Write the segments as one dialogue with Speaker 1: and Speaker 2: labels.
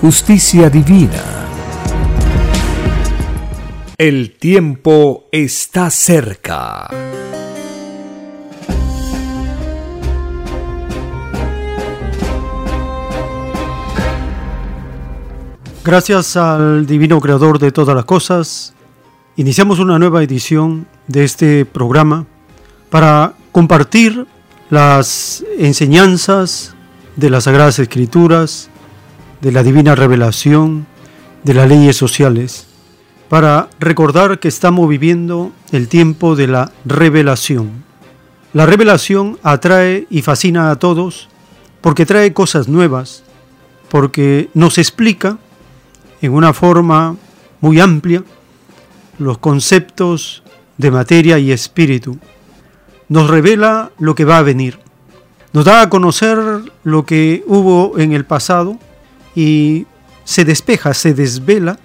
Speaker 1: justicia divina. El tiempo está cerca.
Speaker 2: Gracias al Divino Creador de todas las cosas, iniciamos una nueva edición de este programa para compartir las enseñanzas de las Sagradas Escrituras, de la Divina Revelación, de las leyes sociales, para recordar que estamos viviendo el tiempo de la revelación. La revelación atrae y fascina a todos porque trae cosas nuevas, porque nos explica en una forma muy amplia los conceptos de materia y espíritu. Nos revela lo que va a venir. Nos da a conocer lo que hubo en el pasado y se despeja, se desvela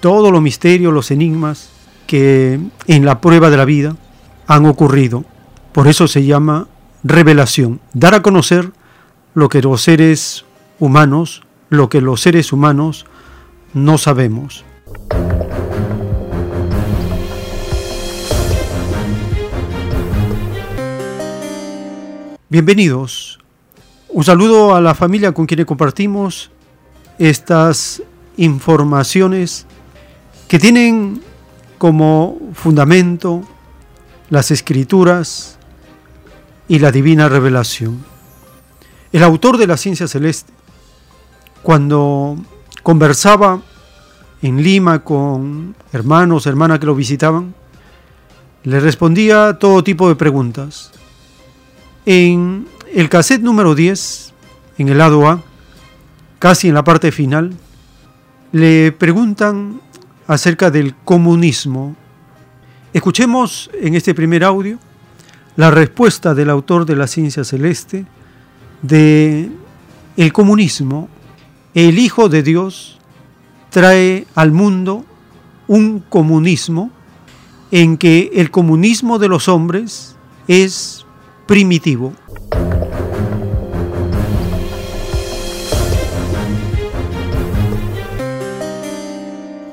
Speaker 2: todo lo misterio, los enigmas que en la prueba de la vida han ocurrido. Por eso se llama revelación, dar a conocer lo que los seres humanos, lo que los seres humanos no sabemos. Bienvenidos. Un saludo a la familia con quien compartimos estas informaciones que tienen como fundamento las escrituras y la divina revelación. El autor de la ciencia celeste, cuando conversaba en Lima con hermanos, hermanas que lo visitaban, le respondía todo tipo de preguntas. En el cassette número 10, en el lado A, casi en la parte final, le preguntan acerca del comunismo. Escuchemos en este primer audio la respuesta del autor de la ciencia celeste de el comunismo el Hijo de Dios trae al mundo un comunismo en que el comunismo de los hombres es primitivo.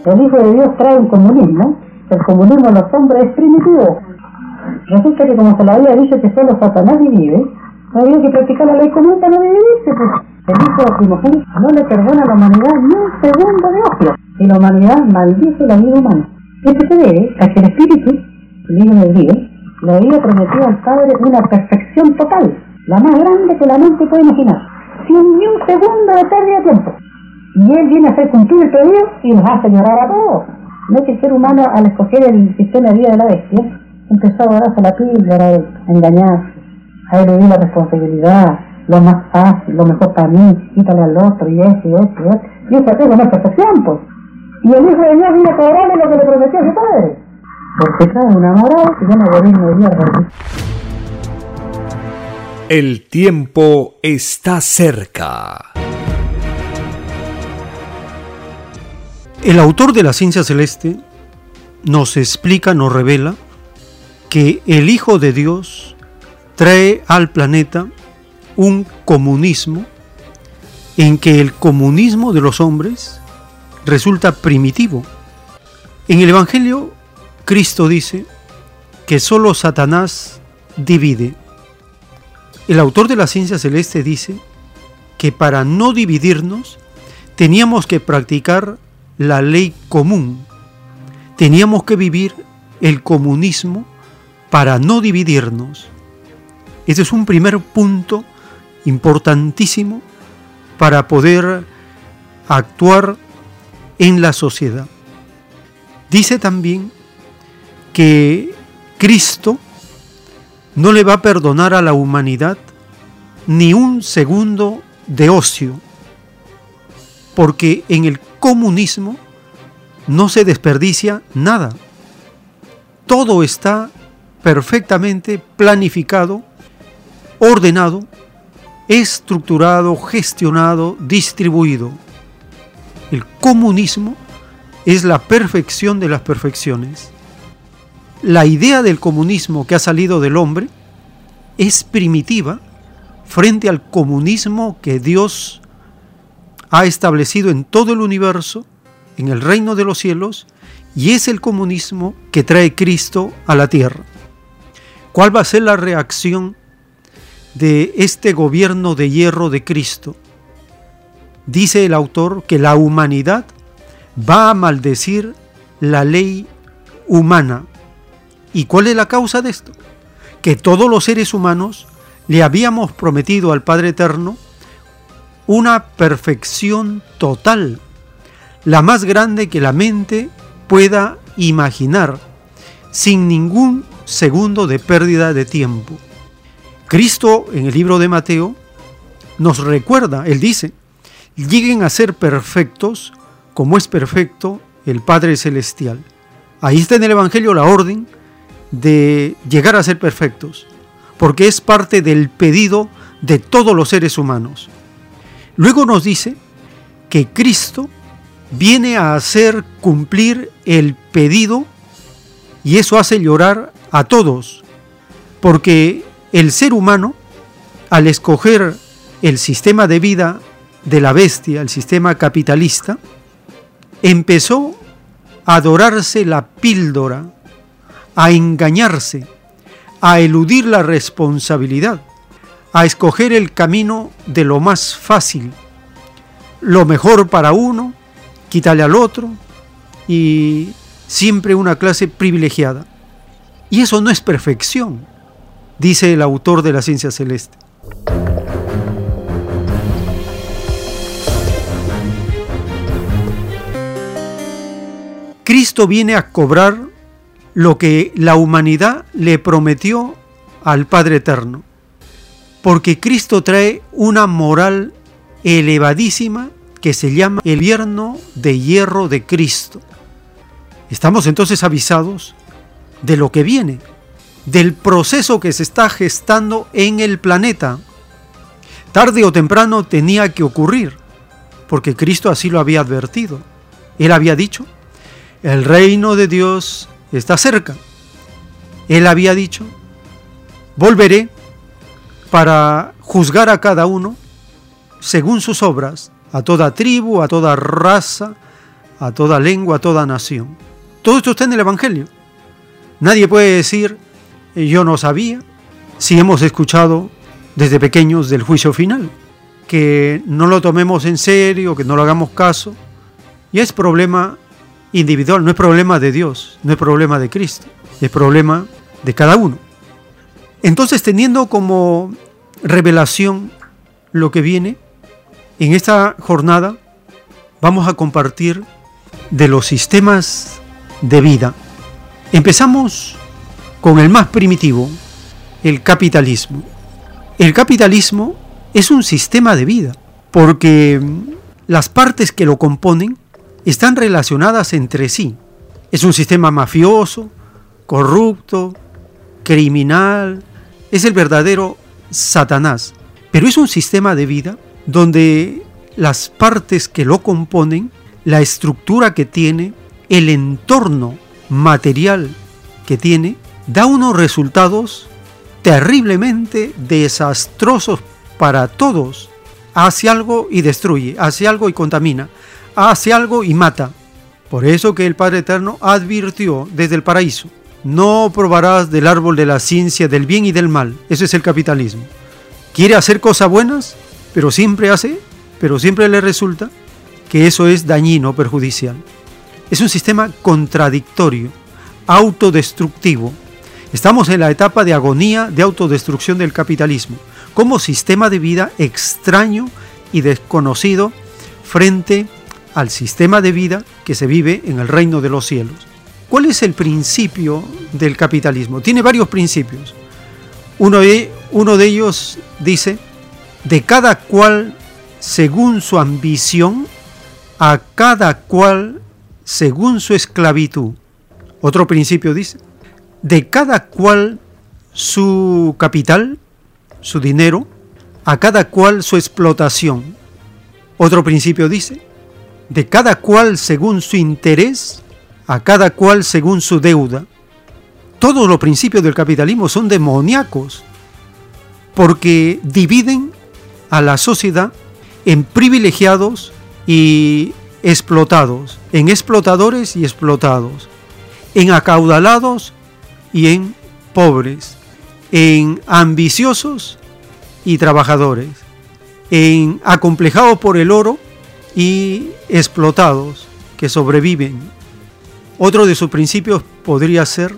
Speaker 3: El Hijo de Dios trae un comunismo, el comunismo de los hombres es primitivo. Resulta que como se le había dicho que solo Satanás divide, no había que practicar la ley común para no dividirse. Pues. El hijo primogénito no le perdona a la humanidad ni un segundo de ocio y la humanidad maldice la vida humana. Esto se debe a que el espíritu, hijo del Dios, le había prometido al Padre una perfección total, la más grande que la mente puede imaginar, sin ni un segundo de pérdida de tiempo. Y él viene a hacer cumplir el pedido y nos hace llorar a todos. No que el ser humano, al escoger el sistema de vida de la bestia, empezó a darse la píldora, a engañarse, a eludir la responsabilidad, lo más fácil, lo mejor para mí, quítale al otro, y eso, y eso, y eso. Y eso es no es perfección, pues. Y el Hijo de Dios viene a cobrarle lo que le prometió a su Padre. Porque trae una moral que llama gobierno de Dios.
Speaker 1: El tiempo está cerca.
Speaker 2: El autor de la ciencia celeste nos explica, nos revela que el Hijo de Dios trae al planeta un comunismo en que el comunismo de los hombres resulta primitivo. En el Evangelio, Cristo dice que solo Satanás divide. El autor de la ciencia celeste dice que para no dividirnos teníamos que practicar la ley común. Teníamos que vivir el comunismo para no dividirnos. Ese es un primer punto importantísimo para poder actuar en la sociedad. Dice también que Cristo no le va a perdonar a la humanidad ni un segundo de ocio, porque en el comunismo no se desperdicia nada. Todo está perfectamente planificado, ordenado, estructurado, gestionado, distribuido. El comunismo es la perfección de las perfecciones. La idea del comunismo que ha salido del hombre es primitiva frente al comunismo que Dios ha establecido en todo el universo, en el reino de los cielos, y es el comunismo que trae Cristo a la tierra. ¿Cuál va a ser la reacción de este gobierno de hierro de Cristo? Dice el autor que la humanidad va a maldecir la ley humana. ¿Y cuál es la causa de esto? Que todos los seres humanos le habíamos prometido al Padre Eterno una perfección total, la más grande que la mente pueda imaginar, sin ningún segundo de pérdida de tiempo. Cristo en el libro de Mateo nos recuerda, él dice, lleguen a ser perfectos como es perfecto el Padre Celestial. Ahí está en el Evangelio la orden de llegar a ser perfectos, porque es parte del pedido de todos los seres humanos. Luego nos dice que Cristo viene a hacer cumplir el pedido y eso hace llorar a todos, porque el ser humano, al escoger el sistema de vida de la bestia, el sistema capitalista, empezó a adorarse la píldora, a engañarse, a eludir la responsabilidad a escoger el camino de lo más fácil, lo mejor para uno, quitarle al otro y siempre una clase privilegiada. Y eso no es perfección, dice el autor de la ciencia celeste. Cristo viene a cobrar lo que la humanidad le prometió al Padre Eterno porque Cristo trae una moral elevadísima que se llama el vierno de hierro de Cristo. Estamos entonces avisados de lo que viene, del proceso que se está gestando en el planeta. Tarde o temprano tenía que ocurrir, porque Cristo así lo había advertido. Él había dicho, el reino de Dios está cerca. Él había dicho, volveré para juzgar a cada uno según sus obras, a toda tribu, a toda raza, a toda lengua, a toda nación. Todo esto está en el Evangelio. Nadie puede decir, yo no sabía, si hemos escuchado desde pequeños del juicio final, que no lo tomemos en serio, que no lo hagamos caso. Y es problema individual, no es problema de Dios, no es problema de Cristo, es problema de cada uno. Entonces, teniendo como revelación lo que viene, en esta jornada vamos a compartir de los sistemas de vida. Empezamos con el más primitivo, el capitalismo. El capitalismo es un sistema de vida porque las partes que lo componen están relacionadas entre sí. Es un sistema mafioso, corrupto, criminal, es el verdadero Satanás. Pero es un sistema de vida donde las partes que lo componen, la estructura que tiene, el entorno material que tiene, da unos resultados terriblemente desastrosos para todos. Hace algo y destruye, hace algo y contamina, hace algo y mata. Por eso que el Padre Eterno advirtió desde el paraíso, no probarás del árbol de la ciencia del bien y del mal. Eso es el capitalismo. ¿Quiere hacer cosas buenas? pero siempre hace, pero siempre le resulta que eso es dañino, perjudicial. Es un sistema contradictorio, autodestructivo. Estamos en la etapa de agonía de autodestrucción del capitalismo, como sistema de vida extraño y desconocido frente al sistema de vida que se vive en el reino de los cielos. ¿Cuál es el principio del capitalismo? Tiene varios principios. Uno de, uno de ellos dice, de cada cual según su ambición, a cada cual según su esclavitud. Otro principio dice, de cada cual su capital, su dinero, a cada cual su explotación. Otro principio dice, de cada cual según su interés, a cada cual según su deuda. Todos los principios del capitalismo son demoníacos, porque dividen a la sociedad en privilegiados y explotados, en explotadores y explotados, en acaudalados y en pobres, en ambiciosos y trabajadores, en acomplejados por el oro y explotados que sobreviven. Otro de sus principios podría ser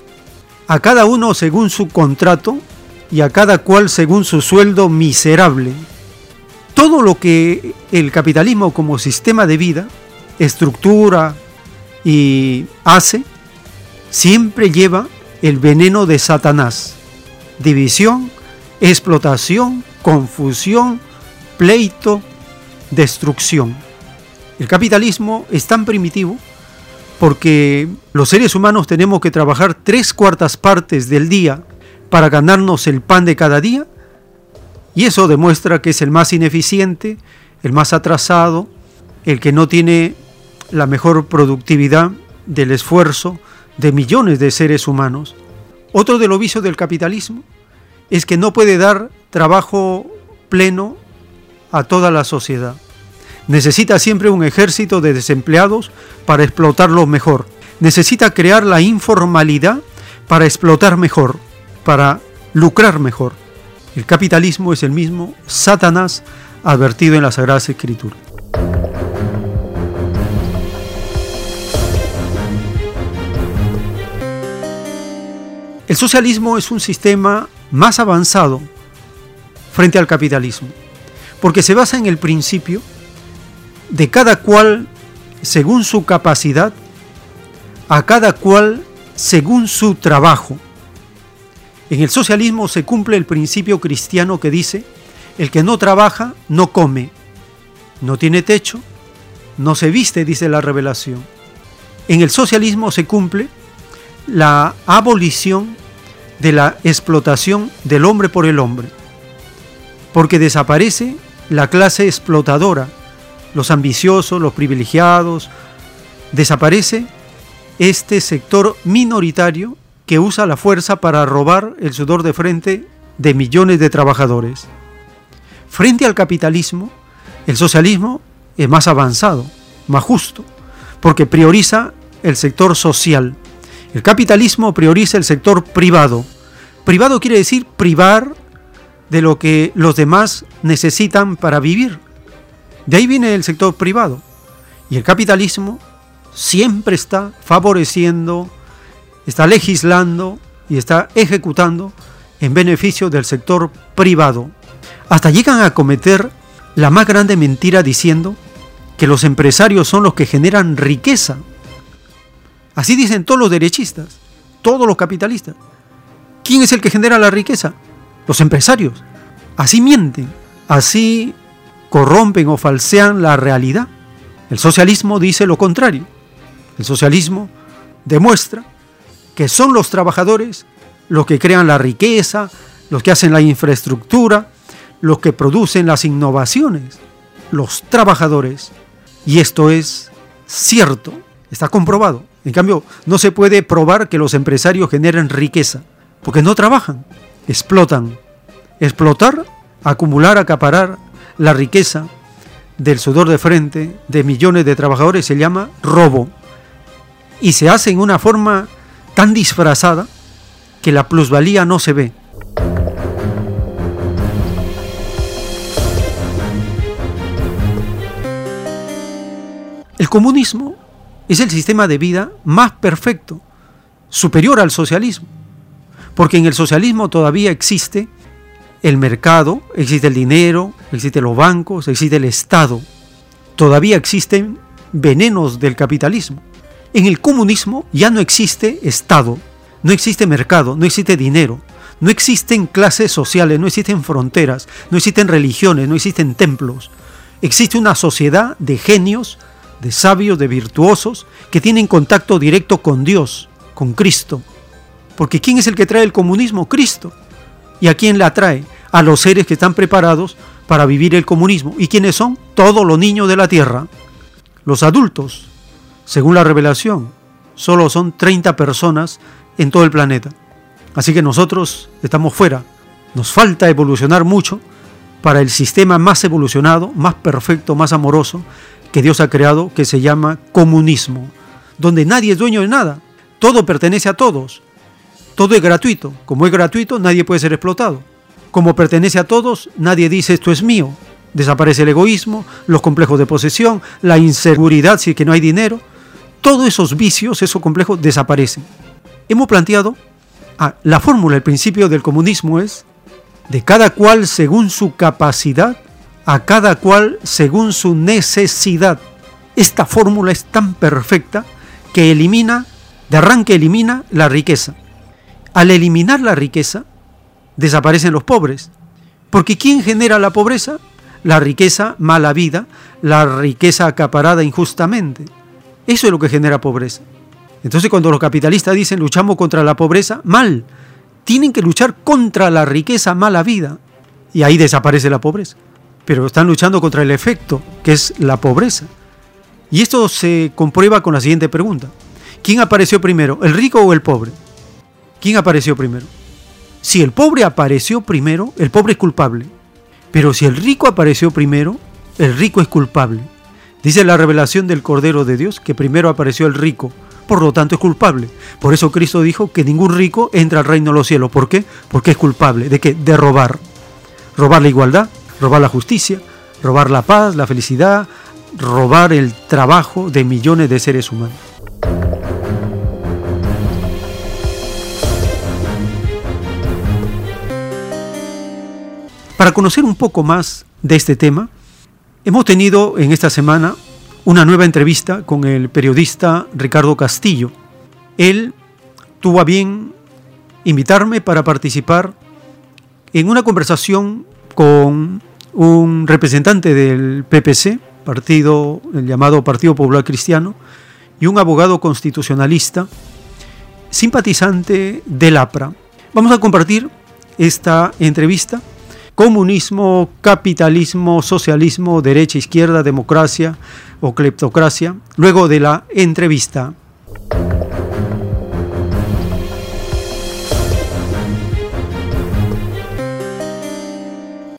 Speaker 2: a cada uno según su contrato y a cada cual según su sueldo miserable. Todo lo que el capitalismo como sistema de vida estructura y hace, siempre lleva el veneno de Satanás. División, explotación, confusión, pleito, destrucción. El capitalismo es tan primitivo porque los seres humanos tenemos que trabajar tres cuartas partes del día para ganarnos el pan de cada día y eso demuestra que es el más ineficiente, el más atrasado, el que no tiene la mejor productividad del esfuerzo de millones de seres humanos. Otro de los vicios del capitalismo es que no puede dar trabajo pleno a toda la sociedad. Necesita siempre un ejército de desempleados para explotarlo mejor. Necesita crear la informalidad para explotar mejor, para lucrar mejor. El capitalismo es el mismo Satanás advertido en la Sagrada Escritura. El socialismo es un sistema más avanzado frente al capitalismo, porque se basa en el principio de cada cual según su capacidad, a cada cual según su trabajo. En el socialismo se cumple el principio cristiano que dice, el que no trabaja no come, no tiene techo, no se viste, dice la revelación. En el socialismo se cumple la abolición de la explotación del hombre por el hombre, porque desaparece la clase explotadora, los ambiciosos, los privilegiados, desaparece este sector minoritario que usa la fuerza para robar el sudor de frente de millones de trabajadores. Frente al capitalismo, el socialismo es más avanzado, más justo, porque prioriza el sector social, el capitalismo prioriza el sector privado. Privado quiere decir privar de lo que los demás necesitan para vivir. De ahí viene el sector privado. Y el capitalismo siempre está favoreciendo, está legislando y está ejecutando en beneficio del sector privado. Hasta llegan a cometer la más grande mentira diciendo que los empresarios son los que generan riqueza Así dicen todos los derechistas, todos los capitalistas. ¿Quién es el que genera la riqueza? Los empresarios. Así mienten, así corrompen o falsean la realidad. El socialismo dice lo contrario. El socialismo demuestra que son los trabajadores los que crean la riqueza, los que hacen la infraestructura, los que producen las innovaciones, los trabajadores. Y esto es cierto, está comprobado. En cambio, no se puede probar que los empresarios generen riqueza, porque no trabajan, explotan. Explotar, acumular, acaparar la riqueza del sudor de frente de millones de trabajadores se llama robo. Y se hace en una forma tan disfrazada que la plusvalía no se ve. El comunismo es el sistema de vida más perfecto, superior al socialismo, porque en el socialismo todavía existe el mercado, existe el dinero, existen los bancos, existe el Estado, todavía existen venenos del capitalismo. En el comunismo ya no existe Estado, no existe mercado, no existe dinero, no existen clases sociales, no existen fronteras, no existen religiones, no existen templos. Existe una sociedad de genios, de sabios, de virtuosos, que tienen contacto directo con Dios, con Cristo. Porque ¿quién es el que trae el comunismo? Cristo. ¿Y a quién la trae? A los seres que están preparados para vivir el comunismo. ¿Y quiénes son? Todos los niños de la tierra. Los adultos, según la revelación, solo son 30 personas en todo el planeta. Así que nosotros estamos fuera. Nos falta evolucionar mucho para el sistema más evolucionado, más perfecto, más amoroso que Dios ha creado, que se llama comunismo, donde nadie es dueño de nada, todo pertenece a todos, todo es gratuito, como es gratuito nadie puede ser explotado, como pertenece a todos nadie dice esto es mío, desaparece el egoísmo, los complejos de posesión, la inseguridad si es que no hay dinero, todos esos vicios, esos complejos desaparecen. Hemos planteado Ah, la fórmula, el principio del comunismo es de cada cual según su capacidad, a cada cual según su necesidad. Esta fórmula es tan perfecta que elimina, de arranque elimina la riqueza. Al eliminar la riqueza, desaparecen los pobres. Porque ¿quién genera la pobreza? La riqueza mala vida, la riqueza acaparada injustamente. Eso es lo que genera pobreza. Entonces cuando los capitalistas dicen luchamos contra la pobreza, mal. Tienen que luchar contra la riqueza mala vida. Y ahí desaparece la pobreza. Pero están luchando contra el efecto, que es la pobreza. Y esto se comprueba con la siguiente pregunta. ¿Quién apareció primero, el rico o el pobre? ¿Quién apareció primero? Si el pobre apareció primero, el pobre es culpable. Pero si el rico apareció primero, el rico es culpable. Dice la revelación del Cordero de Dios que primero apareció el rico, por lo tanto es culpable. Por eso Cristo dijo que ningún rico entra al reino de los cielos. ¿Por qué? Porque es culpable. ¿De qué? De robar. Robar la igualdad, robar la justicia, robar la paz, la felicidad, robar el trabajo de millones de seres humanos. Para conocer un poco más de este tema, hemos tenido en esta semana una nueva entrevista con el periodista Ricardo Castillo. Él tuvo a bien invitarme para participar en una conversación con un representante del PPC, partido el llamado Partido Popular Cristiano, y un abogado constitucionalista simpatizante del APRA. Vamos a compartir esta entrevista comunismo, capitalismo, socialismo, derecha, izquierda, democracia o cleptocracia, luego de la entrevista.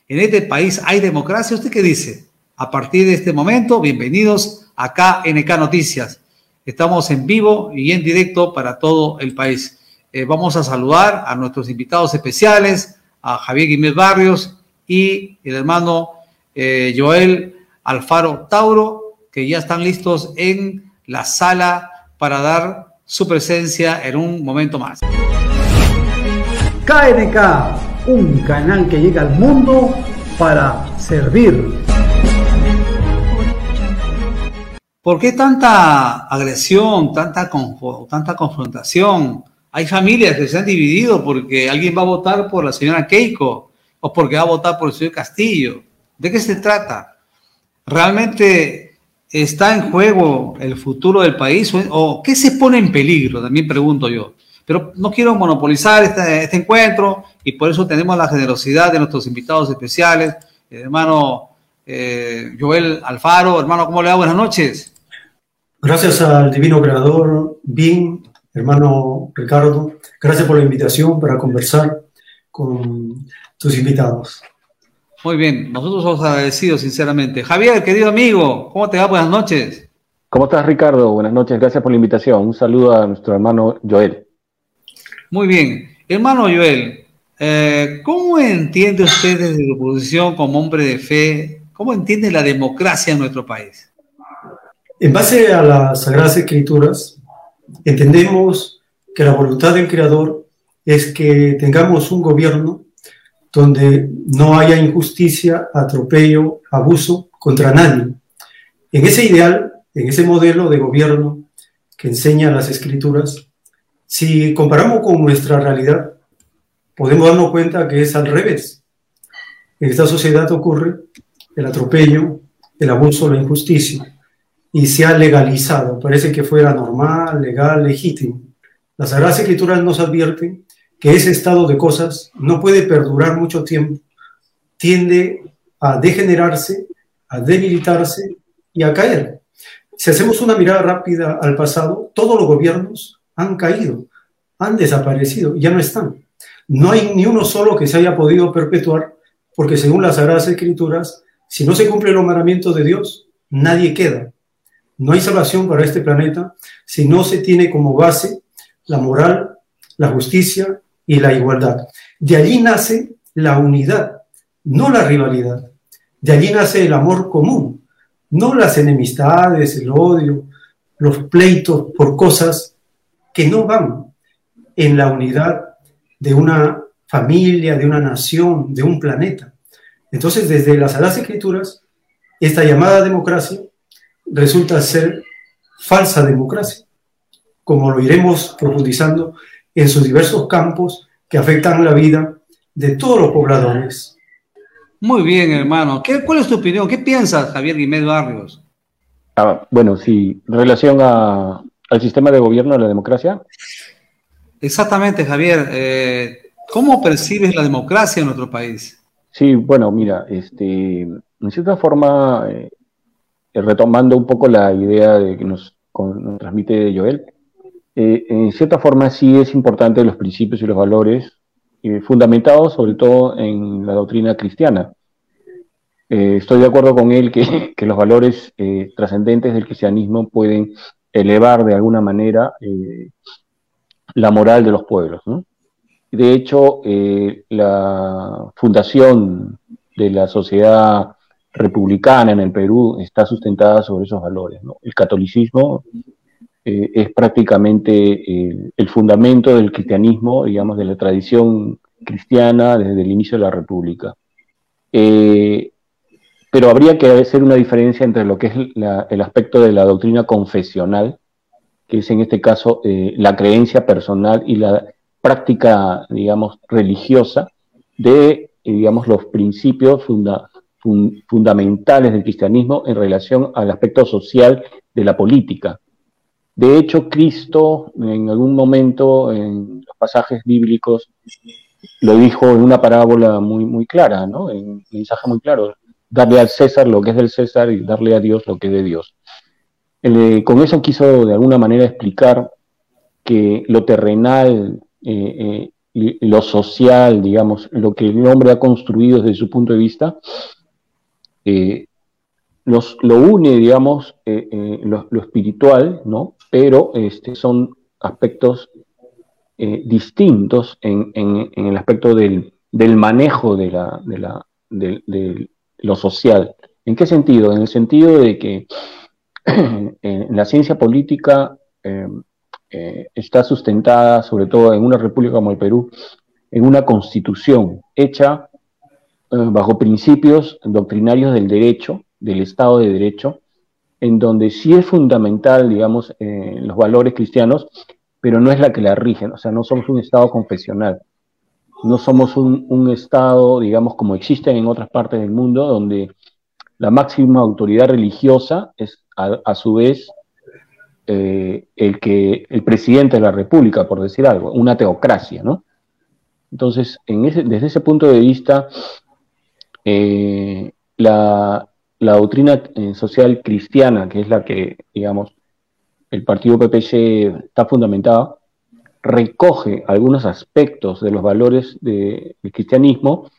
Speaker 4: En este país hay democracia, ¿usted qué dice? A partir de este momento, bienvenidos acá en EK Noticias. Estamos en vivo y en directo para todo el país. Eh, vamos a saludar a nuestros invitados especiales, a Javier Guimés Barrios y el hermano eh, Joel Alfaro Tauro, que ya están listos en la sala para dar su presencia en un momento más.
Speaker 5: KNK, un canal que llega al mundo para servir.
Speaker 4: ¿Por qué tanta agresión, tanta, tanta confrontación? Hay familias que se han dividido porque alguien va a votar por la señora Keiko o porque va a votar por el señor Castillo. ¿De qué se trata? ¿Realmente está en juego el futuro del país o, qué se pone en peligro? También pregunto yo. Pero no quiero monopolizar este, este encuentro y por eso tenemos la generosidad de nuestros invitados especiales, el hermano eh, Joel Alfaro. Hermano, ¿cómo le va? Buenas noches.
Speaker 5: Gracias al Divino Creador, bien, hermano Ricardo. Gracias por la invitación para conversar con tus invitados.
Speaker 4: Muy bien, nosotros somos agradecidos, sinceramente. Javier, querido amigo, ¿cómo te va? Buenas noches.
Speaker 6: ¿Cómo estás, Ricardo? Buenas noches, gracias por la invitación. Un saludo a nuestro hermano Joel.
Speaker 4: Muy bien. Hermano Joel, eh, ¿cómo entiende usted desde su posición como hombre de fe, cómo entiende la democracia en nuestro país?
Speaker 2: En base a las Sagradas Escrituras, entendemos que la voluntad del Creador es que tengamos un gobierno donde no haya injusticia, atropello, abuso contra nadie. En ese ideal, en ese modelo de gobierno que enseña las escrituras, si comparamos con nuestra realidad, podemos darnos cuenta que es al revés. En esta sociedad ocurre el atropello, el abuso, la injusticia, y se ha legalizado. Parece que fuera normal, legal, legítimo. Las Sagradas Escrituras nos advierten que ese estado de cosas no puede perdurar mucho tiempo, tiende a degenerarse, a debilitarse y a caer. Si hacemos una mirada rápida al pasado, todos los gobiernos han caído, han desaparecido, ya no están. No hay ni uno solo que se haya podido perpetuar, porque según las Sagradas Escrituras, si no se cumple los mandamientos de Dios, nadie queda. No hay salvación para este planeta si no se tiene como base la moral, la justicia y la igualdad. De allí nace la unidad, no la rivalidad. De allí nace el amor común, no las enemistades, el odio, los pleitos por cosas que no van en la unidad de una familia, de una nación, de un planeta. Entonces, desde las Sagradas Escrituras, esta llamada democracia resulta ser falsa democracia, como lo iremos profundizando en sus diversos campos que afectan la vida de todos los pobladores.
Speaker 4: Muy bien, hermano. ¿Qué, ¿Cuál es tu opinión? ¿Qué piensas, Javier Guimed Barrios?
Speaker 6: Ah, bueno, sí, en relación a, al sistema de gobierno de la democracia.
Speaker 4: Exactamente, Javier. Eh, ¿Cómo percibes la democracia en nuestro país?
Speaker 6: Sí, bueno, mira, este, en cierta forma, eh, retomando un poco la idea de que nos, transmite Joel, eh, en cierta forma sí es importante los principios y los valores eh, fundamentados sobre todo en la doctrina cristiana. Eh, estoy de acuerdo con él que, que los valores trascendentes del cristianismo pueden elevar de alguna manera la moral de los pueblos. De hecho, la fundación de la sociedad republicana en el Perú está sustentada sobre esos valores. El catolicismo eh, es prácticamente eh, el fundamento del cristianismo, digamos, de la tradición cristiana desde el inicio de la República. Eh, pero habría que hacer una diferencia entre lo que es el aspecto de la doctrina confesional, que es en este caso la creencia personal y la práctica, digamos, religiosa de, digamos, los principios fundamentales del cristianismo en relación al aspecto social de la política. De hecho, Cristo en algún momento en los pasajes bíblicos lo dijo en una parábola muy, muy clara, ¿no? En un mensaje muy claro, darle al César lo que es del César y darle a Dios lo que es de Dios. Eh, con eso quiso de alguna manera explicar que lo terrenal, eh, eh, lo social, digamos, lo que el hombre ha construido desde su punto de vista, lo une, digamos, lo, lo, espiritual, ¿no? pero este, son aspectos eh, distintos en, el aspecto del, manejo de, la, de, lo social. ¿En qué sentido? En el sentido de que en la ciencia política em, eh, está sustentada, sobre todo en una república como el Perú, en una constitución hecha eh, bajo principios doctrinarios del derecho, del Estado de Derecho, en donde sí es fundamental, digamos, eh, los valores cristianos, pero no es la que la rigen, o sea, no somos un Estado confesional, no somos un, Estado, digamos, como existen en otras partes del mundo, donde la máxima autoridad religiosa es a, su vez eh, el que el presidente de la República, por decir algo, una teocracia, ¿no? Entonces, en desde ese punto de vista, eh, la, doctrina eh, social cristiana, que es la que, digamos, el partido PPC está fundamentada, recoge algunos aspectos de los valores del cristianismo,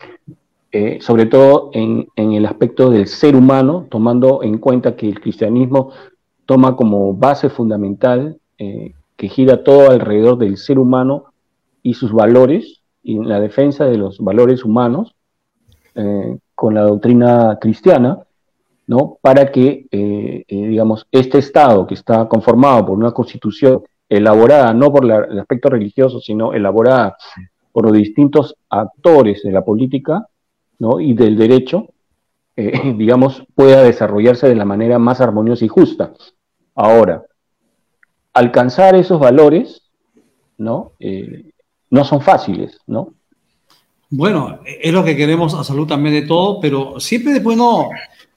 Speaker 6: eh, sobre todo en, el aspecto del ser humano, tomando en cuenta que el cristianismo toma como base fundamental que gira todo alrededor del ser humano y sus valores, y en la defensa de los valores humanos, con la doctrina cristiana, ¿no? Para que, eh, eh, digamos, este Estado que está conformado por una constitución elaborada no por el aspecto religioso, sino elaborada por los distintos actores de la política ¿no? y del derecho, eh, digamos, pueda desarrollarse de la manera más armoniosa y justa. Ahora, alcanzar esos valores, ¿no? no son fáciles, ¿no?
Speaker 4: Bueno, es lo que queremos absolutamente todo, pero siempre es bueno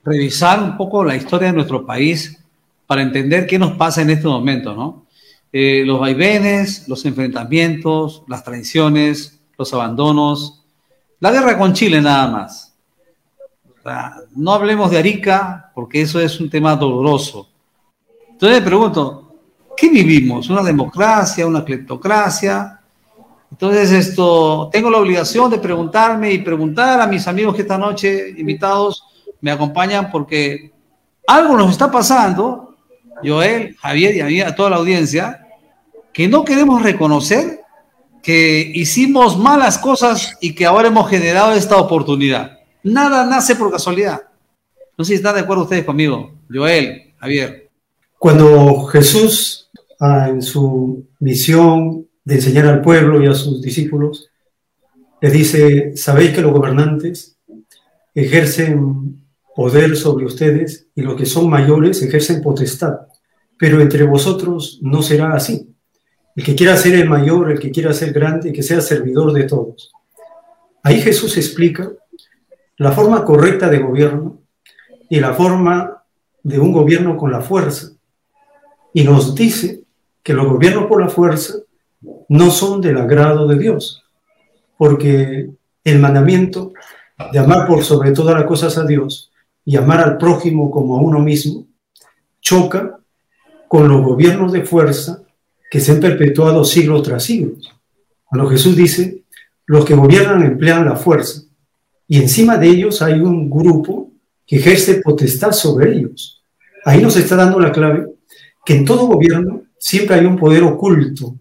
Speaker 4: revisar un poco la historia de nuestro país para entender qué nos pasa en este momento, ¿no? Eh, los vaivenes, los enfrentamientos, las traiciones, los abandonos, la guerra con Chile nada más. no hablemos de Arica porque eso es un tema doloroso. Entonces pregunto, ¿qué vivimos? ¿Una democracia, una cleptocracia? Entonces, esto, tengo la obligación de preguntarme y preguntar a mis amigos que esta noche, invitados, me acompañan porque algo nos está pasando, Joel, Javier y a, mí, a toda la audiencia, que no queremos reconocer que hicimos malas cosas y que ahora hemos generado esta oportunidad. Nada nace por casualidad. No sé si están de acuerdo ustedes conmigo, Joel, Javier.
Speaker 2: Cuando Jesús, ah, en su misión de enseñar al pueblo y a sus discípulos, les dice, sabéis que los gobernantes ejercen poder sobre ustedes y los que son mayores ejercen potestad, pero entre vosotros no será así. El que quiera ser el mayor, el que quiera ser grande, que sea servidor de todos. Ahí Jesús explica la forma correcta de gobierno y la forma de un gobierno con la fuerza. Y nos dice que los gobiernos por la fuerza no son del agrado de Dios, porque el mandamiento de amar por sobre todas las cosas a Dios y amar al prójimo como a uno mismo choca con los gobiernos de fuerza que se han perpetuado siglo tras siglo. Cuando Jesús dice, los que gobiernan emplean la fuerza y encima de ellos hay un grupo que ejerce potestad sobre ellos. Ahí nos está dando la clave que en todo gobierno siempre hay un poder oculto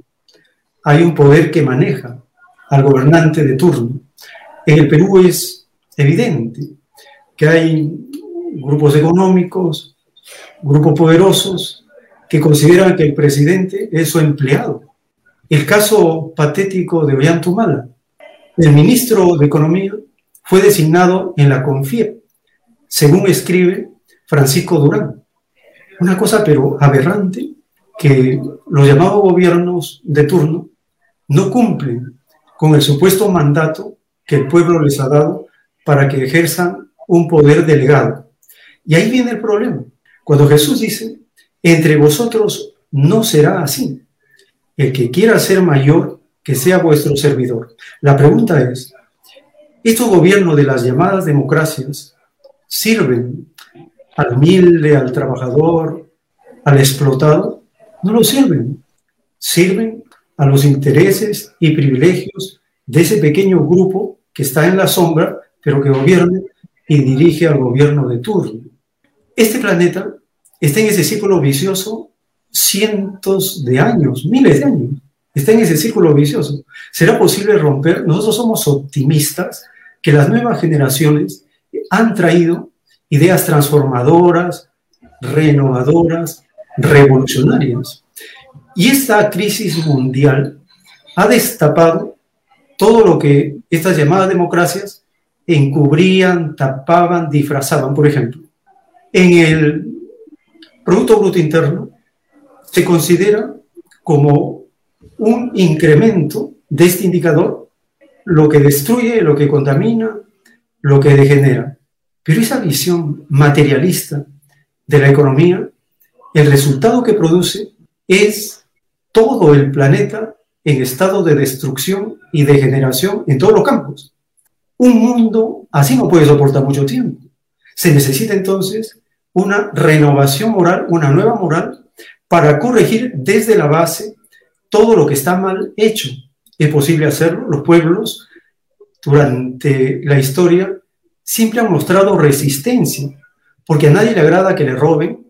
Speaker 2: hay un poder que maneja al gobernante de turno. En el Perú es evidente que hay grupos económicos, grupos poderosos, que consideran que el presidente es su empleado. El caso patético de Ollantumala. El ministro de Economía fue designado en la CONFIE, según escribe Francisco Durán. Una cosa pero aberrante que los llamados gobiernos de turno no cumplen con el supuesto mandato que el pueblo les ha dado para que ejerzan un poder delegado. Y ahí viene el problema. Cuando Jesús dice, entre vosotros no será así. El que quiera ser mayor, que sea vuestro servidor. La pregunta es, ¿estos gobiernos de las llamadas democracias sirven al humilde, al trabajador, al explotado? No lo sirven. Sirven a los intereses y privilegios de ese pequeño grupo que está en la sombra, pero que gobierna y dirige al gobierno de turno. Este planeta está en ese círculo vicioso cientos de años, miles de años. Está en ese círculo vicioso. ¿Será posible romper? Nosotros somos optimistas que las nuevas generaciones han traído ideas transformadoras, renovadoras, revolucionarias. Y esta crisis mundial ha destapado todo lo que estas llamadas democracias encubrían, tapaban, disfrazaban. Por ejemplo, en el Producto Bruto Interno se considera como un incremento de este indicador lo que destruye, lo que contamina, lo que degenera. Pero esa visión materialista de la economía, el resultado que produce es todo el planeta en estado de destrucción y degeneración en todos los campos. Un mundo así no puede soportar mucho tiempo. Se necesita entonces una renovación moral, una nueva moral, para corregir desde la base todo lo que está mal hecho. Es posible hacerlo. Los pueblos durante la historia siempre han mostrado resistencia, porque a nadie le agrada que le roben,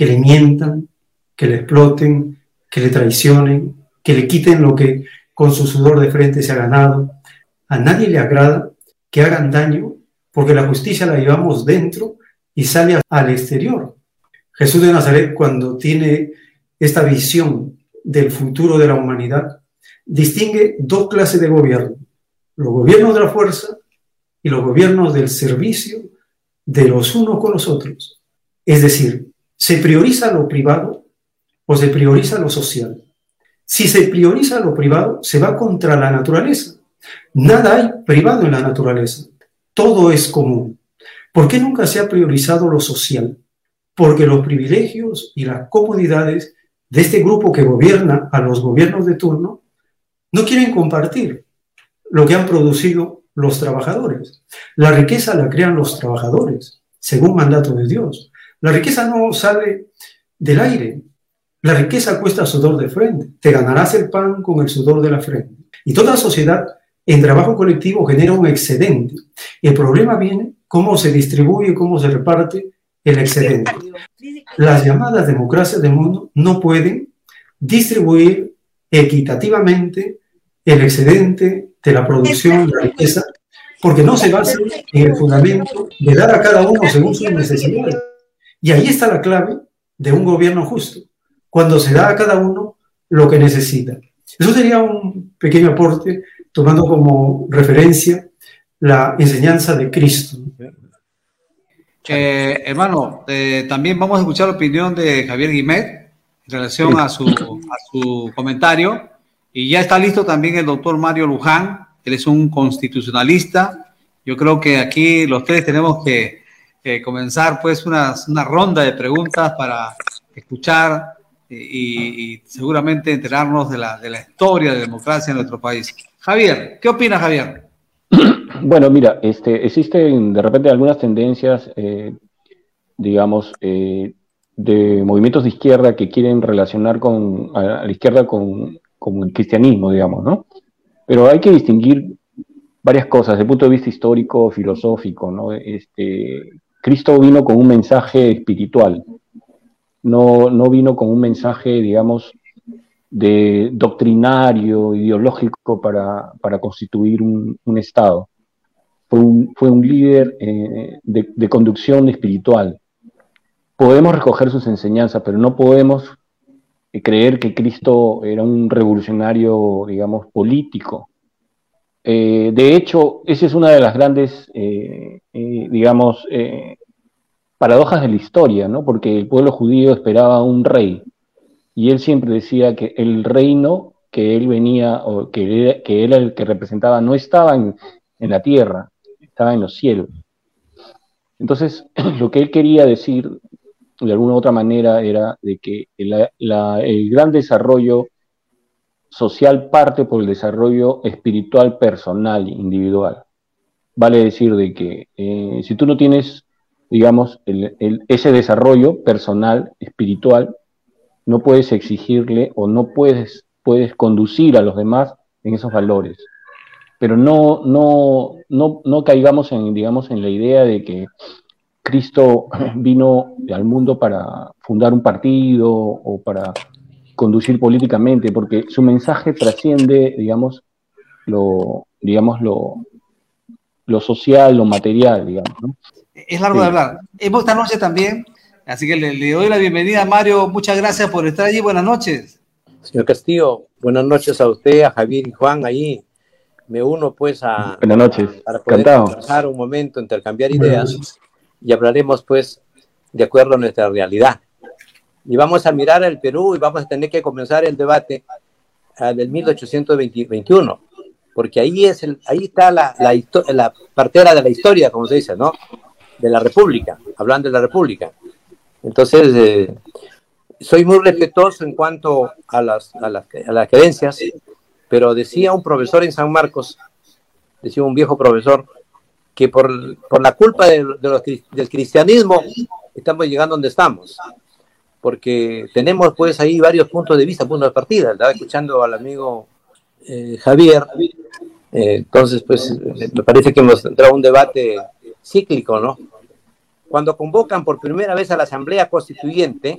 Speaker 2: que le mientan, que le exploten, que le traicionen, que le quiten lo que con su sudor de frente se ha ganado. A nadie le agrada que hagan daño, porque la justicia la llevamos dentro y sale al exterior. Jesús de Nazaret, cuando tiene esta visión del futuro de la humanidad, distingue dos clases de gobierno, los gobiernos de la fuerza y los gobiernos del servicio de los unos con los otros. Es decir, se prioriza lo privado o se prioriza lo social. Si se prioriza lo privado, se va contra la naturaleza. Nada hay privado en la naturaleza. Todo es común. ¿Por qué nunca se ha priorizado lo social? Porque los privilegios y las comodidades de este grupo que gobierna a los gobiernos de turno no quieren compartir lo que han producido los trabajadores. La riqueza la crean los trabajadores, según mandato de Dios. La riqueza no sale del aire. La riqueza cuesta sudor de frente. Te ganarás el pan con el sudor de la frente. Y toda sociedad en trabajo colectivo genera un excedente. El problema viene cómo se distribuye, cómo se reparte el excedente. Las llamadas democracias del mundo no pueden distribuir equitativamente el excedente de la producción de la riqueza porque no se basa en el fundamento de dar a cada uno según sus necesidades. Y ahí está la clave de un gobierno justo, cuando se da a cada uno lo que necesita. Eso sería un pequeño aporte tomando como referencia la enseñanza de Cristo.
Speaker 4: Eh, hermano, eh, también vamos a escuchar la opinión de Javier Guimet en relación a su, a su comentario. Y ya está listo también el doctor Mario Luján, él es un constitucionalista. Yo creo que aquí los tres tenemos que comenzar pues una, una, ronda de preguntas para escuchar y, y, seguramente enterarnos de la, de la historia de la democracia en nuestro país. Javier, ¿qué opina Javier?
Speaker 6: Bueno, mira, este, existen de repente algunas tendencias, eh, digamos, eh, de movimientos de izquierda que quieren relacionar con, a, la izquierda con, con, el cristianismo, digamos, ¿no? Pero hay que distinguir varias cosas desde el punto de vista histórico, filosófico, ¿no? Este, Cristo vino con un mensaje espiritual, no, no vino con un mensaje, digamos, de doctrinario, ideológico para, para constituir un, Estado. Fue un, fue un líder eh, de, de, conducción espiritual. Podemos recoger sus enseñanzas, pero no podemos eh, creer que Cristo era un revolucionario, digamos, político. Eh, de hecho, esa es una de las grandes, eh, digamos, paradojas de la historia, ¿no? Porque el pueblo judío esperaba un rey, y él siempre decía que el reino que él venía o que era, era el que representaba no estaba en, la tierra, estaba en los cielos. Entonces, lo que él quería decir de alguna u otra manera era de que el gran desarrollo social parte por el desarrollo espiritual personal, individual. Vale decir de que eh, si tú no tienes, digamos, ese desarrollo personal, espiritual, no puedes exigirle o no puedes, puedes conducir a los demás en esos valores. Pero no, no, no, no caigamos en, digamos, en la idea de que Cristo vino al mundo para fundar un partido o para conducir políticamente, porque su mensaje trasciende, digamos, lo, digamos, lo, lo social, lo material, digamos. ¿no?
Speaker 4: Es largo sí. de hablar. Esta noche también Así que le, le, doy la bienvenida a Mario. Muchas gracias por estar allí. Buenas noches.
Speaker 7: Señor Castillo, buenas noches a usted, a Javier y Juan ahí. Me uno pues a...
Speaker 6: Buenas noches.
Speaker 7: Para poder
Speaker 6: Encantado.
Speaker 7: conversar un momento, intercambiar ideas y hablaremos pues de acuerdo a nuestra realidad. Y vamos a mirar al Perú y vamos a tener que comenzar el debate uh, del 1821, porque ahí, es el, ahí está la, la, la partera de la historia, como se dice, ¿no? De la República, hablando de la República. Entonces, eh, soy muy respetuoso en cuanto a las, a, las, a las creencias, pero decía un profesor en San Marcos, decía un viejo profesor, que por, por la culpa de, del cristianismo estamos llegando donde estamos, porque tenemos pues ahí varios puntos de vista, puntos de partida. Estaba escuchando al amigo eh, Javier, eh, entonces pues me parece que hemos entrado un debate cíclico, ¿no? cuando convocan por primera vez a la Asamblea Constituyente,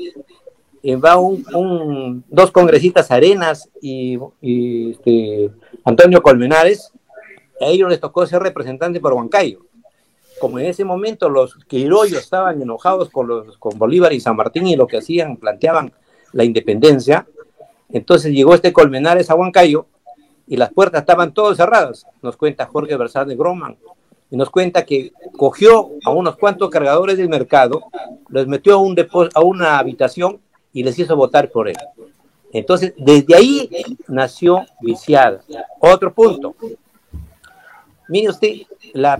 Speaker 7: eh, va un, dos congresistas Arenas y, y este, Antonio Colmenares, a ellos les tocó ser representante por Huancayo. Como en ese momento los criollos estaban enojados con, los, con Bolívar y San Martín y lo que hacían, planteaban la independencia, entonces llegó este Colmenares a Huancayo y las puertas estaban todas cerradas, nos cuenta Jorge Versal de Groman, y nos cuenta que cogió a unos cuantos cargadores del mercado, los metió a, un a una habitación y les hizo votar por él. Entonces, desde ahí nació viciada. Otro punto. Mire usted,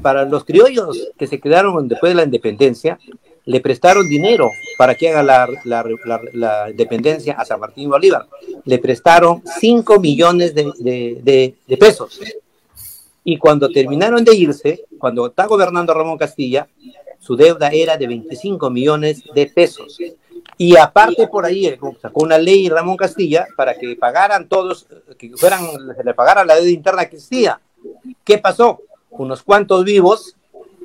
Speaker 7: para los criollos que se quedaron después de la independencia, le prestaron dinero para que haga la, la, independencia a San Martín Bolívar. Le prestaron 5 millones de, pesos. Y cuando terminaron de irse, cuando está gobernando Ramón Castilla, su deuda era de 25 millones de pesos. Y aparte por ahí sacó una ley Ramón Castilla para que pagaran todos, que fueran, le pagara la deuda interna que existía. ¿Qué pasó? Unos cuantos vivos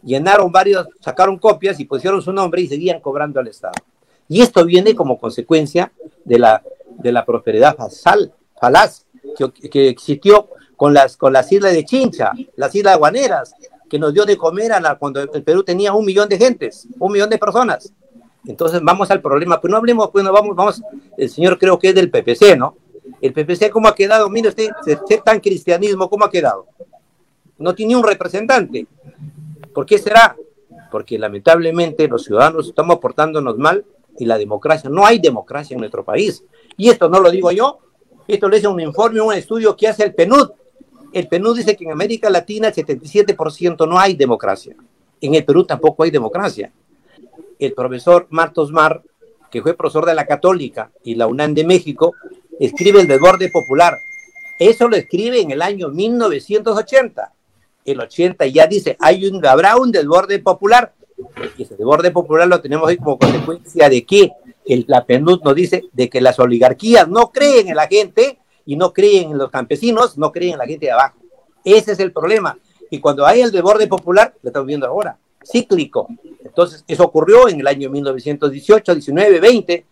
Speaker 7: llenaron varios, sacaron copias y pusieron su nombre y seguían cobrando al Estado. Y esto viene como consecuencia de la, de la prosperidad fasal, falaz que, que, existió con las, con las islas de Chincha, las islas guaneras, que nos dio de comer a la, cuando el Perú tenía un millón de gentes, un millón de personas. Entonces vamos al problema, pues no hablemos, pues no vamos, vamos, el señor creo que es del PPC, ¿no? El PPC, ¿cómo ha quedado? Mire usted, tan cristianismo, ¿cómo ha quedado? No tiene un representante. ¿Por qué será? Porque lamentablemente los ciudadanos estamos portándonos mal y la democracia, no hay democracia en nuestro país. Y esto no lo digo yo, esto lo dice un informe, un estudio que hace el PNUD. El PNUD dice que en América Latina el 77% no hay democracia. En el Perú tampoco hay democracia. El profesor Martos Mar, que fue profesor de la Católica y la UNAM de México, escribe el desborde popular. Eso lo escribe en el año 1980 el 80 ya dice, hay un, habrá un desborde popular. Y ese desborde popular lo tenemos ahí como consecuencia de que el, la PNUD nos dice de que las oligarquías no creen en la gente y no creen en los campesinos, no creen en la gente de abajo. Ese es el problema. Y cuando hay el desborde popular, lo estamos viendo ahora, cíclico. Entonces, eso ocurrió en el año 1918, 19, 20.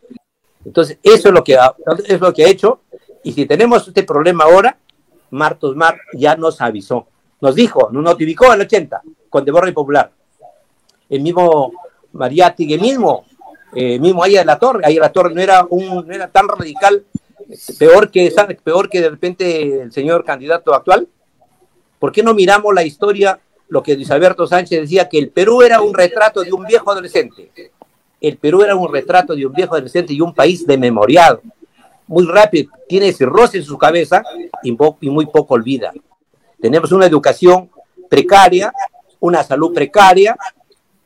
Speaker 7: Entonces, eso es lo que ha, es lo que ha hecho. Y si tenemos este problema ahora, Martos Mar ya nos avisó nos dijo, nos notificó en el 80, con Deborra y Popular. El mismo Mariati, el mismo, eh, mismo ahí de la Torre, ahí la Torre no era, un, no era tan radical, peor que, peor que de repente el señor candidato actual. ¿Por qué no miramos la historia, lo que Luis Alberto Sánchez decía, que el Perú era un retrato de un viejo adolescente? El Perú era un retrato de un viejo adolescente y un país de memoriado. Muy rápido, tiene roce en su cabeza y muy poco olvida. Tenemos una educación precaria, una salud precaria.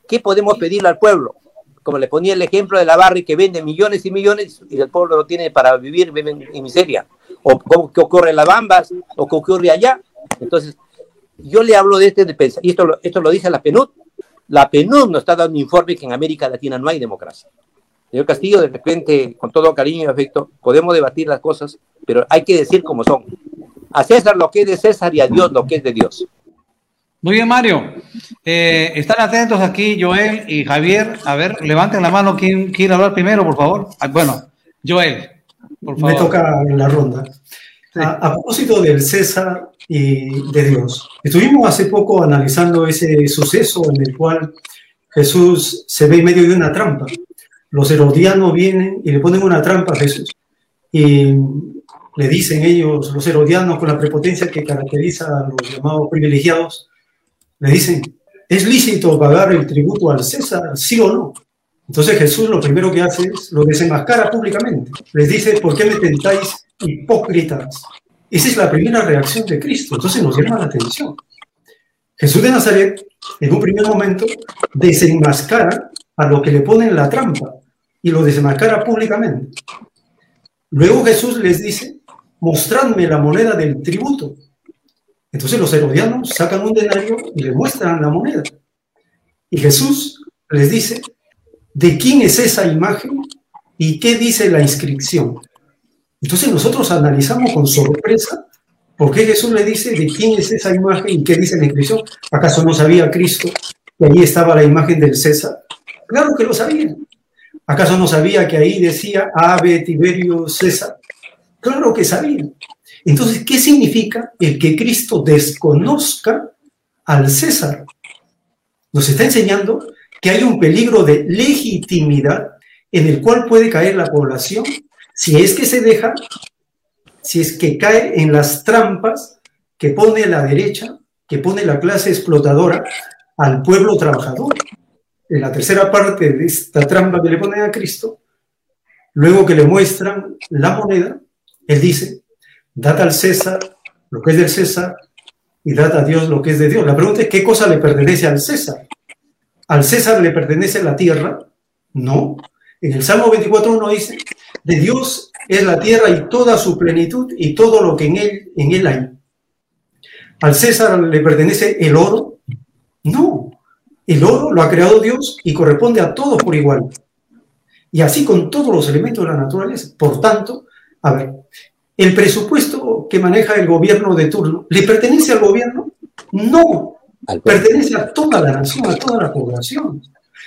Speaker 7: ¿Qué podemos pedirle al pueblo? Como le ponía el ejemplo de la barri que vende millones y millones y el pueblo no tiene para vivir, viven en miseria. O qué ocurre en las Bambas, o qué ocurre allá. Entonces, yo le hablo de este de y esto, esto lo dice la PNUD. La PNUD nos está dando un informe que en América Latina no hay democracia. Señor Castillo, de repente, con todo cariño y afecto, podemos debatir las cosas, pero hay que decir cómo son a César lo que es de César y a Dios lo que es de Dios.
Speaker 4: Muy bien, Mario. Eh, están atentos aquí Joel y Javier. A ver, levanten la mano. ¿Quién quiere hablar primero, por favor? Ah, bueno, Joel,
Speaker 2: por favor. Me toca en la ronda. A, propósito del César y de Dios, estuvimos hace poco analizando ese suceso en el cual Jesús se ve en medio de una trampa. Los herodianos vienen y le ponen una trampa a Jesús. Y le dicen ellos, los herodianos, con la prepotencia que caracteriza a los llamados privilegiados, le dicen, ¿es lícito pagar el tributo al César, sí o no? Entonces Jesús lo primero que hace es lo desenmascara públicamente. Les dice, ¿por qué me tentáis hipócritas? Esa es la primera reacción de Cristo. Entonces nos llama la atención. Jesús de Nazaret, en un primer momento, desenmascara a lo que le ponen la trampa y lo desenmascara públicamente. Luego Jesús les dice, mostradme la moneda del tributo. Entonces los herodianos sacan un denario y le muestran la moneda. Y Jesús les dice, ¿de quién es esa imagen y qué dice la inscripción? Entonces nosotros analizamos con sorpresa por qué Jesús le dice de quién es esa imagen y qué dice la inscripción. ¿Acaso no sabía Cristo que allí estaba la imagen del César? Claro que lo sabía. ¿Acaso no sabía que ahí decía Ave Tiberio César? Claro que sabían. Entonces, ¿qué significa el que Cristo desconozca al César? nos está enseñando que hay un peligro de legitimidad en el cual puede caer la población si es que se deja, si es que cae en las trampas que pone la derecha, que pone la clase explotadora al pueblo trabajador. En la tercera parte de esta trampa que le ponen a Cristo, luego que le muestran la moneda, él dice, dad al César lo que es del César y dad a Dios lo que es de Dios. La pregunta es, ¿qué cosa le pertenece al César? ¿Al César le pertenece la tierra? No. En el Salmo 24.1 dice, de Dios es la tierra y toda su plenitud y todo lo que en él, en él hay. ¿Al César le pertenece el oro? No. El oro lo ha creado Dios y corresponde a todos por igual. Y así con todos los elementos de la naturaleza. Por tanto, a ver, ¿el presupuesto que maneja el gobierno de turno le pertenece al gobierno? No. Pertenece a toda la nación, a toda la población.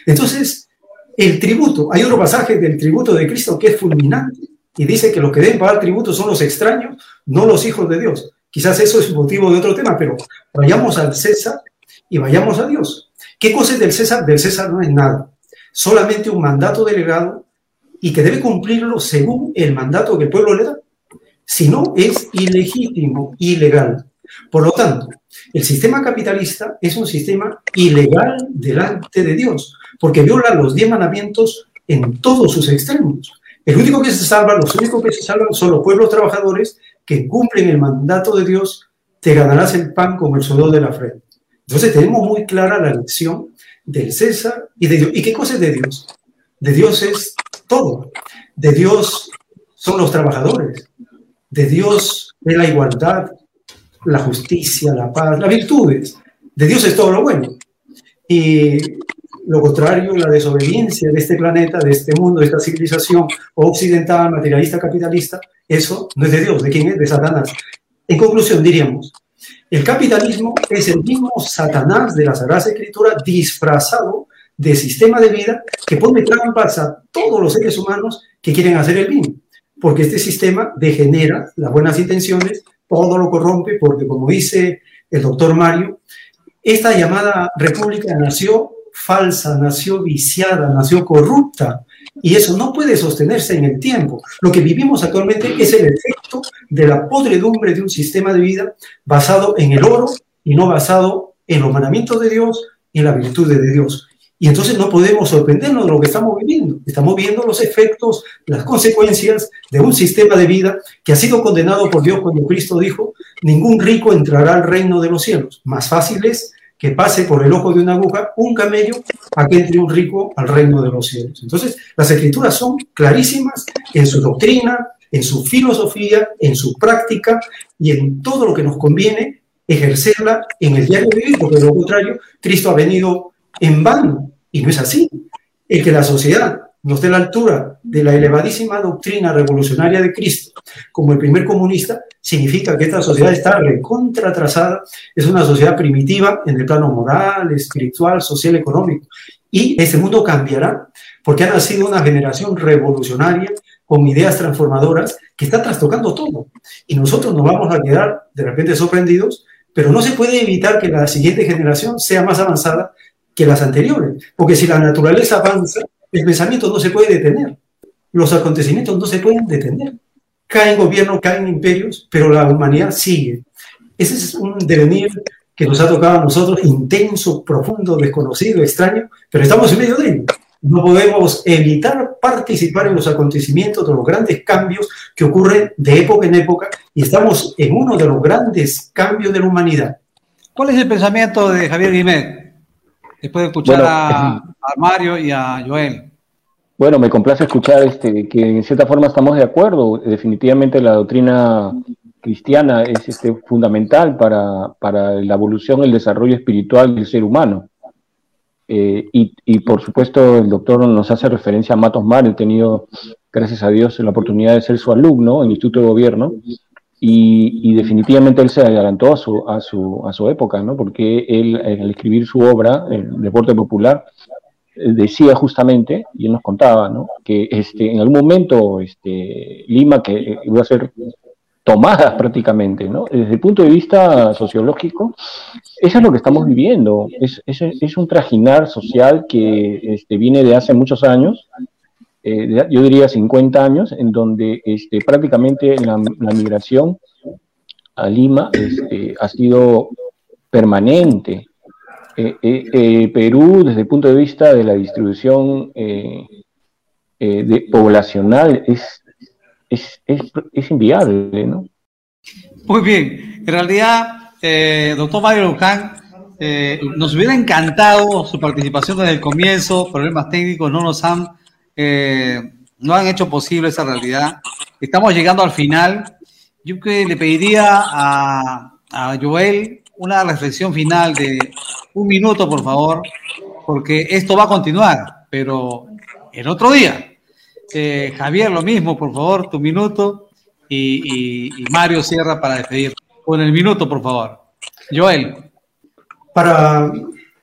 Speaker 2: Entonces, el tributo, hay otro pasaje del tributo de Cristo que es fulminante y dice que los que deben pagar tributo son los extraños, no los hijos de Dios. Quizás eso es motivo de otro tema, pero vayamos al César y vayamos a Dios. ¿Qué cosa es del César? Del César no es nada. Solamente un mandato delegado y que debe cumplirlo según el mandato que el pueblo le da. Si no, es ilegítimo, ilegal. Por lo tanto, el sistema capitalista es un sistema ilegal delante de Dios, porque viola los diez mandamientos en todos sus extremos. El único que se salva, los únicos que se salvan son los pueblos trabajadores que cumplen el mandato de Dios, te ganarás el pan como el sudor de la frente. Entonces tenemos muy clara la lección del César y de Dios. ¿Y qué cosa es de Dios? De Dios es todo. De Dios son los trabajadores. De Dios es la igualdad, la justicia, la paz, las virtudes. De Dios es todo lo bueno. Y lo contrario, la desobediencia de este planeta, de este mundo, de esta civilización occidental, materialista, capitalista, eso no es de Dios. ¿De quién es? De Satanás. En conclusión, diríamos, el capitalismo es el mismo Satanás de la Sagrada Escritura disfrazado de sistema de vida que pone trampas a todos los seres humanos que quieren hacer el bien, porque este sistema degenera las buenas intenciones, todo lo corrompe, porque como dice el doctor Mario, esta llamada república nació falsa, nació viciada, nació corrupta, y eso no puede sostenerse en el tiempo. Lo que vivimos actualmente es el efecto de la podredumbre de un sistema de vida basado en el oro y no basado en los mandamientos de Dios y en la virtud de Dios. Y entonces no podemos sorprendernos de lo que estamos viviendo. Estamos viendo los efectos, las consecuencias de un sistema de vida que ha sido condenado por Dios cuando Cristo dijo, ningún rico entrará al reino de los cielos. Más fácil es que pase por el ojo de una aguja un camello a que entre un rico al reino de los cielos. Entonces, las escrituras son clarísimas en su doctrina, en su filosofía, en su práctica y en todo lo que nos conviene ejercerla en el diario vivir, porque de lo contrario, Cristo ha venido en vano y no es así. El que la sociedad no esté la altura de la elevadísima doctrina revolucionaria de Cristo como el primer comunista, significa que esta sociedad está recontra es una sociedad primitiva en el plano moral, espiritual, social, económico. Y ese mundo cambiará porque ha nacido una generación revolucionaria con ideas transformadoras que está trastocando todo. Y nosotros nos vamos a quedar de repente sorprendidos, pero no se puede evitar que la siguiente generación sea más avanzada que las anteriores, porque si la naturaleza avanza, el pensamiento no se puede detener, los acontecimientos no se pueden detener. Caen gobiernos, caen imperios, pero la humanidad sigue. Ese es un devenir que nos ha tocado a nosotros, intenso, profundo, desconocido, extraño, pero estamos en medio de ello. No podemos evitar participar en los acontecimientos de los grandes cambios que ocurren de época en época y estamos en uno de los grandes cambios de la humanidad.
Speaker 4: ¿Cuál es el pensamiento de Javier Guimet? Después de escuchar a, Mario y a Joel.
Speaker 6: Bueno, me complace escuchar este, que en cierta forma estamos de acuerdo. Definitivamente la doctrina cristiana es este, fundamental para, para la evolución, el desarrollo espiritual del ser humano. Eh, y, y, por supuesto el doctor nos hace referencia a Matos Mar, he tenido, gracias a Dios, la oportunidad de ser su alumno en el Instituto de Gobierno, y, definitivamente él se adelantó a su, a su, a su época, ¿no? porque él, al escribir su obra, El Deporte Popular, decía justamente, y él nos contaba, ¿no? que este, en algún momento este, Lima, que iba a ser tomadas prácticamente, ¿no? Desde el punto de vista sociológico, eso es lo que estamos viviendo, es, es, un trajinar social que este, viene de hace muchos años, eh, yo diría 50 años, en donde este, prácticamente la, migración a Lima este, ha sido permanente. Eh, eh, Perú, desde el punto de vista de la distribución poblacional, es es, es, inviable, ¿no?
Speaker 4: Muy bien, en realidad, eh, doctor Mario Luján, eh, nos hubiera encantado su participación desde el comienzo, problemas técnicos no nos han, eh, no han hecho posible esa realidad. Estamos llegando al final. Yo que le pediría a, a Joel una reflexión final de un minuto, por favor, porque esto va a continuar, pero el otro día. Eh, Javier, lo mismo, por favor, tu minuto. Y, Mario cierra para despedir. Con el minuto, por favor. Joel.
Speaker 2: Para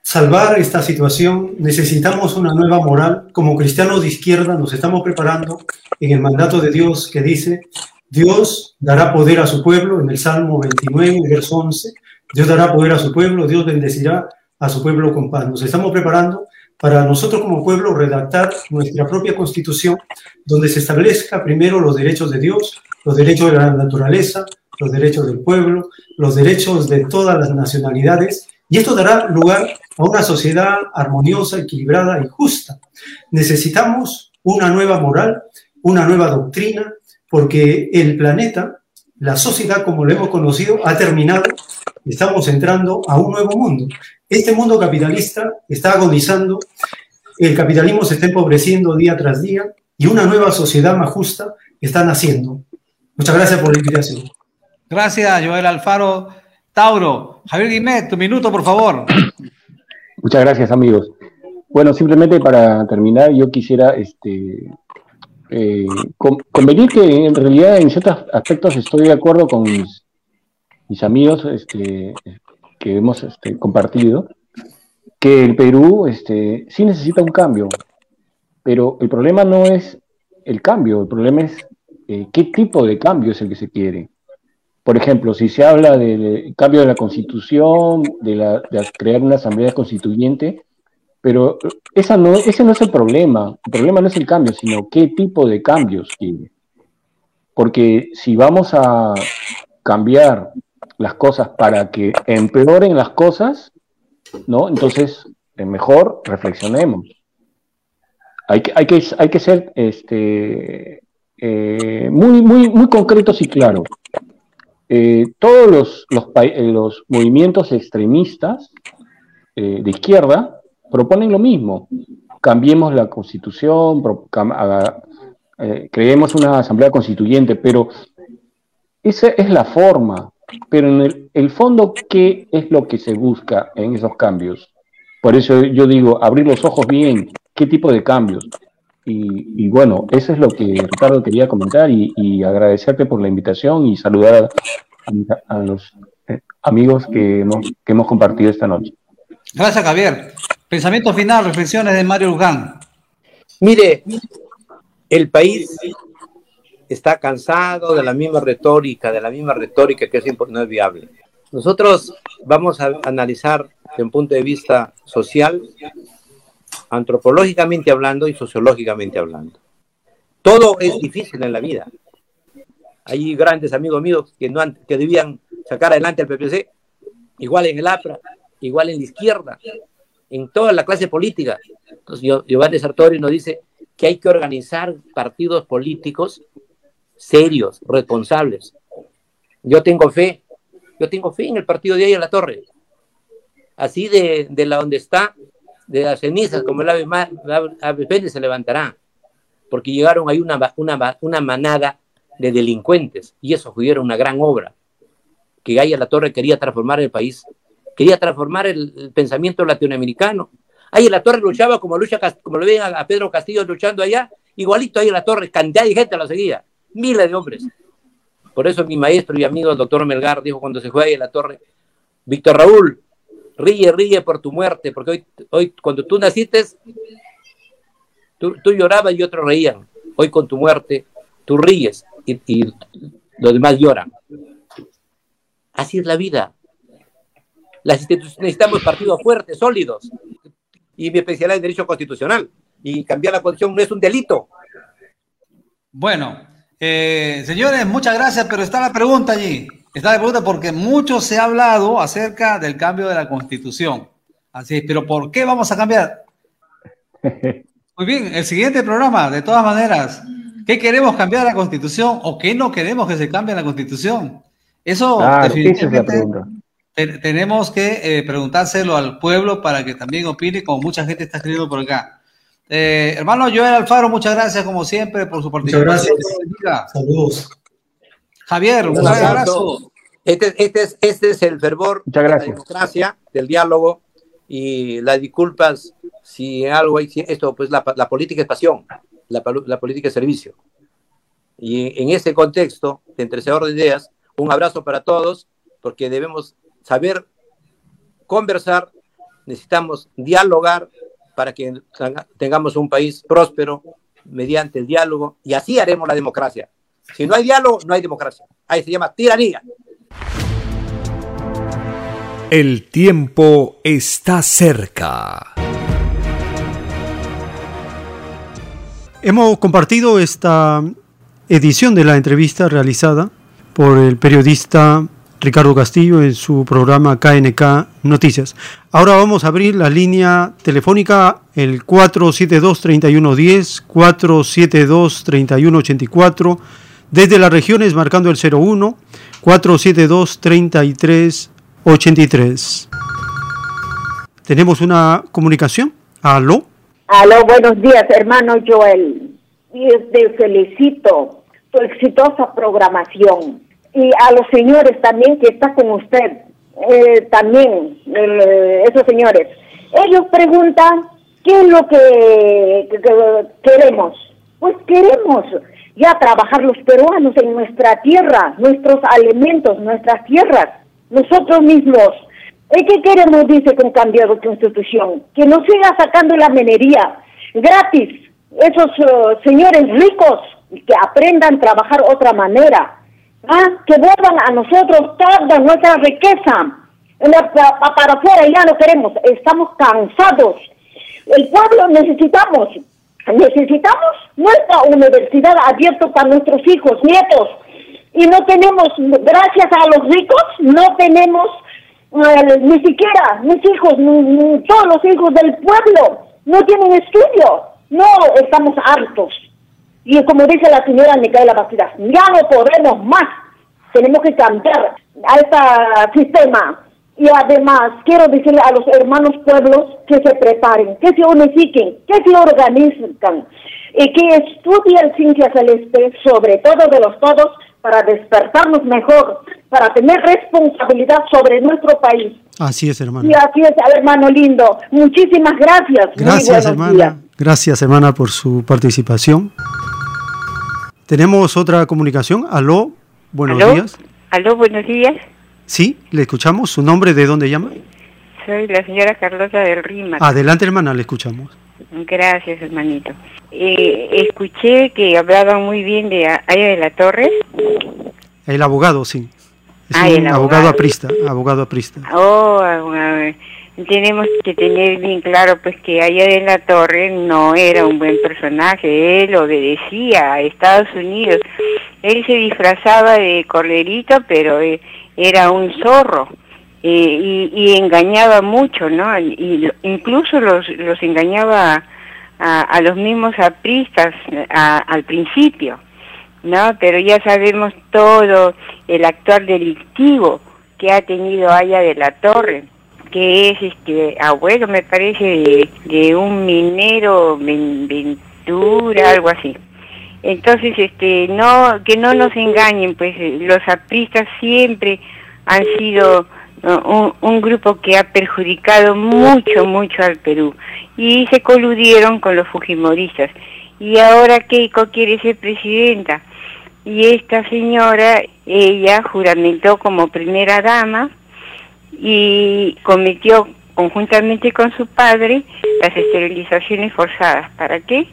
Speaker 2: salvar esta situación necesitamos una nueva moral. Como cristianos de izquierda nos estamos preparando en el mandato de Dios que dice, Dios dará poder a su pueblo, en el Salmo 29, verso 11, Dios dará poder a su pueblo, Dios bendecirá a su pueblo con paz. Nos estamos preparando para nosotros como pueblo redactar nuestra propia constitución, donde se establezca primero los derechos de Dios, los derechos de la naturaleza, los derechos del pueblo, los derechos de todas las nacionalidades, y esto dará lugar a una sociedad armoniosa, equilibrada y justa. Necesitamos una nueva moral, una nueva doctrina, porque el planeta, la sociedad como lo hemos conocido, ha terminado estamos entrando a un nuevo mundo. Este mundo capitalista está agonizando, el capitalismo se está empobreciendo día tras día y una nueva sociedad más justa está naciendo. Muchas gracias por la invitación.
Speaker 4: Gracias, Joel Alfaro. Tauro, Javier Guimet, tu minuto, por favor.
Speaker 6: Muchas gracias, amigos. Bueno, simplemente para terminar, yo quisiera este, eh, convenir que en realidad en ciertos aspectos estoy de acuerdo con mis, mis amigos este, que hemos este, compartido, que el Perú este, sí necesita un cambio, pero el problema no es el cambio, el problema es eh, qué tipo de cambio es el que se quiere. Por ejemplo, si se habla del cambio de la constitución, de, la, de crear una asamblea constituyente, pero esa no, ese no es el problema. El problema no es el cambio, sino qué tipo de cambios quiere. Porque si vamos a cambiar las cosas para que empeoren las cosas, ¿no? Entonces, eh, mejor reflexionemos. Hay que, hay que, hay que ser este, eh, muy, muy, muy concretos y claros. Eh, todos los, los, los, movimientos extremistas de izquierda proponen lo mismo. Cambiemos la constitución, creemos una asamblea constituyente, pero esa es la forma. Pero en el, fondo, ¿qué es lo que se busca en esos cambios? Por eso yo digo, abrir los ojos bien, ¿qué tipo de cambios? Y, bueno, eso es lo que Ricardo quería comentar y, agradecerte por la invitación y saludar a, los eh, amigos que hemos, que hemos compartido esta noche.
Speaker 4: Gracias, Javier. Pensamiento final, reflexiones de Mario Luján.
Speaker 7: Mire, el país está cansado de la misma retórica, de la misma retórica que es no es viable. Nosotros vamos a analizar desde un punto de vista social, antropológicamente hablando y sociológicamente hablando. Todo es difícil en la vida. Hay grandes amigos míos que, no que debían sacar adelante al PPC, igual en el APRA, igual en la izquierda, en toda la clase política. Entonces, Giovanni Sartori nos dice que hay que organizar partidos políticos serios, responsables. Yo tengo fe, yo tengo fe en el partido de ahí la torre. Así de, de la donde está, de las cenizas, como el ave, ave se levantará, porque llegaron ahí una, una, una manada de delincuentes y eso fue una gran obra que Gaya La Torre quería transformar el país, quería transformar el, pensamiento latinoamericano. Ahí La Torre luchaba como lucha, como lo ven a, Pedro Castillo luchando allá, igualito ahí La Torre, cantidad de gente lo seguía miles de hombres. Por eso mi maestro y amigo, el doctor Melgar, dijo cuando se fue ahí la torre, Víctor Raúl, ríe, ríe por tu muerte, porque hoy, hoy cuando tú naciste, tú, llorabas y otros reían. Hoy con tu muerte, tú ríes y, los demás lloran. Así es la vida. Las instituciones necesitamos partidos fuertes, sólidos. Y mi especialidad en Derecho Constitucional. Y cambiar la constitución no es un delito.
Speaker 4: Bueno, eh, señores, muchas gracias, pero está la pregunta allí. Está la pregunta porque mucho se ha hablado acerca del cambio de la constitución. Así es, pero ¿por qué vamos a cambiar? Muy bien, el siguiente programa, de todas maneras, ¿qué queremos cambiar la constitución o qué no queremos que se cambie la constitución? Eso definitivamente tenemos que eh, preguntárselo al pueblo para que también opine, como mucha gente está escribiendo por acá. Eh, hermano Joel Alfaro, muchas gracias como siempre por su participación.
Speaker 2: gracias. Saludos.
Speaker 4: Javier, un abrazo.
Speaker 7: Este, este, es, este es el fervor de la democracia, del diálogo y las disculpas si algo hay, esto, pues la, la política es pasión, la, la, política es servicio. Y en ese contexto de entrecedor de ideas, un abrazo para todos, porque debemos saber conversar, necesitamos dialogar para que tengamos un país próspero mediante el diálogo y así haremos la democracia. Si no hay diálogo, no hay democracia. Ahí se llama tiranía.
Speaker 1: El tiempo está cerca.
Speaker 8: Hemos compartido esta edición de la entrevista realizada por el periodista Ricardo Castillo en su programa KNK Noticias. Ahora vamos a abrir la línea telefónica el 472-3110, 472-3184, desde las regiones marcando el 01, 472-3383. Tenemos una comunicación. Aló.
Speaker 9: Aló, buenos días, hermano Joel. Y te felicito tu exitosa programación. Y a los señores también que está con usted, eh, también, eh, esos señores. Ellos preguntan, ¿qué es lo que, queremos? Pues queremos ya trabajar los peruanos en nuestra tierra, nuestros alimentos, nuestras tierras, nosotros mismos ¿Qué queremos, dice, con cambio de constitución? Que no siga sacando la minería gratis. Esos uh, señores ricos que aprendan a trabajar otra manera. ¿Ah? Que vuelvan a nosotros toda nuestra riqueza. para afuera ya no queremos. Estamos cansados. El pueblo necesitamos. Necesitamos nuestra universidad abierta para nuestros hijos, nietos. Y no tenemos, gracias a los ricos, no tenemos ni siquiera mis hijos, todos los hijos del pueblo no tienen estudio. No, estamos hartos. Y como dice la señora Micaela Bastidas, ya no podemos más. Tenemos que cambiar a este sistema. Y además, quiero decirle a los hermanos pueblos que se preparen, que se unifiquen, que se organizan y que estudien ciencia celeste, sobre todo de los todos, para despertarnos mejor, para tener responsabilidad sobre nuestro país.
Speaker 8: Así es, hermano.
Speaker 9: Y así es, hermano lindo. Muchísimas gracias.
Speaker 8: Gracias, hermana. Gracias, hermana, por su participación. Tenemos otra comunicación. Aló, buenos días.
Speaker 10: Aló, buenos días.
Speaker 8: Sí, le escuchamos. ¿Su nombre de dónde llama?
Speaker 10: Soy la señora Carlota del Rima.
Speaker 8: Adelante, hermana, le escuchamos.
Speaker 10: Gracias, hermanito. Eh, escuché que hablaban muy bien de Aya de la Torre.
Speaker 8: El abogado, sí. Es ah, un abogado, aprista, abogado aprista.
Speaker 10: Oh, tenemos que tener bien claro pues que Aya de la Torre no era un buen personaje, él obedecía a Estados Unidos. Él se disfrazaba de corderito, pero eh, era un zorro. Eh, y, engañaba mucho, ¿no? Y incluso los, los engañaba a, los mismos apristas al principio, ¿no? Pero ya sabemos todo el actual delictivo que ha tenido Aya de la Torre, que es este abuelo, me parece, de, un minero Ventura, algo así. Entonces, este, no, que no nos engañen, pues los apristas siempre han sido un, grupo que ha perjudicado mucho, mucho al Perú. Y se coludieron con los fujimoristas. Y ahora Keiko quiere ser presidenta. Y esta señora, ella juramentó como primera dama y cometió conjuntamente con su padre las esterilizaciones forzadas. ¿Para qué?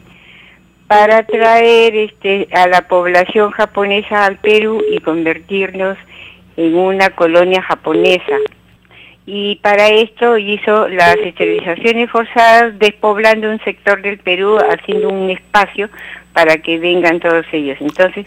Speaker 10: para traer este, a la población japonesa al Perú y convertirnos en una colonia japonesa. Y para esto hizo las esterilizaciones forzadas, despoblando un sector del Perú, haciendo un espacio para que vengan todos ellos. Entonces,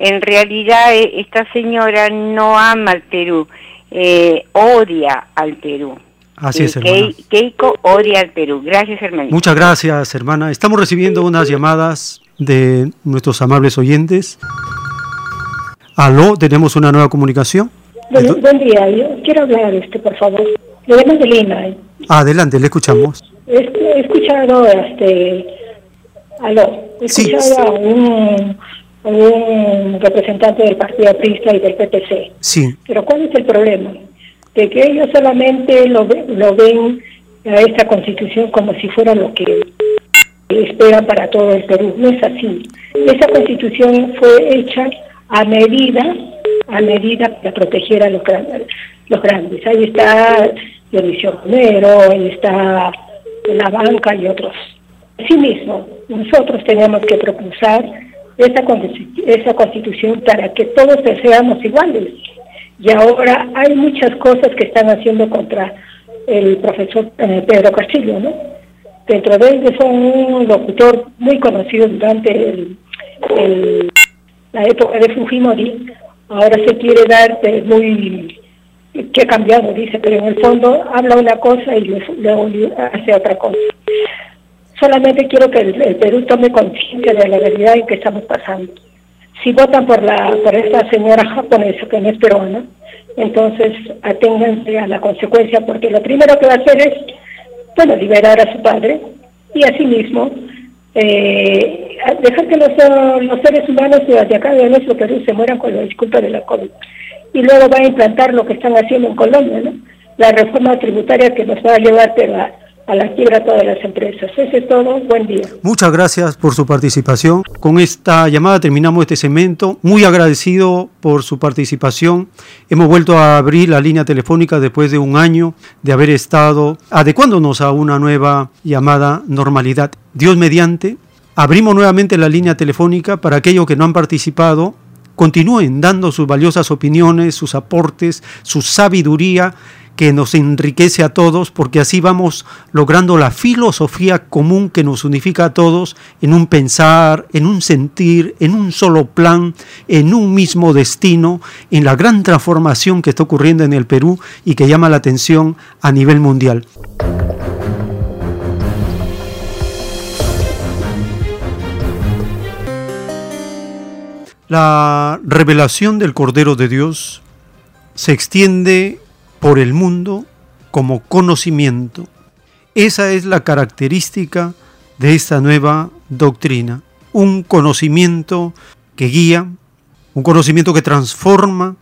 Speaker 10: en realidad eh, esta señora no ama al Perú, eh, odia al Perú.
Speaker 2: Así es, hermana.
Speaker 10: Keiko odia al Perú. Gracias, hermana.
Speaker 2: Muchas gracias, hermana. Estamos recibiendo unas llamadas de nuestros amables oyentes. Aló, tenemos una nueva comunicación.
Speaker 11: Buen, día, yo quiero hablar, este, por favor. Le llamo de Lima. ¿eh?
Speaker 2: Adelante, le escuchamos.
Speaker 11: He, escuchado, este, aló, he escuchado a, un, un representante del Partido Aprista y del PPC.
Speaker 2: Sí.
Speaker 11: Pero ¿cuál es el problema? De que ellos solamente lo, lo ven a esta constitución como si fuera lo que esperan para todo el Perú. No es así. Esa constitución fue hecha a medida a medida para proteger a los, los grandes. Ahí está Dionisio Romero, ahí está la banca y otros. Asimismo, nosotros tenemos que propulsar esa, esa constitución para que todos seamos iguales. Y ahora hay muchas cosas que están haciendo contra el profesor eh, Pedro Castillo, ¿no? Dentro de ellos son un locutor muy conocido durante la época de Fujimori, ahora se quiere dar muy que ha cambiado, dice, pero en el fondo habla una cosa y luego hace otra cosa. Solamente quiero que el, Perú tome conciencia de la realidad en que estamos pasando. Si votan por la por esta señora japonesa que no es peruana, entonces aténganse a la consecuencia, porque lo primero que va a hacer es, bueno, liberar a su padre y asimismo eh, dejar que los, los, seres humanos de acá de nuestro Perú se mueran con la disculpa de la COVID. Y luego va a implantar lo que están haciendo en Colombia, ¿no? La reforma tributaria que nos va a llevar a, la quiebra a todas las empresas. Eso es todo. Buen día.
Speaker 2: Muchas gracias por su participación. Con esta llamada terminamos este segmento. Muy agradecido por su participación. Hemos vuelto a abrir la línea telefónica después de un año de haber estado adecuándonos a una nueva llamada normalidad. Dios mediante, abrimos nuevamente la línea telefónica para aquellos que no han participado, continúen dando sus valiosas opiniones, sus aportes, su sabiduría que nos enriquece a todos, porque así vamos logrando la filosofía común que nos unifica a todos en un pensar, en un sentir, en un solo plan, en un mismo destino, en la gran transformación que está ocurriendo en el Perú y que llama la atención a nivel mundial. La revelación del Cordero de Dios se extiende por el mundo como conocimiento. Esa es la característica de esta nueva doctrina. Un conocimiento que guía, un conocimiento que transforma,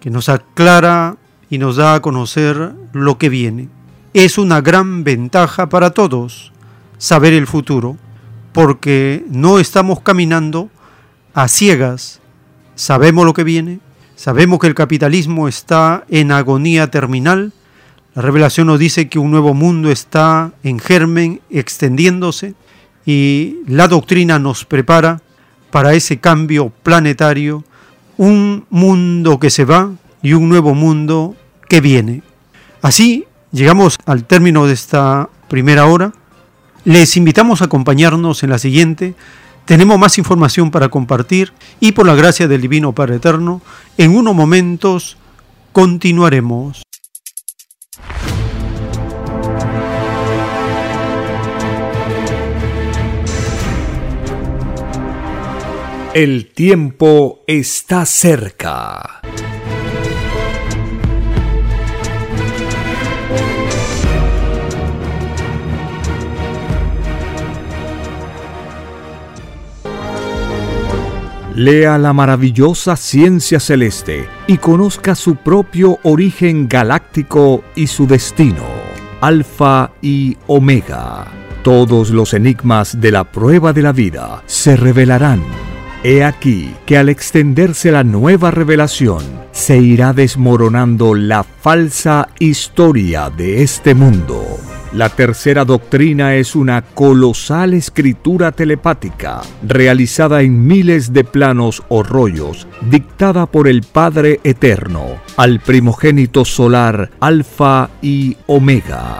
Speaker 2: que nos aclara y nos da a conocer lo que viene. Es una gran ventaja para todos saber el futuro, porque no estamos caminando a ciegas. Sabemos lo que viene, sabemos que el capitalismo está en agonía terminal. La revelación nos dice que un nuevo mundo está en germen, extendiéndose, y la doctrina nos prepara para ese cambio planetario, un mundo que se va y un nuevo mundo que viene. Así llegamos al término de esta primera hora. Les invitamos a acompañarnos en la siguiente tenemos más información para compartir y por la gracia del Divino Padre Eterno, en unos momentos continuaremos.
Speaker 1: El tiempo está cerca. Lea la maravillosa ciencia celeste y conozca su propio origen galáctico y su destino. Alfa y Omega. Todos los enigmas de la prueba de la vida se revelarán. He aquí que al extenderse la nueva revelación, se irá desmoronando la falsa historia de este mundo La tercera doctrina es una colosal escritura telepática, realizada en miles de planos o rollos, dictada por el Padre Eterno, al primogénito solar Alfa y Omega.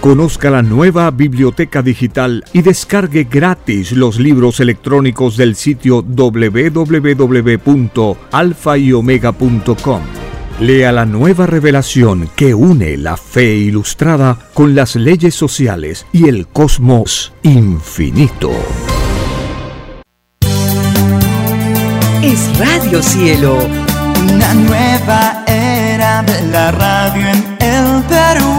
Speaker 1: Conozca la nueva biblioteca digital y descargue gratis los libros electrónicos del sitio www.alfayomega.com. Lea la nueva revelación que une la fe ilustrada con las leyes sociales y el cosmos infinito.
Speaker 12: Es Radio Cielo,
Speaker 13: una nueva era de la radio en el Perú.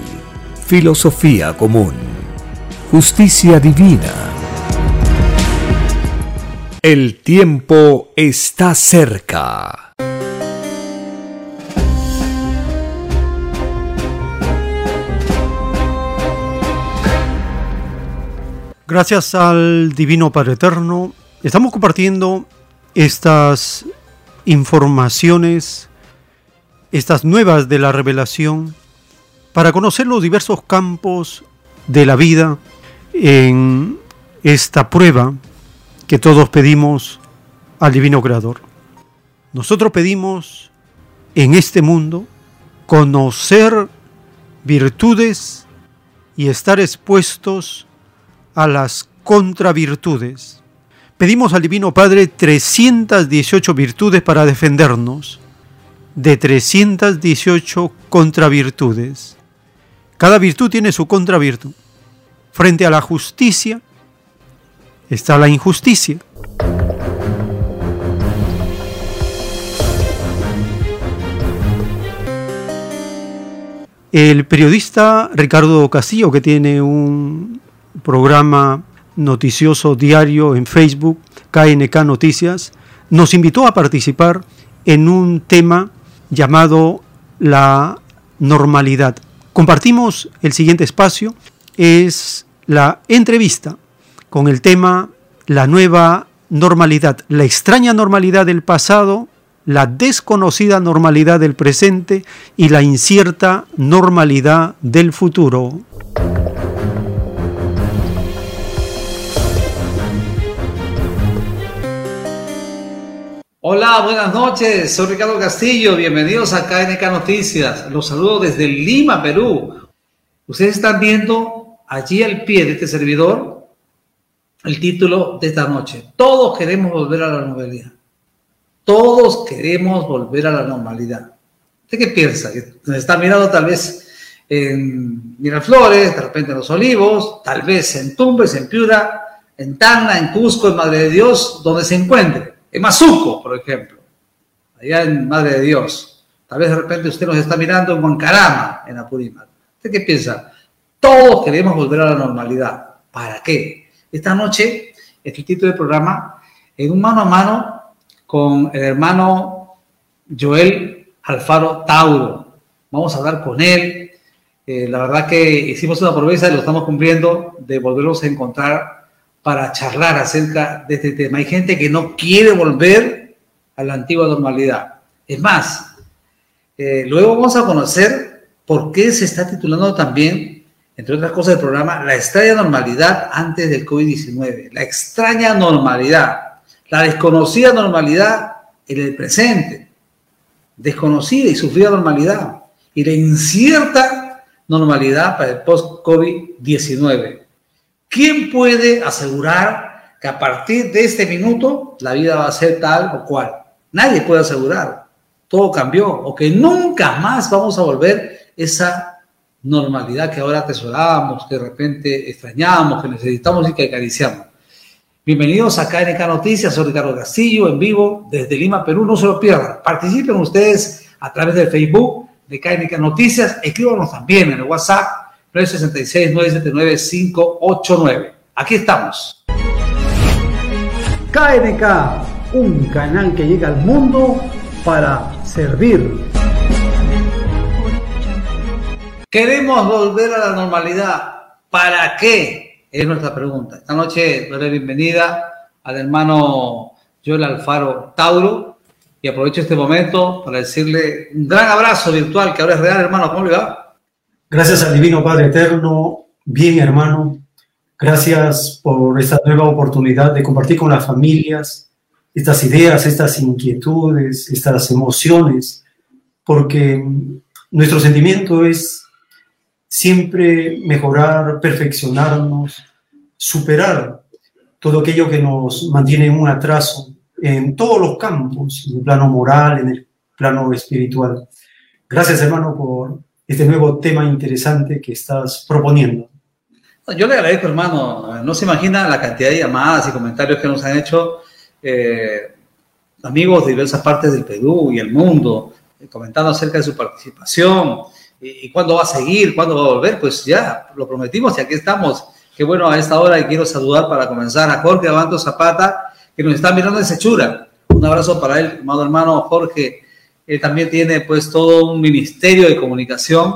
Speaker 1: filosofía común, justicia divina. El tiempo está cerca.
Speaker 2: Gracias al Divino Padre Eterno, estamos compartiendo estas informaciones, estas nuevas de la revelación, para conocer los diversos campos de la vida en esta prueba que todos pedimos al Divino Creador. Nosotros pedimos en este mundo conocer virtudes y estar expuestos a las contravirtudes. Pedimos al Divino Padre 318 virtudes para defendernos de 318 contravirtudes. Cada virtud tiene su contravirtud. Frente a la justicia está la injusticia. El periodista Ricardo Castillo, que tiene un programa noticioso diario en Facebook, KNK Noticias, nos invitó a participar en un tema llamado la normalidad. Compartimos el siguiente espacio, es la entrevista con el tema la nueva normalidad, la extraña normalidad del pasado, la desconocida normalidad del presente y la incierta normalidad del futuro.
Speaker 4: Hola, buenas noches. Soy Ricardo Castillo. Bienvenidos a KNK Noticias. Los saludo desde Lima, Perú. Ustedes están viendo allí al pie de este servidor el título de esta noche. Todos queremos volver a la normalidad. Todos queremos volver a la normalidad. ¿Usted qué piensa? Que está mirando tal vez en Miraflores, de repente en Los Olivos, tal vez en Tumbes, en Piura, en Tacna, en Cusco, en Madre de Dios, donde se encuentre. En Mazuco, por ejemplo. Allá en Madre de Dios. Tal vez de repente usted nos está mirando en Huancarama, en Apurímac. ¿Usted qué piensa? Todos queremos volver a la normalidad. ¿Para qué? Esta noche, este título del programa, en un mano a mano con el hermano Joel Alfaro Tauro. Vamos a hablar con él. Eh, la verdad que hicimos una promesa y lo estamos cumpliendo de volvernos a encontrar para charlar acerca de este tema. Hay gente que no quiere volver a la antigua normalidad. Es más, eh, luego vamos a conocer por qué se está titulando también, entre otras cosas, el programa La extraña normalidad antes del COVID-19. La extraña normalidad, la desconocida normalidad en el presente, desconocida y sufrida normalidad, y la incierta normalidad para el post-COVID-19. ¿Quién puede asegurar que a partir de este minuto la vida va a ser tal o cual? Nadie puede asegurar. Todo cambió o que nunca más vamos a volver esa normalidad que ahora atesorábamos, que de repente extrañamos, que necesitamos y que acariciamos. Bienvenidos a KNK Noticias, soy Ricardo Castillo, en vivo desde Lima, Perú. No se lo pierdan. Participen ustedes a través del Facebook de KNK Noticias. Escríbanos también en el WhatsApp 966-979-589. Aquí estamos.
Speaker 8: KNK, un canal que llega al mundo para servir.
Speaker 4: Queremos volver a la normalidad. ¿Para qué? Es nuestra pregunta. Esta noche doy la bienvenida al hermano Joel Alfaro Tauro y aprovecho este momento para decirle un gran abrazo virtual que ahora es real, hermano. ¿Cómo le va?
Speaker 2: Gracias al Divino Padre Eterno, bien hermano. Gracias por esta nueva oportunidad de compartir con las familias estas ideas, estas inquietudes, estas emociones, porque nuestro sentimiento es siempre mejorar, perfeccionarnos, superar todo aquello que nos mantiene en un atraso en todos los campos, en el plano moral, en el plano espiritual. Gracias, hermano, por este nuevo tema interesante que estás proponiendo.
Speaker 4: Yo le agradezco, hermano. No se imagina la cantidad de llamadas y comentarios que nos han hecho eh, amigos de diversas partes del Perú y el mundo, eh, comentando acerca de su participación y, y, cuándo va a seguir, cuándo va a volver. Pues ya, lo prometimos y aquí estamos. Qué bueno a esta hora y quiero saludar para comenzar a Jorge Abanto Zapata, que nos está mirando en Sechura. Un abrazo para él, amado hermano Jorge. Él también tiene pues todo un ministerio de comunicación.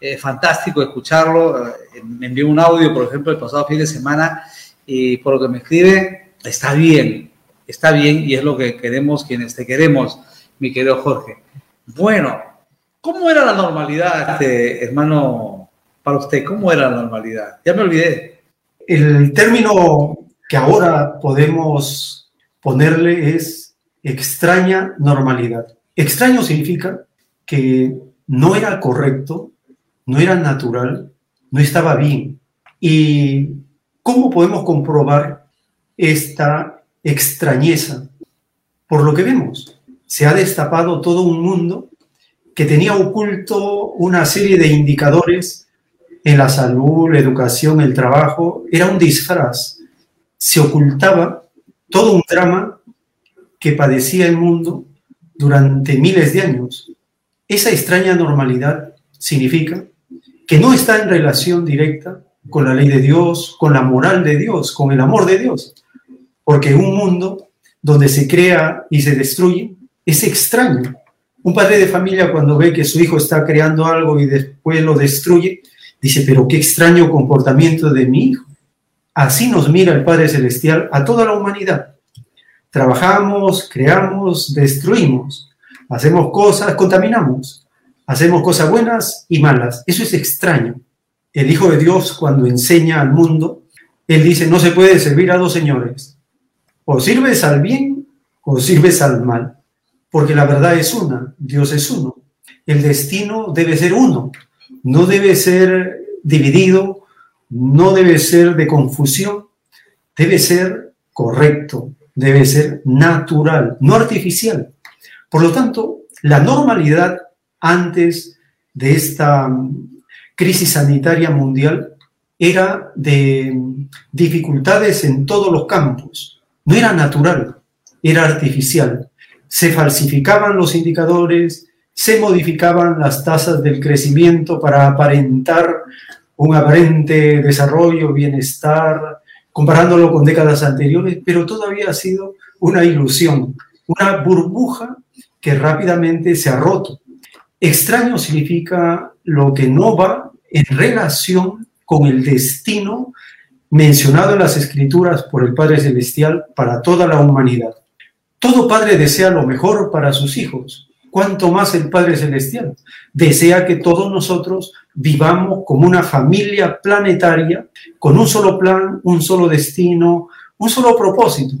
Speaker 4: Eh, fantástico escucharlo. Eh, me envió un audio, por ejemplo, el pasado fin de semana y por lo que me escribe, está bien, está bien y es lo que queremos quienes te queremos, mi querido Jorge. Bueno, ¿cómo era la normalidad, este, hermano, para usted? ¿Cómo era la normalidad? Ya me olvidé.
Speaker 2: El término que ahora podemos ponerle es extraña normalidad. Extraño significa que no era correcto, no era natural, no estaba bien. ¿Y cómo podemos comprobar esta extrañeza? Por lo que vemos, se ha destapado todo un mundo que tenía oculto una serie de indicadores en la salud, la educación, el trabajo. Era un disfraz. Se ocultaba todo un drama que padecía el mundo durante miles de años. Esa extraña normalidad significa que no está en relación directa con la ley de Dios, con la moral de Dios, con el amor de Dios. Porque un mundo donde se crea y se destruye es extraño. Un padre de familia cuando ve que su hijo está creando algo y después lo destruye, dice, pero qué extraño comportamiento de mi hijo. Así nos mira el Padre Celestial a toda la humanidad. Trabajamos, creamos, destruimos, hacemos cosas, contaminamos, hacemos cosas buenas y malas. Eso es extraño. El Hijo de Dios cuando enseña al mundo, Él dice, no se puede servir a dos señores. O sirves al bien o sirves al mal, porque la verdad es una, Dios es uno. El destino debe ser uno, no debe ser dividido, no debe ser de confusión, debe ser correcto, debe ser natural, no artificial. Por lo tanto, la normalidad antes de esta crisis sanitaria mundial era de dificultades en todos los campos. No era natural, era artificial. Se falsificaban los indicadores, se modificaban las tasas del crecimiento para aparentar un aparente desarrollo, bienestar, comparándolo con décadas anteriores, pero todavía ha sido una ilusión, una burbuja que rápidamente se ha roto. Extraño significa lo que no va en relación con el destino mencionado en las escrituras por el Padre Celestial para toda la humanidad. Todo padre desea lo mejor para sus hijos, cuanto más el Padre Celestial desea que todos nosotros vivamos como una familia planetaria, con un solo plan, un solo destino, un solo propósito,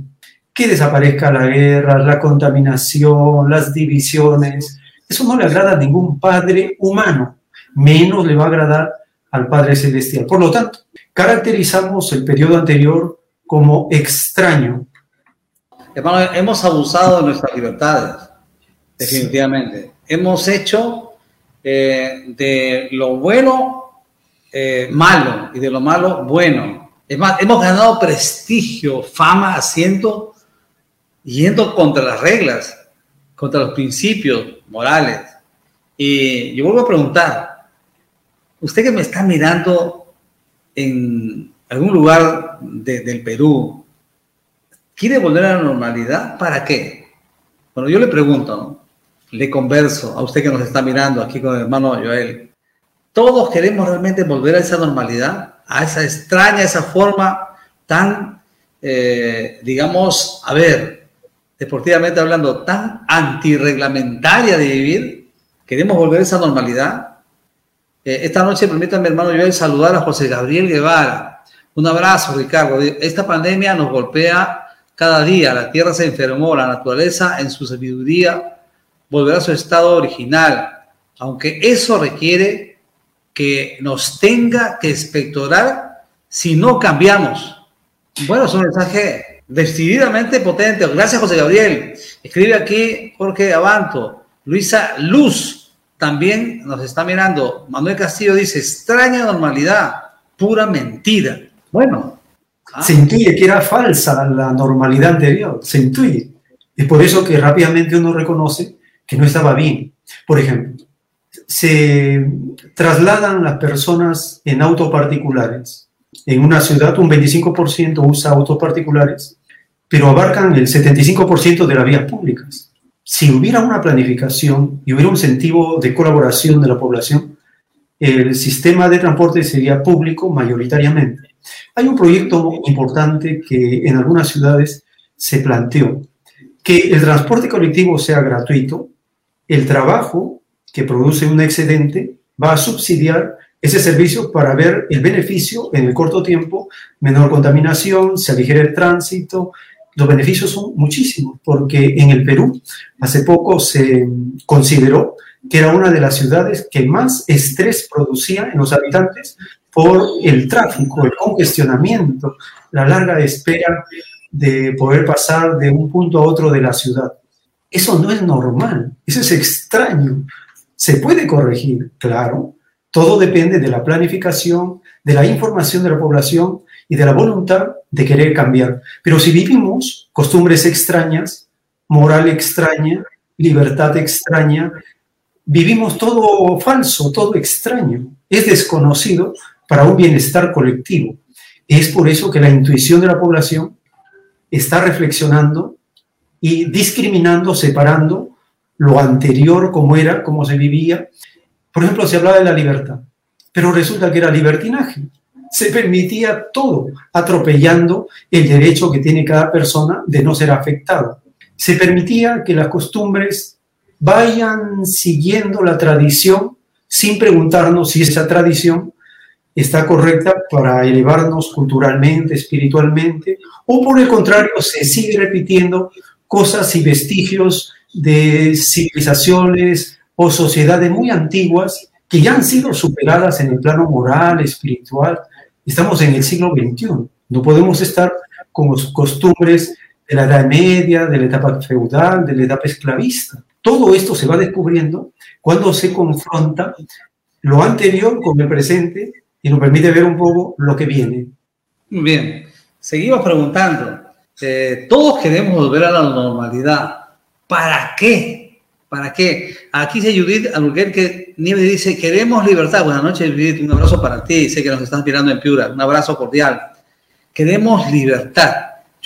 Speaker 2: que desaparezca la guerra, la contaminación, las divisiones. Eso no le agrada a ningún padre humano, menos le va a agradar al Padre Celestial. Por lo tanto, caracterizamos el periodo anterior como extraño.
Speaker 4: Hermano, hemos abusado de nuestras libertades, definitivamente. Hemos hecho eh, de lo bueno eh, malo y de lo malo bueno. Es más, hemos ganado prestigio, fama, asiento yendo contra las reglas, contra los principios morales. Y yo vuelvo a preguntar, usted que me está mirando en algún lugar del Perú, ¿quiere volver a la normalidad? ¿Para qué? Bueno, yo le pregunto, le converso a usted que nos está mirando aquí con el hermano Joel. ¿Todos queremos realmente volver a esa normalidad? A esa extraña, esa forma tan, eh, digamos, a ver, deportivamente hablando, tan antirreglamentaria de vivir? ¿Queremos volver a esa normalidad? Eh, esta noche permítanme, hermano Joel, saludar a José Gabriel Guevara. Un abrazo, Ricardo. Esta pandemia nos golpea cada día. La tierra se enfermó, la naturaleza en su sabiduría volverá a su estado original, aunque eso requiere que nos tenga que expectorar si no cambiamos. Bueno, es un mensaje decididamente potente. Gracias, José Gabriel. Escribe aquí Jorge Abanto. Luisa Luz también nos está mirando. Manuel Castillo dice, extraña normalidad, pura mentira. Bueno.
Speaker 2: Ah. Se intuye que era falsa la normalidad anterior, se intuye. Es por eso que rápidamente uno reconoce que no estaba bien. Por ejemplo, se trasladan las personas en autos particulares. En una ciudad un 25% usa autos particulares pero abarcan el 75% de las vías públicas. Si hubiera una planificación y hubiera un sentido de colaboración de la población, el sistema de transporte sería público mayoritariamente. Hay un proyecto importante que en algunas ciudades se planteó, que el transporte colectivo sea gratuito, el trabajo que produce un excedente va a subsidiar ese servicio para ver el beneficio en el corto tiempo, menor contaminación, se aligera el tránsito, los beneficios son muchísimos, porque en el Perú hace poco se consideró que era una de las ciudades que más estrés producía en los habitantes por el tráfico, el congestionamiento, la larga espera de poder pasar de un punto a otro de la ciudad. Eso no es normal, eso es extraño. Se puede corregir, claro. Todo depende de la planificación, de la información de la población y de la voluntad de querer cambiar. Pero si vivimos costumbres extrañas, moral extraña, libertad extraña, vivimos todo falso, todo extraño, es desconocido para un bienestar colectivo. Es por eso que la intuición de la población está reflexionando y discriminando, separando lo anterior, como era, cómo se vivía. Por ejemplo, se hablaba de la libertad, pero resulta que era libertinaje se permitía todo, atropellando el derecho que tiene cada persona de no ser afectado. Se permitía que las costumbres vayan siguiendo la tradición sin preguntarnos si esa tradición está correcta para elevarnos culturalmente, espiritualmente, o por el contrario, se sigue repitiendo cosas y vestigios de civilizaciones o sociedades muy antiguas que ya han sido superadas en el plano moral, espiritual. Estamos en el siglo XXI. No podemos estar con las costumbres de la Edad Media, de la etapa feudal, de la etapa esclavista. Todo esto se va descubriendo cuando se confronta lo anterior con el presente y nos permite ver un poco lo que viene.
Speaker 4: Bien, seguimos preguntando. Eh, todos queremos volver a la normalidad. ¿Para qué? ¿Para qué? Aquí dice Judith que Nieves dice, queremos libertad. Buenas noches, Judith. Un abrazo para ti. Sé que nos estás mirando en Piura. Un abrazo cordial. Queremos libertad.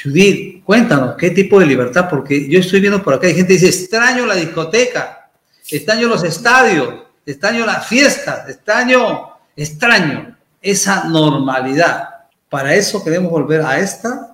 Speaker 4: Judith, cuéntanos, ¿qué tipo de libertad? Porque yo estoy viendo por acá, hay gente que dice, extraño la discoteca, extraño los estadios, extraño las fiestas, extraño, extraño esa normalidad. Para eso queremos volver a esta.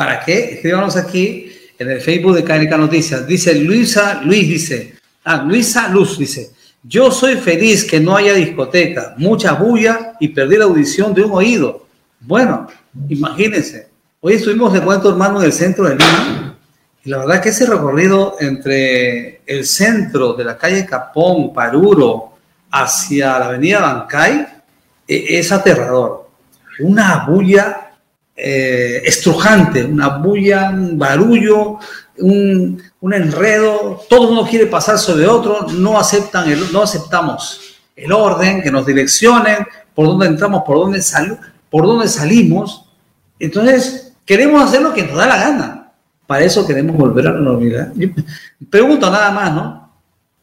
Speaker 4: ¿Para qué? Escríbanos aquí en el Facebook de KNK Noticias. Dice Luisa, Luis dice, ah, Luisa Luz dice, yo soy feliz que no haya discoteca, mucha bulla y perdí la audición de un oído. Bueno, imagínense. Hoy estuvimos de cuento hermano en el centro de Lima y la verdad que ese recorrido entre el centro de la calle Capón, Paruro, hacia la avenida Bancay e, es aterrador. Una bulla eh, estrujante, una bulla, un barullo, un, enredo, todo uno quiere pasar sobre otro, no, aceptan no aceptamos el orden, que nos direccionen, por dónde entramos, por dónde, por dónde salimos. Entonces, Queremos hacer lo que nos da la gana. Para eso queremos volver a la normalidad. pregunto nada más, ¿no?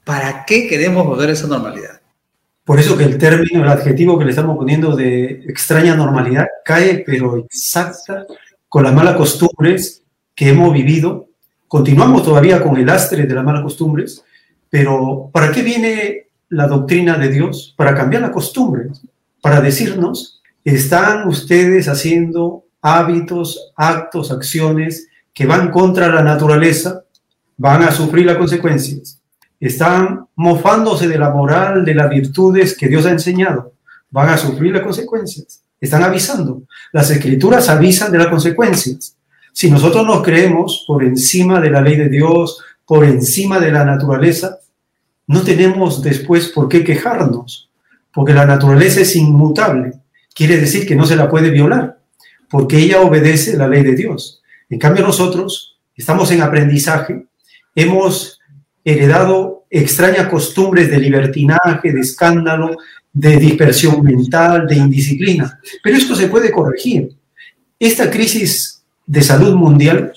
Speaker 4: ¿Para qué queremos volver a esa normalidad?
Speaker 2: Por eso que el término, el adjetivo que le estamos poniendo de extraña normalidad cae, pero exacta, con las malas costumbres que hemos vivido. Continuamos todavía con el lastre de las malas costumbres, pero ¿para qué viene la doctrina de Dios? Para cambiar las costumbres, para decirnos, están ustedes haciendo hábitos, actos, acciones que van contra la naturaleza, van a sufrir las consecuencias. Están mofándose de la moral, de las virtudes que Dios ha enseñado, van a sufrir las consecuencias. Están avisando. Las escrituras avisan de las consecuencias. Si nosotros nos creemos por encima de la ley de Dios, por encima de la naturaleza, no tenemos después por qué quejarnos, porque la naturaleza es inmutable. Quiere decir que no se la puede violar porque ella obedece la ley de Dios. En cambio nosotros estamos en aprendizaje, hemos heredado extrañas costumbres de libertinaje, de escándalo, de dispersión mental, de indisciplina. Pero esto se puede corregir. Esta crisis de salud mundial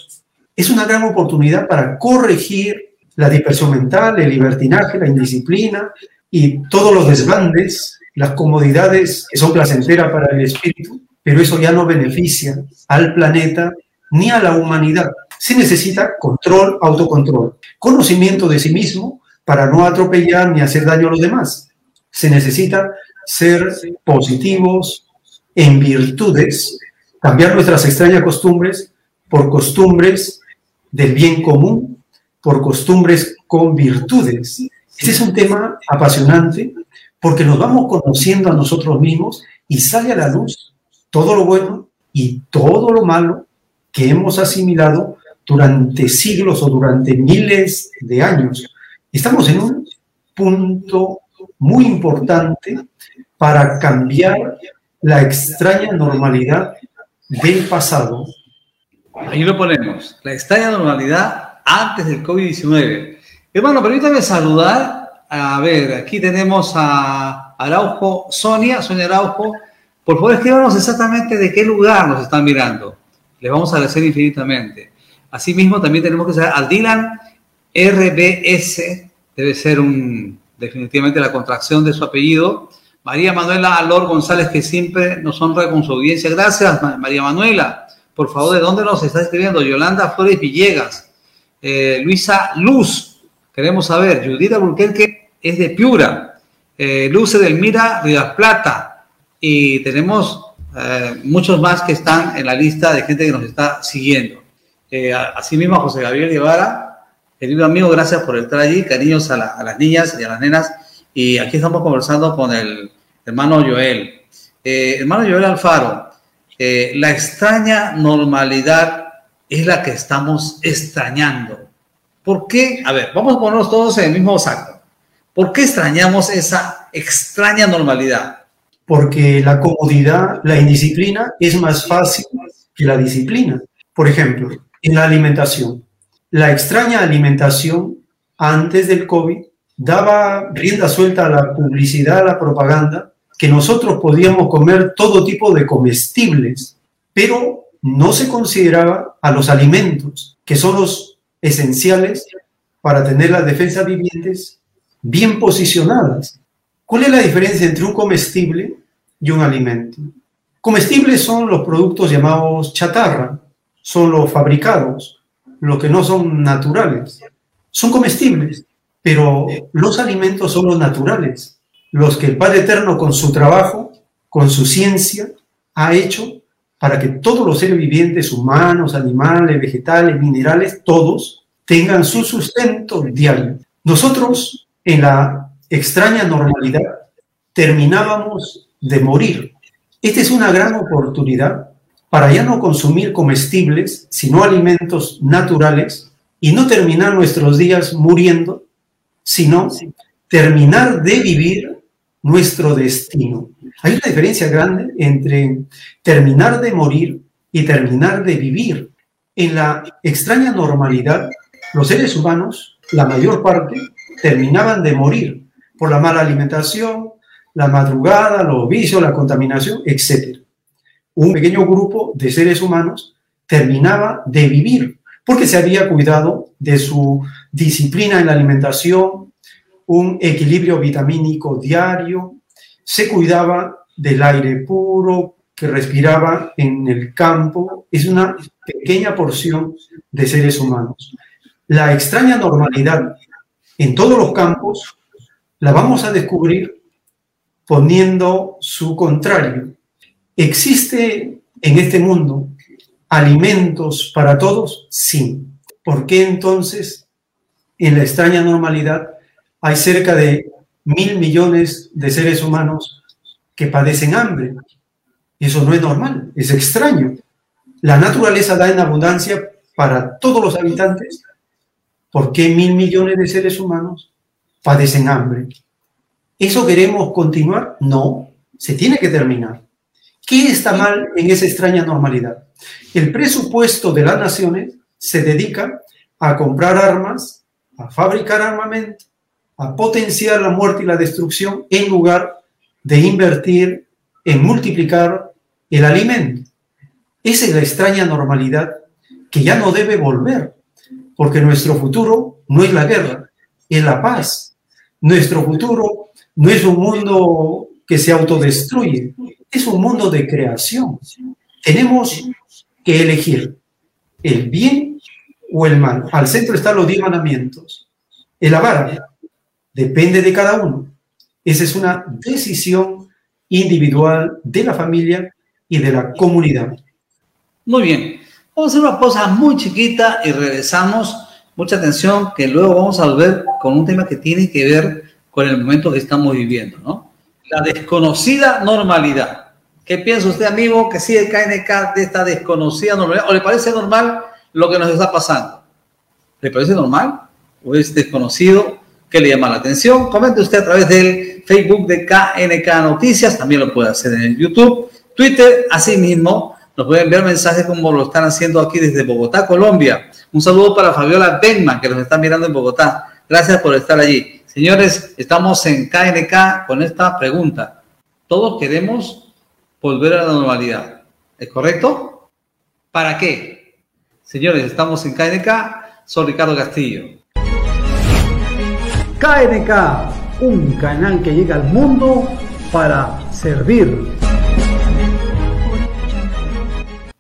Speaker 2: es una gran oportunidad para corregir la dispersión mental, el libertinaje, la indisciplina y todos los desbandes, las comodidades que son placenteras para el espíritu pero eso ya no beneficia al planeta ni a la humanidad. Se necesita control, autocontrol, conocimiento de sí mismo para no atropellar ni hacer daño a los demás. Se necesita ser positivos en virtudes, cambiar nuestras extrañas costumbres por costumbres del bien común, por costumbres con virtudes. Ese es un tema apasionante porque nos vamos conociendo a nosotros mismos y sale a la luz todo lo bueno y todo lo malo que hemos asimilado durante siglos o durante miles de años. Estamos en un punto muy importante para cambiar la extraña normalidad del pasado.
Speaker 4: Ahí lo ponemos, la extraña normalidad antes del COVID-19. Hermano, permítame saludar. A ver, aquí tenemos a Araujo, Sonia, Sonia Araujo, por favor, escríbanos exactamente de qué lugar nos están mirando. Les vamos a agradecer infinitamente. Asimismo, también tenemos que saber al Dylan RBS, debe ser un, definitivamente la contracción de su apellido. María Manuela Alor González, que siempre nos honra con su audiencia. Gracias, María Manuela. Por favor, ¿de dónde nos está escribiendo? Yolanda Flores Villegas. Eh, Luisa Luz, queremos saber. Judith Burquerque es de Piura. Eh, Luce Delmira Rivas Plata y tenemos eh, muchos más que están en la lista de gente que nos está siguiendo. Eh, asimismo, José Gabriel Guevara, querido amigo, gracias por estar allí, cariños a, las niñas y a las nenas. Y aquí estamos conversando con el hermano Joel. Eh, hermano Joel Alfaro, la extraña normalidad es la que estamos extrañando. ¿Por qué? A ver, vamos a ponernos todos en el mismo saco. ¿Por qué extrañamos esa extraña normalidad?
Speaker 2: Porque la comodidad, la indisciplina es más fácil que la disciplina. Por ejemplo, en la alimentación. La extraña alimentación antes del COVID daba rienda suelta a la publicidad, a la propaganda, que nosotros podíamos comer todo tipo de comestibles, pero no se consideraba a los alimentos, que son los esenciales para tener las defensas vivientes bien posicionadas. ¿Cuál es la diferencia entre un comestible y un alimento? Comestibles son los productos llamados chatarra, son los fabricados, los que no son naturales. Son comestibles, pero los alimentos son los naturales, los que el Padre Eterno con su trabajo, con su ciencia, ha hecho para que todos los seres vivientes, humanos, animales, vegetales, minerales, todos tengan su sustento diario. Nosotros, en la extraña normalidad, terminábamos de morir. Esta es una gran oportunidad para ya no consumir comestibles, sino alimentos naturales y no terminar nuestros días muriendo, sino terminar de vivir nuestro destino. Hay una diferencia grande entre terminar de morir y terminar de vivir. En la extraña normalidad, los seres humanos, la mayor parte, terminaban de morir por la mala alimentación, la madrugada, los vicios, la contaminación, etc. Un pequeño grupo de seres humanos terminaba de vivir porque se había cuidado de su disciplina en la alimentación, un equilibrio vitamínico diario, se cuidaba del aire puro que respiraba en el campo. Es una pequeña porción de seres humanos. La extraña normalidad en todos los campos la vamos a descubrir poniendo su contrario. ¿Existe en este mundo alimentos para todos? Sí. ¿Por qué entonces en la extraña normalidad hay cerca de mil millones de seres humanos que padecen hambre? Eso no es normal, es extraño. La naturaleza da en abundancia para todos los habitantes. ¿Por qué mil millones de seres humanos padecen hambre? ¿Eso queremos continuar? No, se tiene que terminar. ¿Qué está mal en esa extraña normalidad? El presupuesto de las naciones se dedica a comprar armas, a fabricar armamento, a potenciar la muerte y la destrucción en lugar de invertir en multiplicar el alimento. Esa es la extraña normalidad que ya no debe volver, porque nuestro futuro no es la guerra, es la paz. Nuestro futuro no es un mundo que se autodestruye, es un mundo de creación. Tenemos que elegir el bien o el mal. Al centro están los diez mandamientos. El avara depende de cada uno. Esa es una decisión individual de la familia y de la comunidad.
Speaker 4: Muy bien. Vamos a hacer una pausa muy chiquita y regresamos. Mucha atención que luego vamos a volver con un tema que tiene que ver con el momento que estamos viviendo, ¿no? La desconocida normalidad. ¿Qué piensa usted, amigo, que sigue KNK de esta desconocida normalidad? ¿O le parece normal lo que nos está pasando? ¿Le parece normal? ¿O es desconocido? ¿Qué le llama la atención? Comente usted a través del Facebook de KNK Noticias, también lo puede hacer en el YouTube, Twitter, asimismo. Nos pueden enviar mensajes como lo están haciendo aquí desde Bogotá, Colombia. Un saludo para Fabiola Benman, que nos está mirando en Bogotá. Gracias por estar allí. Señores, estamos en KNK con esta pregunta. Todos queremos volver a la normalidad. ¿Es correcto? ¿Para qué? Señores, estamos en KNK. Soy Ricardo Castillo.
Speaker 8: KNK, un canal que llega al mundo para servir.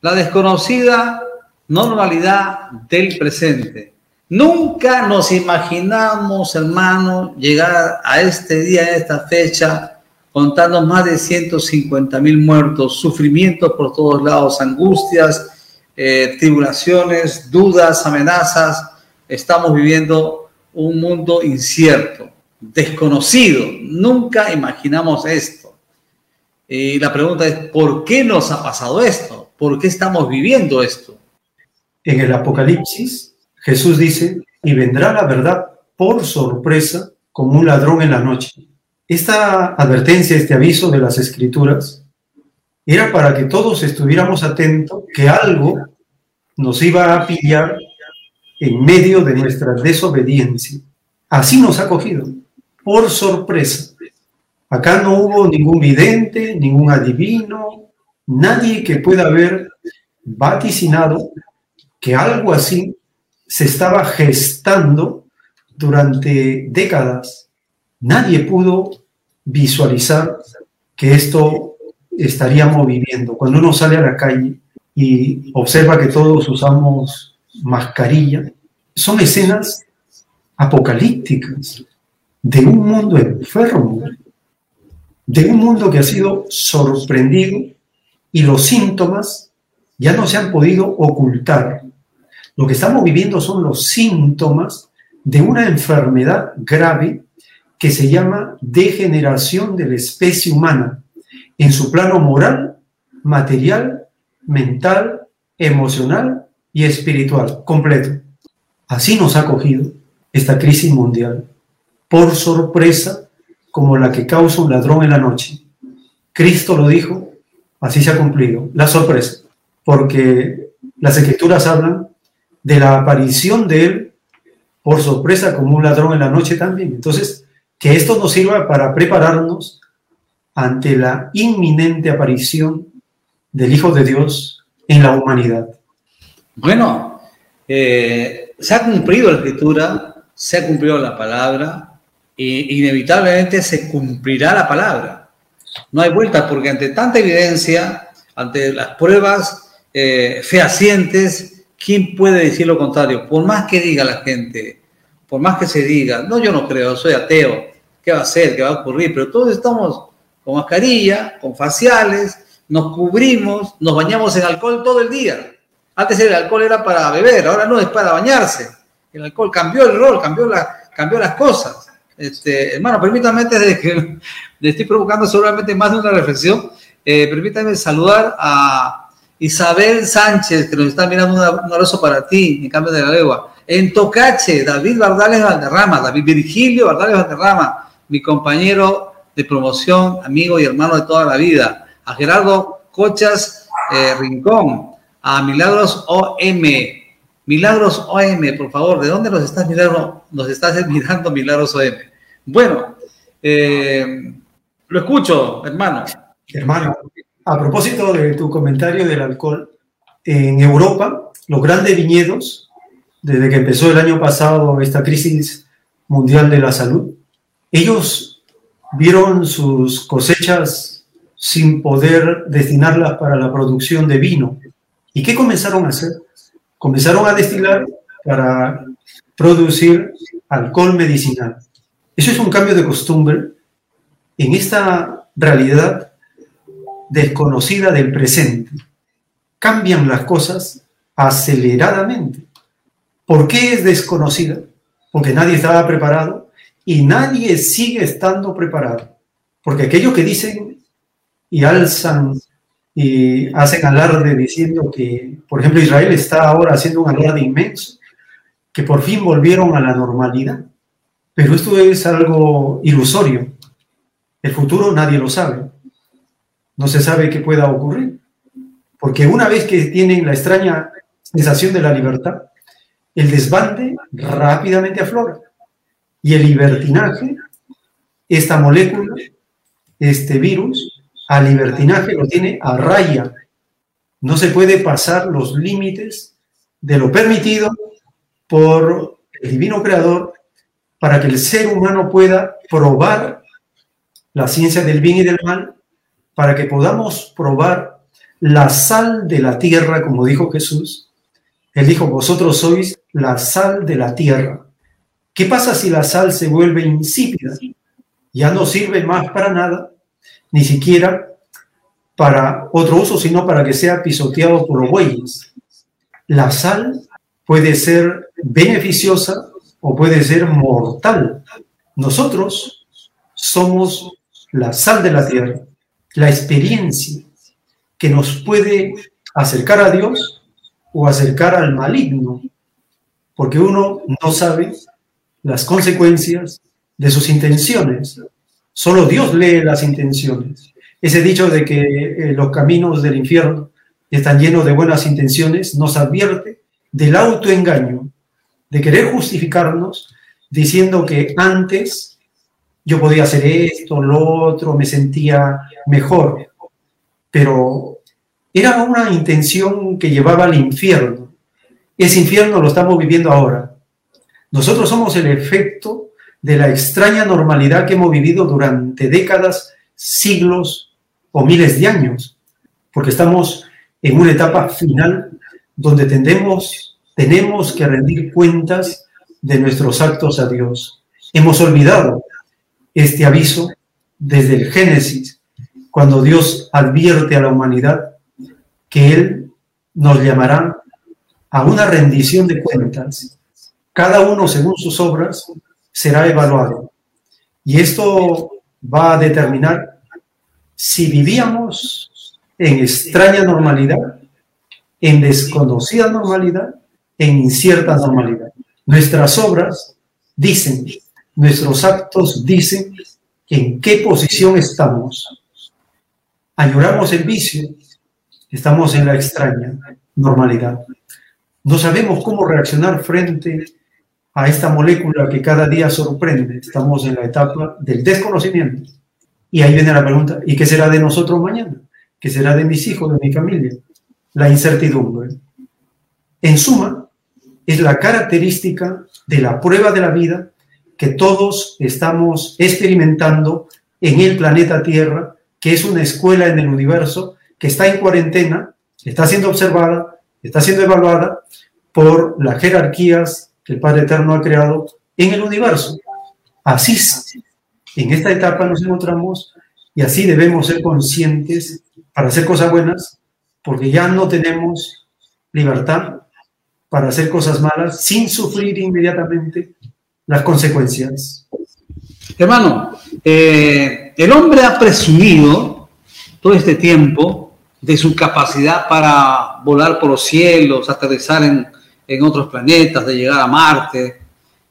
Speaker 4: La desconocida normalidad del presente. Nunca nos imaginamos, hermano, llegar a este día, a esta fecha, contando más de 150 mil muertos, sufrimientos por todos lados, angustias, eh, tribulaciones, dudas, amenazas. Estamos viviendo un mundo incierto, desconocido. Nunca imaginamos esto. Y la pregunta es, ¿por qué nos ha pasado esto? ¿Por qué estamos viviendo esto?
Speaker 2: en el Apocalipsis, Jesús dice, y vendrá la verdad por sorpresa como un ladrón en la noche. Esta advertencia, este aviso de las escrituras, era para que todos estuviéramos atentos que algo nos iba a pillar en medio de nuestra desobediencia. Así nos ha cogido, por sorpresa. Acá no hubo ningún vidente, ningún adivino, nadie que pueda haber vaticinado que algo así se estaba gestando durante décadas. Nadie pudo visualizar que esto estaríamos viviendo. Cuando uno sale a la calle y observa que todos usamos mascarilla, son escenas apocalípticas de un mundo enfermo, de un mundo que ha sido sorprendido y los síntomas ya no se han podido ocultar. Lo que estamos viviendo son los síntomas de una enfermedad grave que se llama degeneración de la especie humana en su plano moral, material, mental, emocional y espiritual, completo. Así nos ha cogido esta crisis mundial, por sorpresa como la que causa un ladrón en la noche. Cristo lo dijo, así se ha cumplido, la sorpresa, porque las escrituras hablan de la aparición de Él por sorpresa como un ladrón en la noche también. Entonces, que esto nos sirva para prepararnos ante la inminente aparición del Hijo de Dios en la humanidad.
Speaker 4: Bueno, eh, se ha cumplido la escritura, se ha cumplido la palabra, e inevitablemente se cumplirá la palabra. No hay vuelta, porque ante tanta evidencia, ante las pruebas eh, fehacientes, ¿quién puede decir lo contrario? Por más que diga la gente, por más que se diga, no, yo no creo, soy ateo, ¿qué va a ser? ¿Qué va a ocurrir? Pero todos estamos con mascarilla, con faciales, nos cubrimos, nos bañamos en alcohol todo el día. Antes el alcohol era para beber, ahora no, es para bañarse. El alcohol cambió el rol, cambió, la, cambió las cosas. Este, hermano, permítame, antes de que le estoy provocando seguramente más de una reflexión, eh, permítame saludar a Isabel Sánchez, que nos está mirando, un abrazo para ti, en cambio de la legua. En Tocache, David Bardales Valderrama, David Virgilio Bardales Valderrama, mi compañero de promoción, amigo y hermano de toda la vida, a Gerardo Cochas eh, Rincón, a Milagros OM, Milagros OM, por favor, ¿de dónde nos estás mirando, nos estás mirando Milagros OM? Bueno, eh, lo escucho, hermano.
Speaker 2: Hermano, a propósito de tu comentario del alcohol, en Europa, los grandes viñedos, desde que empezó el año pasado esta crisis mundial de la salud, ellos vieron sus cosechas sin poder destinarlas para la producción de vino. ¿Y qué comenzaron a hacer? Comenzaron a destilar para producir alcohol medicinal. Eso es un cambio de costumbre en esta realidad desconocida del presente. Cambian las cosas aceleradamente. ¿Por qué es desconocida? Porque nadie estaba preparado y nadie sigue estando preparado. Porque aquellos que dicen y alzan y hacen alarde diciendo que, por ejemplo, Israel está ahora haciendo un alarde inmenso, que por fin volvieron a la normalidad. Pero esto es algo ilusorio. El futuro nadie lo sabe. No se sabe qué pueda ocurrir. Porque una vez que tienen la extraña sensación de la libertad, el desbande rápidamente aflora. Y el libertinaje, esta molécula, este virus, al libertinaje lo tiene a raya. No se puede pasar los límites de lo permitido por el divino creador para que el ser humano pueda probar la ciencia del bien y del mal, para que podamos probar la sal de la tierra, como dijo Jesús. Él dijo, vosotros sois la sal de la tierra. ¿Qué pasa si la sal se vuelve insípida? Ya no sirve más para nada, ni siquiera para otro uso, sino para que sea pisoteado por los bueyes. La sal puede ser beneficiosa o puede ser mortal. Nosotros somos la sal de la tierra, la experiencia que nos puede acercar a Dios o acercar al maligno, porque uno no sabe las consecuencias de sus intenciones. Solo Dios lee las intenciones. Ese dicho de que eh, los caminos del infierno están llenos de buenas intenciones nos advierte del autoengaño, de querer justificarnos diciendo que antes yo podía hacer esto, lo otro, me sentía mejor, pero era una intención que llevaba al infierno. Ese infierno lo estamos viviendo ahora. Nosotros somos el efecto de la extraña normalidad que hemos vivido durante décadas, siglos o miles de años, porque estamos en una etapa final donde tendemos, tenemos que rendir cuentas de nuestros actos a Dios. Hemos olvidado este aviso desde el Génesis, cuando Dios advierte a la humanidad que Él nos llamará a una rendición de cuentas. Cada uno según sus obras será evaluado. Y esto va a determinar si vivíamos en extraña normalidad, en desconocida normalidad, en incierta normalidad. Nuestras obras dicen, nuestros actos dicen en qué posición estamos. Añoramos el vicio, estamos en la extraña normalidad. No sabemos cómo reaccionar frente a esta molécula que cada día sorprende. Estamos en la etapa del desconocimiento. Y ahí viene la pregunta, ¿y qué será de nosotros mañana? ¿Qué será de mis hijos, de mi familia? La incertidumbre. En suma, es la característica de la prueba de la vida que todos estamos experimentando en el planeta Tierra, que es una escuela en el universo, que está en cuarentena, está siendo observada, está siendo evaluada por las jerarquías que el Padre Eterno ha creado en el universo. Así, en esta etapa nos encontramos y así debemos ser conscientes para hacer cosas buenas, porque ya no tenemos libertad para hacer cosas malas sin sufrir inmediatamente las consecuencias.
Speaker 4: Hermano, eh, el hombre ha presumido todo este tiempo de su capacidad para volar por los cielos, aterrizar en, en otros planetas, de llegar a Marte,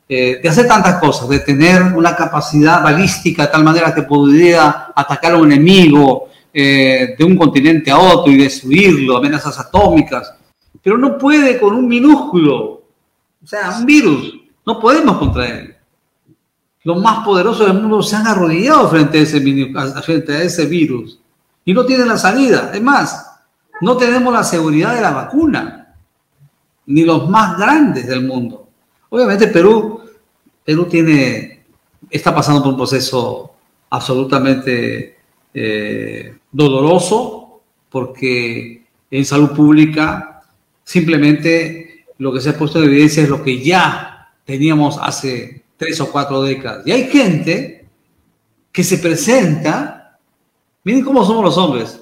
Speaker 4: eh, de hacer tantas cosas, de tener una capacidad balística de tal manera que podría atacar a un enemigo eh, de un continente a otro y destruirlo, amenazas atómicas pero no puede con un minúsculo, o sea, un virus. No podemos contra él. Los más poderosos del mundo se han arrodillado frente a ese, frente a ese virus y no tienen la salida. Es más, no tenemos la seguridad de la vacuna, ni los más grandes del mundo. Obviamente Perú, Perú tiene, está pasando por un proceso absolutamente eh, doloroso porque en salud pública Simplemente lo que se ha puesto en evidencia es lo que ya teníamos hace tres o cuatro décadas. Y hay gente que se presenta, miren cómo somos los hombres,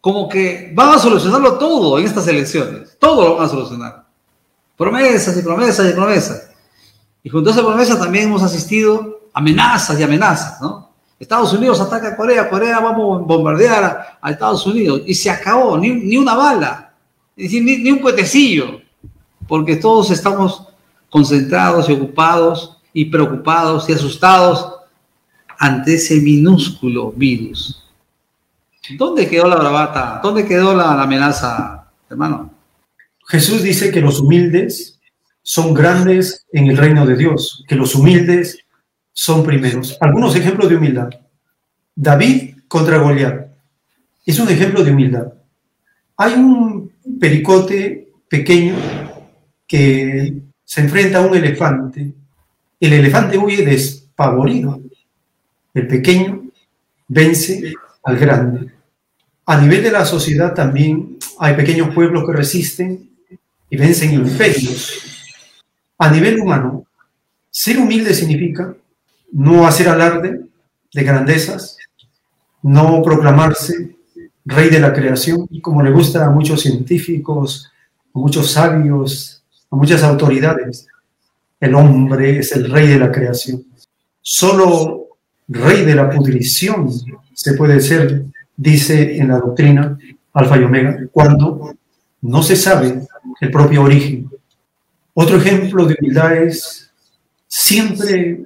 Speaker 4: como que van a solucionarlo todo en estas elecciones. Todo lo van a solucionar. Promesas y promesas y promesas. Y junto a esas promesas también hemos asistido a amenazas y amenazas, ¿no? Estados Unidos ataca a Corea, Corea vamos a bombardear a, Estados Unidos y se acabó, ni, ni una bala ni, un cuetecillo, porque todos estamos concentrados y ocupados y preocupados y asustados ante ese minúsculo virus. ¿Dónde quedó la bravata? ¿Dónde quedó la, amenaza, hermano?
Speaker 2: Jesús dice que los humildes son grandes en el reino de Dios, que los humildes son primeros. Algunos ejemplos de humildad. David contra Goliat es un ejemplo de humildad. Hay un pericote pequeño que se enfrenta a un elefante. El elefante huye despavorido. El pequeño vence al grande. A nivel de la sociedad también hay pequeños pueblos que resisten y vencen imperios. A nivel humano, ser humilde significa no hacer alarde de grandezas, no proclamarse rey de la creación, como le gusta a muchos científicos, a muchos sabios, a muchas autoridades. El hombre es el rey de la creación. Solo rey de la pudrición se puede ser, dice en la doctrina Alfa y Omega, cuando no se sabe el propio origen. Otro ejemplo de humildad es siempre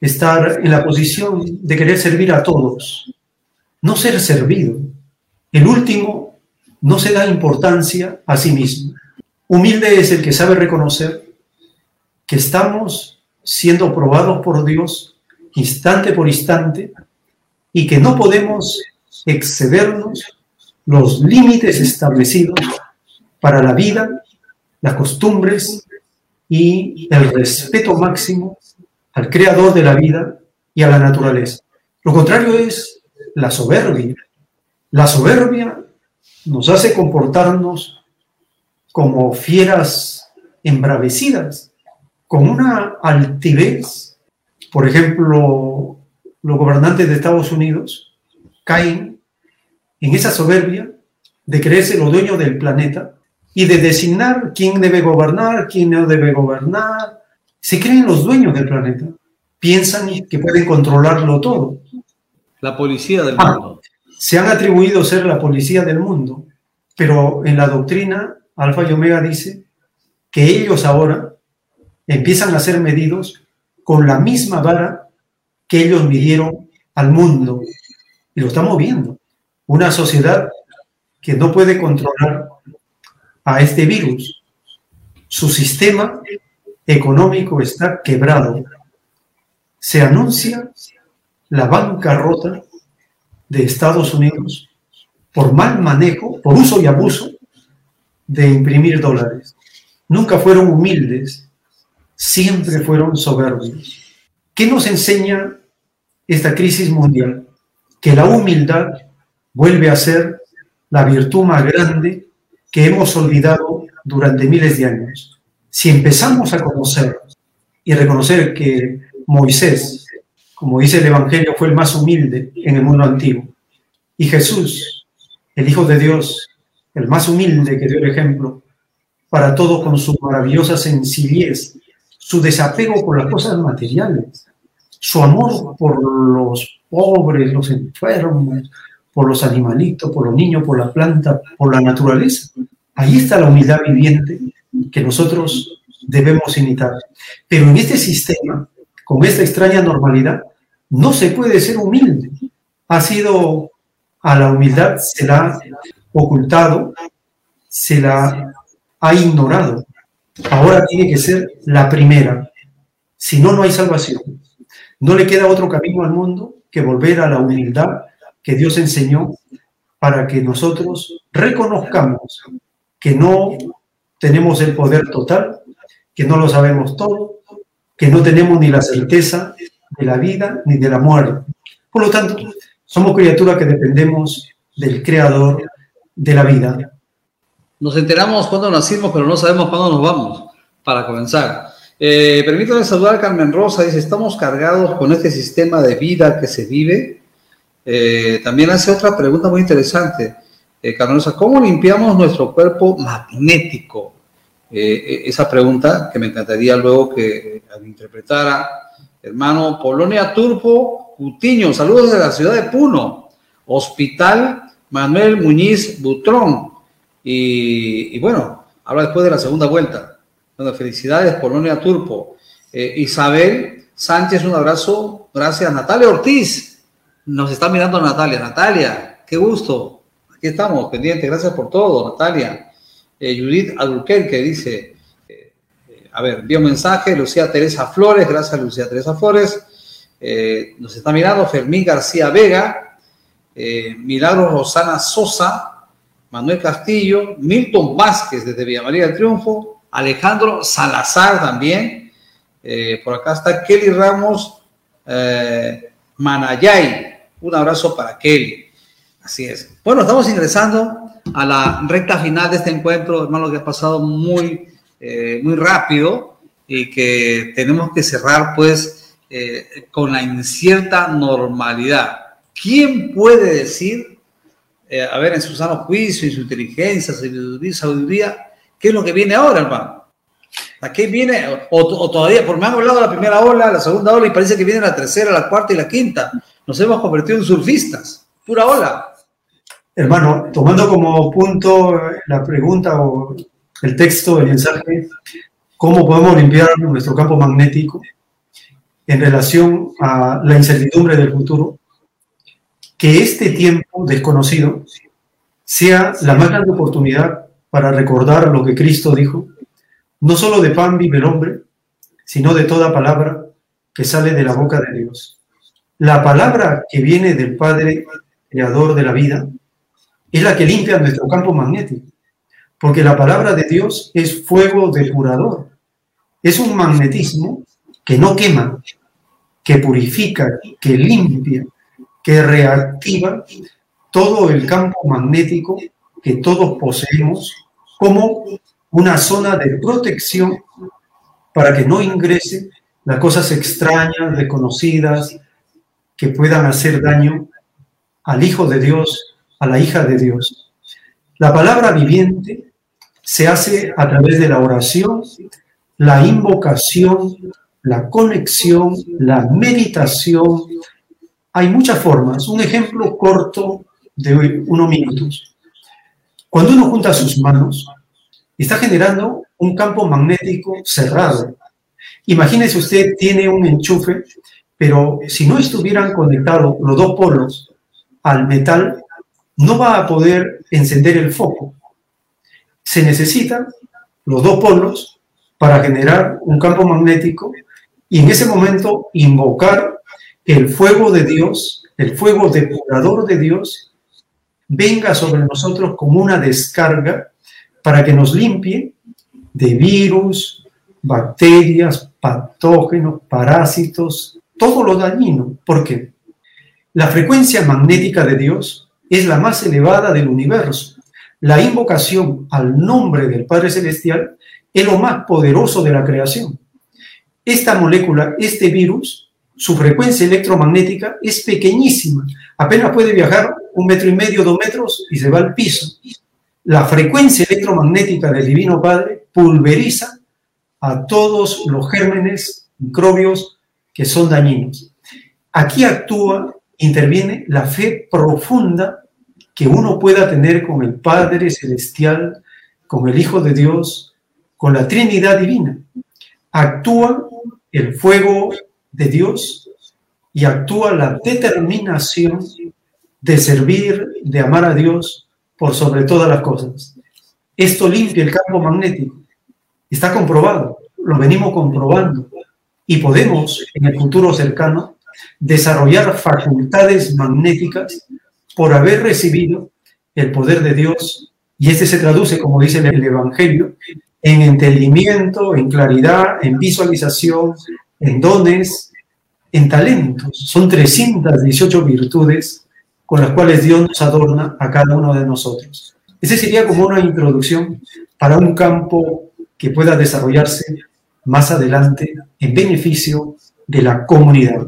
Speaker 2: estar en la posición de querer servir a todos, no ser servido. El último no se da importancia a sí mismo. Humilde es el que sabe reconocer que estamos siendo probados por Dios instante por instante y que no podemos excedernos los límites establecidos para la vida, las costumbres y el respeto máximo al creador de la vida y a la naturaleza. Lo contrario es la soberbia. La soberbia nos hace comportarnos como fieras embravecidas, con una altivez. Por ejemplo, los gobernantes de Estados Unidos caen en esa soberbia de creerse los dueños del planeta y de designar quién debe gobernar, quién no debe gobernar. Se creen los dueños del planeta. Piensan que pueden controlarlo todo.
Speaker 4: La policía del
Speaker 2: Ah,
Speaker 4: mundo.
Speaker 2: se han atribuido ser la policía del mundo, pero en la doctrina Alfa y Omega dice que ellos ahora empiezan a ser medidos con la misma vara que ellos midieron al mundo. Y lo estamos viendo. Una sociedad que no puede controlar a este virus. Su sistema económico está quebrado. Se anuncia la bancarrota de Estados Unidos por mal manejo, por uso y abuso de imprimir dólares. Nunca fueron humildes, siempre fueron soberbios. ¿Qué nos enseña esta crisis mundial? Que la humildad vuelve a ser la virtud más grande que hemos olvidado durante miles de años. Si empezamos a conocer y reconocer que Moisés, como dice el Evangelio, fue el más humilde en el mundo antiguo, y Jesús, el Hijo de Dios, el más humilde que dio el ejemplo para todo con su maravillosa sencillez, su desapego por las cosas materiales, su amor por los pobres, los enfermos, por los animalitos, por los niños, por la planta, por la naturaleza. Ahí está la humildad viviente que nosotros debemos imitar. Pero en este sistema, con esta extraña normalidad, no se puede ser humilde. Ha sido a la humildad, se la ocultado, se la ha ignorado. Ahora tiene que ser la primera. Si no, no hay salvación. No le queda otro camino al mundo que volver a la humildad que Dios enseñó para que nosotros reconozcamos que no tenemos el poder total, que no lo sabemos todo, que no tenemos ni la certeza de la vida ni de la muerte. Por lo tanto, somos criaturas que dependemos del creador de la vida.
Speaker 4: Nos enteramos cuándo nacimos, pero no sabemos cuándo nos vamos, para comenzar. Eh, permítame saludar a Carmen Rosa, dice, estamos cargados con este sistema de vida que se vive. Eh, también hace otra pregunta muy interesante, eh, Carmen Rosa, ¿cómo limpiamos nuestro cuerpo magnético? Eh, esa pregunta que me encantaría luego que interpretara hermano Polonia Turpo Cutiño, saludos de la ciudad de Puno, Hospital Manuel Muñiz Butrón. Y, bueno, habla después de la segunda vuelta. Bueno, felicidades, Polonia Turpo. Eh, Isabel Sánchez, un abrazo. Gracias, Natalia Ortiz. Nos está mirando Natalia. Natalia, qué gusto. Aquí estamos, pendientes. Gracias por todo, Natalia. Eh, Judith Albuquerque dice, eh, a ver, envía un mensaje. Lucía Teresa Flores, gracias, Lucía Teresa Flores. Eh, nos está mirando Fermín García Vega, eh, Milagro Rosana Sosa, Manuel Castillo, Milton Vázquez desde Villa María del Triunfo, Alejandro Salazar también. Eh, por acá está Kelly Ramos eh, Manayay. Un abrazo para Kelly. Así es. Bueno, estamos ingresando a la recta final de este encuentro, hermano, que ha pasado muy, eh, muy rápido y que tenemos que cerrar, pues, con la incierta normalidad. ¿Quién puede decir, eh, a ver, en su sano juicio, en su inteligencia, sabiduría, sabiduría, qué es lo que viene ahora, hermano? ¿A qué viene? O, o todavía, por me han hablado la primera ola, la segunda ola, y parece que viene la tercera, la cuarta y la quinta. Nos hemos convertido en surfistas. Pura ola.
Speaker 2: Hermano, tomando como punto la pregunta o el texto, el mensaje, cómo podemos limpiar nuestro campo magnético en relación a la incertidumbre del futuro, que este tiempo desconocido sea la más grande oportunidad para recordar lo que Cristo dijo, no solo de pan vive el hombre, sino de toda palabra que sale de la boca de Dios. La palabra que viene del Padre, creador de la vida, es la que limpia nuestro campo magnético, porque la palabra de Dios es fuego depurador, es un magnetismo que no quema, que purifica, que limpia, que reactiva todo el campo magnético que todos poseemos como una zona de protección para que no ingrese las cosas extrañas, desconocidas, que puedan hacer daño al Hijo de Dios, a la hija de Dios. La palabra viviente se hace a través de la oración, la invocación, la conexión, la meditación. Hay muchas formas. Un ejemplo corto de unos minutos. Cuando uno junta sus manos, está generando un campo magnético cerrado. Imagínese usted tiene un enchufe, pero si no estuvieran conectados los dos polos al metal, no va a poder encender el foco. Se necesitan los dos polos para generar un campo magnético y en ese momento invocar el fuego de Dios, el fuego depurador de Dios, venga sobre nosotros como una descarga para que nos limpie de virus, bacterias, patógenos, parásitos, todo lo dañino. ¿Por qué? La frecuencia magnética de Dios es la más elevada del universo. La invocación al nombre del Padre Celestial es lo más poderoso de la creación. Esta molécula, este virus, su frecuencia electromagnética es pequeñísima. Apenas puede viajar un metro y medio, dos metros y se va al piso. La frecuencia electromagnética del Divino Padre pulveriza a todos los gérmenes, microbios que son dañinos. Aquí actúa, interviene la fe profunda que uno pueda tener con el Padre Celestial, con el Hijo de Dios, con la Trinidad Divina. Actúa el fuego de Dios y actúa la determinación de servir, de amar a Dios por sobre todas las cosas. Esto limpia el campo magnético. Está comprobado, lo venimos comprobando. Y podemos, en el futuro cercano, desarrollar facultades magnéticas por haber recibido el poder de Dios. Y este se traduce, como dice el Evangelio, en entendimiento, en claridad, en visualización, en dones, en talentos. Son 318 virtudes con las cuales Dios nos adorna a cada uno de nosotros. Ese sería como una introducción para un campo que pueda desarrollarse más adelante en beneficio de la comunidad.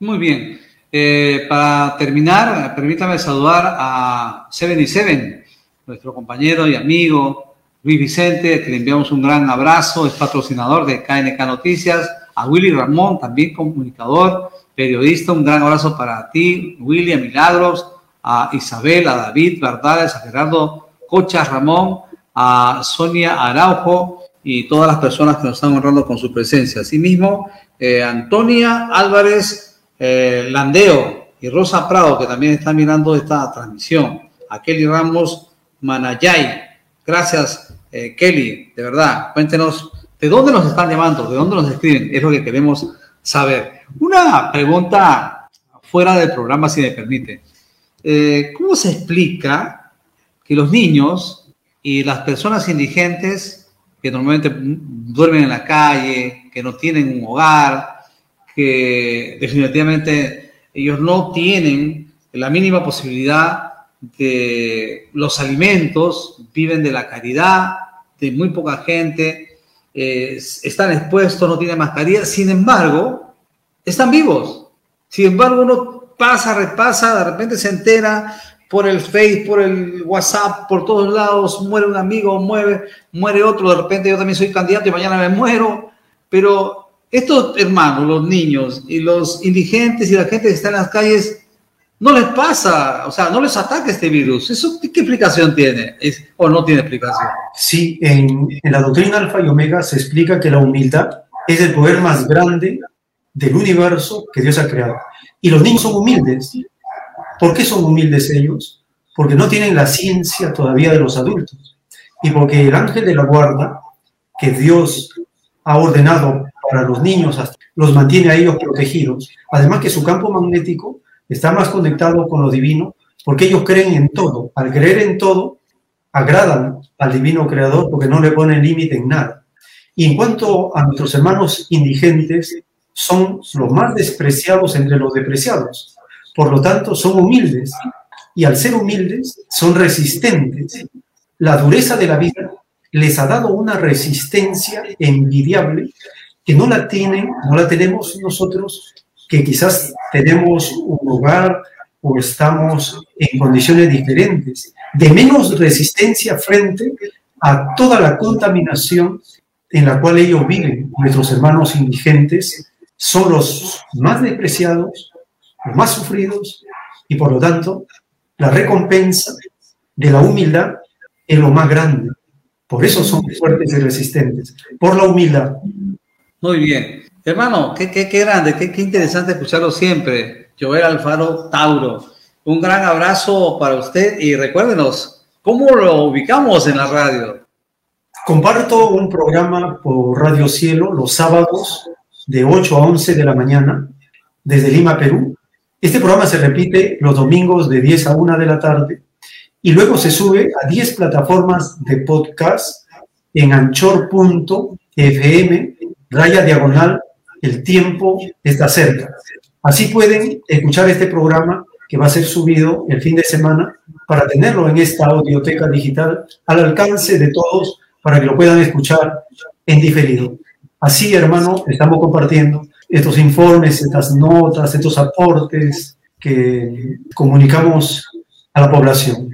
Speaker 4: Muy bien. Eh, para terminar, permítame saludar a 77, nuestro compañero y amigo Luis Vicente, que le enviamos un gran abrazo, es patrocinador de KNK Noticias, a Willy Ramón, también comunicador, periodista, un gran abrazo para ti, William Milagros, a Isabel, a David Verdades, a Gerardo Cochas Ramón, a Sonia Araujo y todas las personas que nos están honrando con su presencia. Asimismo, eh, Antonia Álvarez eh, Landeo y Rosa Prado, que también están mirando esta transmisión. A Kelly Ramos Manayay. Gracias, eh, Kelly, de verdad. Cuéntenos de dónde nos están llamando, de dónde nos escriben. Es lo que queremos saber. Una pregunta fuera del programa, si me permite. Eh, ¿Cómo se explica que los niños y las personas indigentes que normalmente duermen en la calle, que no tienen un hogar, que definitivamente ellos no tienen la mínima posibilidad de los alimentos, viven de la caridad, de muy poca gente, están expuestos, no tienen mascarilla, sin embargo, están vivos. Sin embargo, uno pasa, repasa, de repente se entera por el Face, por el WhatsApp, por todos lados, muere un amigo, muere, muere otro, de repente yo también soy candidato y mañana me muero, pero estos hermanos, los niños y los indigentes y la gente que está en las calles, no les pasa, o sea, no les ataca este virus. ¿Eso qué, explicación tiene? ¿O no tiene explicación?
Speaker 2: Sí, en, en la doctrina Alfa y Omega se explica que la humildad es el poder más grande del universo que Dios ha creado. Y los niños son humildes. ¿Por qué son humildes ellos? Porque no tienen la ciencia todavía de los adultos. Y porque el ángel de la guarda, que Dios ha ordenado para los niños, los mantiene a ellos protegidos. Además que su campo magnético está más conectado con lo divino, porque ellos creen en todo. Al creer en todo, agradan al divino creador porque no le ponen límite en nada. Y en cuanto a nuestros hermanos indigentes, son los más despreciados entre los despreciados. Por lo tanto, son humildes. Y al ser humildes, son resistentes. La dureza de la vida les ha dado una resistencia envidiable que no la tienen, no la tenemos nosotros, que quizás tenemos un hogar o estamos en condiciones diferentes, de menos resistencia frente a toda la contaminación en la cual ellos viven. Nuestros hermanos indigentes son los más despreciados, los más sufridos y por lo tanto la recompensa de la humildad es lo más grande. Por eso son fuertes y resistentes, por la humildad.
Speaker 4: Muy bien. Hermano, qué, qué, qué grande, qué, qué interesante escucharlo siempre. Joel Alfaro Tauro. Un gran abrazo para usted y recuérdenos, ¿cómo lo ubicamos en la radio?
Speaker 2: Comparto un programa por Radio Cielo los sábados de 8 a 11 de la mañana desde Lima, Perú. Este programa se repite los domingos de 10 a 1 de la tarde y luego se sube a 10 plataformas de podcast en anchor.fm, raya diagonal, el tiempo está cerca. Así pueden escuchar este programa que va a ser subido el fin de semana para tenerlo en esta audioteca digital al alcance de todos para que lo puedan escuchar en diferido. Así, hermano, estamos compartiendo estos informes, estas notas, estos aportes que comunicamos a la población.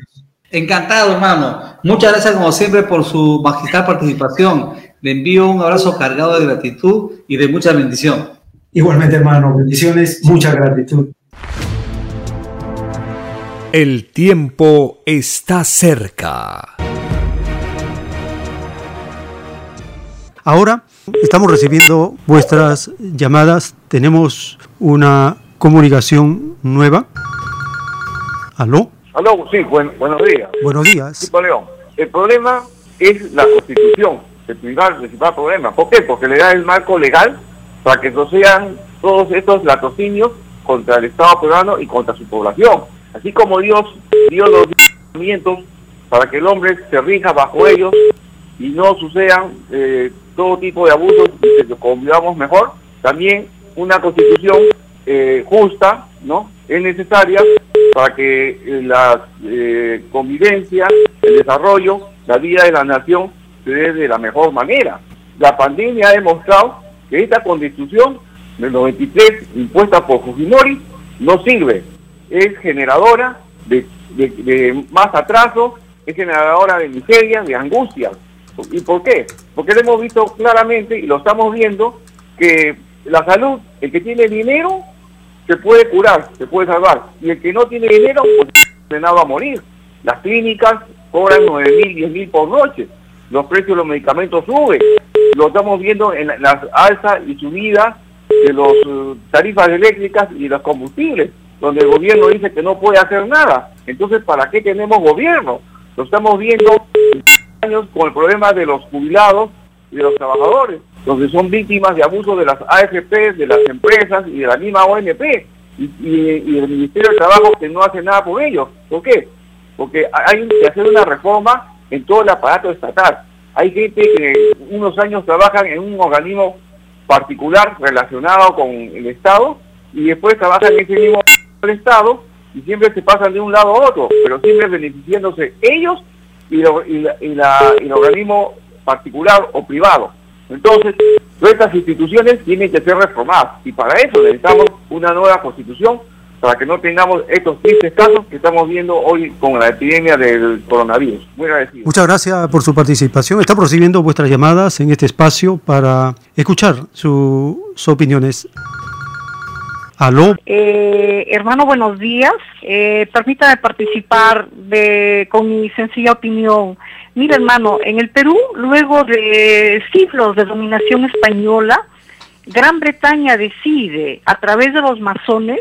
Speaker 4: Encantado, hermano. Muchas gracias, como siempre, por su magistral participación. Le envío un abrazo cargado de gratitud y de mucha bendición.
Speaker 2: Igualmente, hermano, bendiciones, mucha gratitud.
Speaker 1: El tiempo está cerca.
Speaker 8: Ahora estamos recibiendo vuestras llamadas. Tenemos una comunicación nueva. ¿Aló?
Speaker 14: Aló, sí, buen- buenos días.
Speaker 8: Buenos días.
Speaker 14: Sí, León. El problema es la constitución, el principal, principal problema. ¿Por qué? Porque le da el marco legal para que no sean todos estos latrocinios contra el Estado peruano y contra su población. Así como Dios dio los mandamientos para que el hombre se rija bajo ellos y no sucedan eh, todo tipo de abusos y que convivamos mejor, también una constitución eh, justa, ¿no? Es necesaria para que eh, la eh, convivencia, el desarrollo, la vida de la nación de la mejor manera. La pandemia ha demostrado que esta constitución del 93 impuesta por Fujimori no sirve. Es generadora de, más atraso, es generadora de miseria, de angustia. ¿Y por qué? Porque lo hemos visto claramente y lo estamos viendo que la salud, el que tiene dinero, se puede curar, se puede salvar. Y el que no tiene dinero, pues condenado a morir. Las clínicas cobran 9 mil, 10 mil por noche. Los precios de los medicamentos suben. Lo estamos viendo en la- las alzas y subidas de las tarifas eléctricas y los combustibles, donde el gobierno dice que no puede hacer nada. Entonces, ¿para qué tenemos gobierno? Lo estamos viendo años con el problema de los jubilados y de los trabajadores, donde son víctimas de abuso de las AFP, de las empresas y de la misma ONP y, y, y el Ministerio de Trabajo que no hace nada por ellos. ¿Por qué? Porque hay que hacer una reforma en todo el aparato estatal. Hay gente que unos años trabajan en un organismo particular relacionado con el Estado y después trabajan en ese mismo Estado y siempre se pasan de un lado a otro, pero siempre beneficiándose ellos y, lo- y la- y la- y el organismo particular o privado. Entonces, estas instituciones tienen que ser reformadas y para eso necesitamos una nueva constitución para que no tengamos estos tristes casos que estamos viendo hoy con la epidemia del coronavirus. Muy agradecido.
Speaker 8: Muchas gracias por su participación. Estamos recibiendo vuestras llamadas en este espacio para escuchar su- sus opiniones. ¿Aló?
Speaker 10: Eh,
Speaker 15: hermano, buenos días. Eh, permítame participar de, con mi sencilla opinión. Mira, hermano, en el Perú, luego de siglos de dominación española, Gran Bretaña decide, a través de los masones,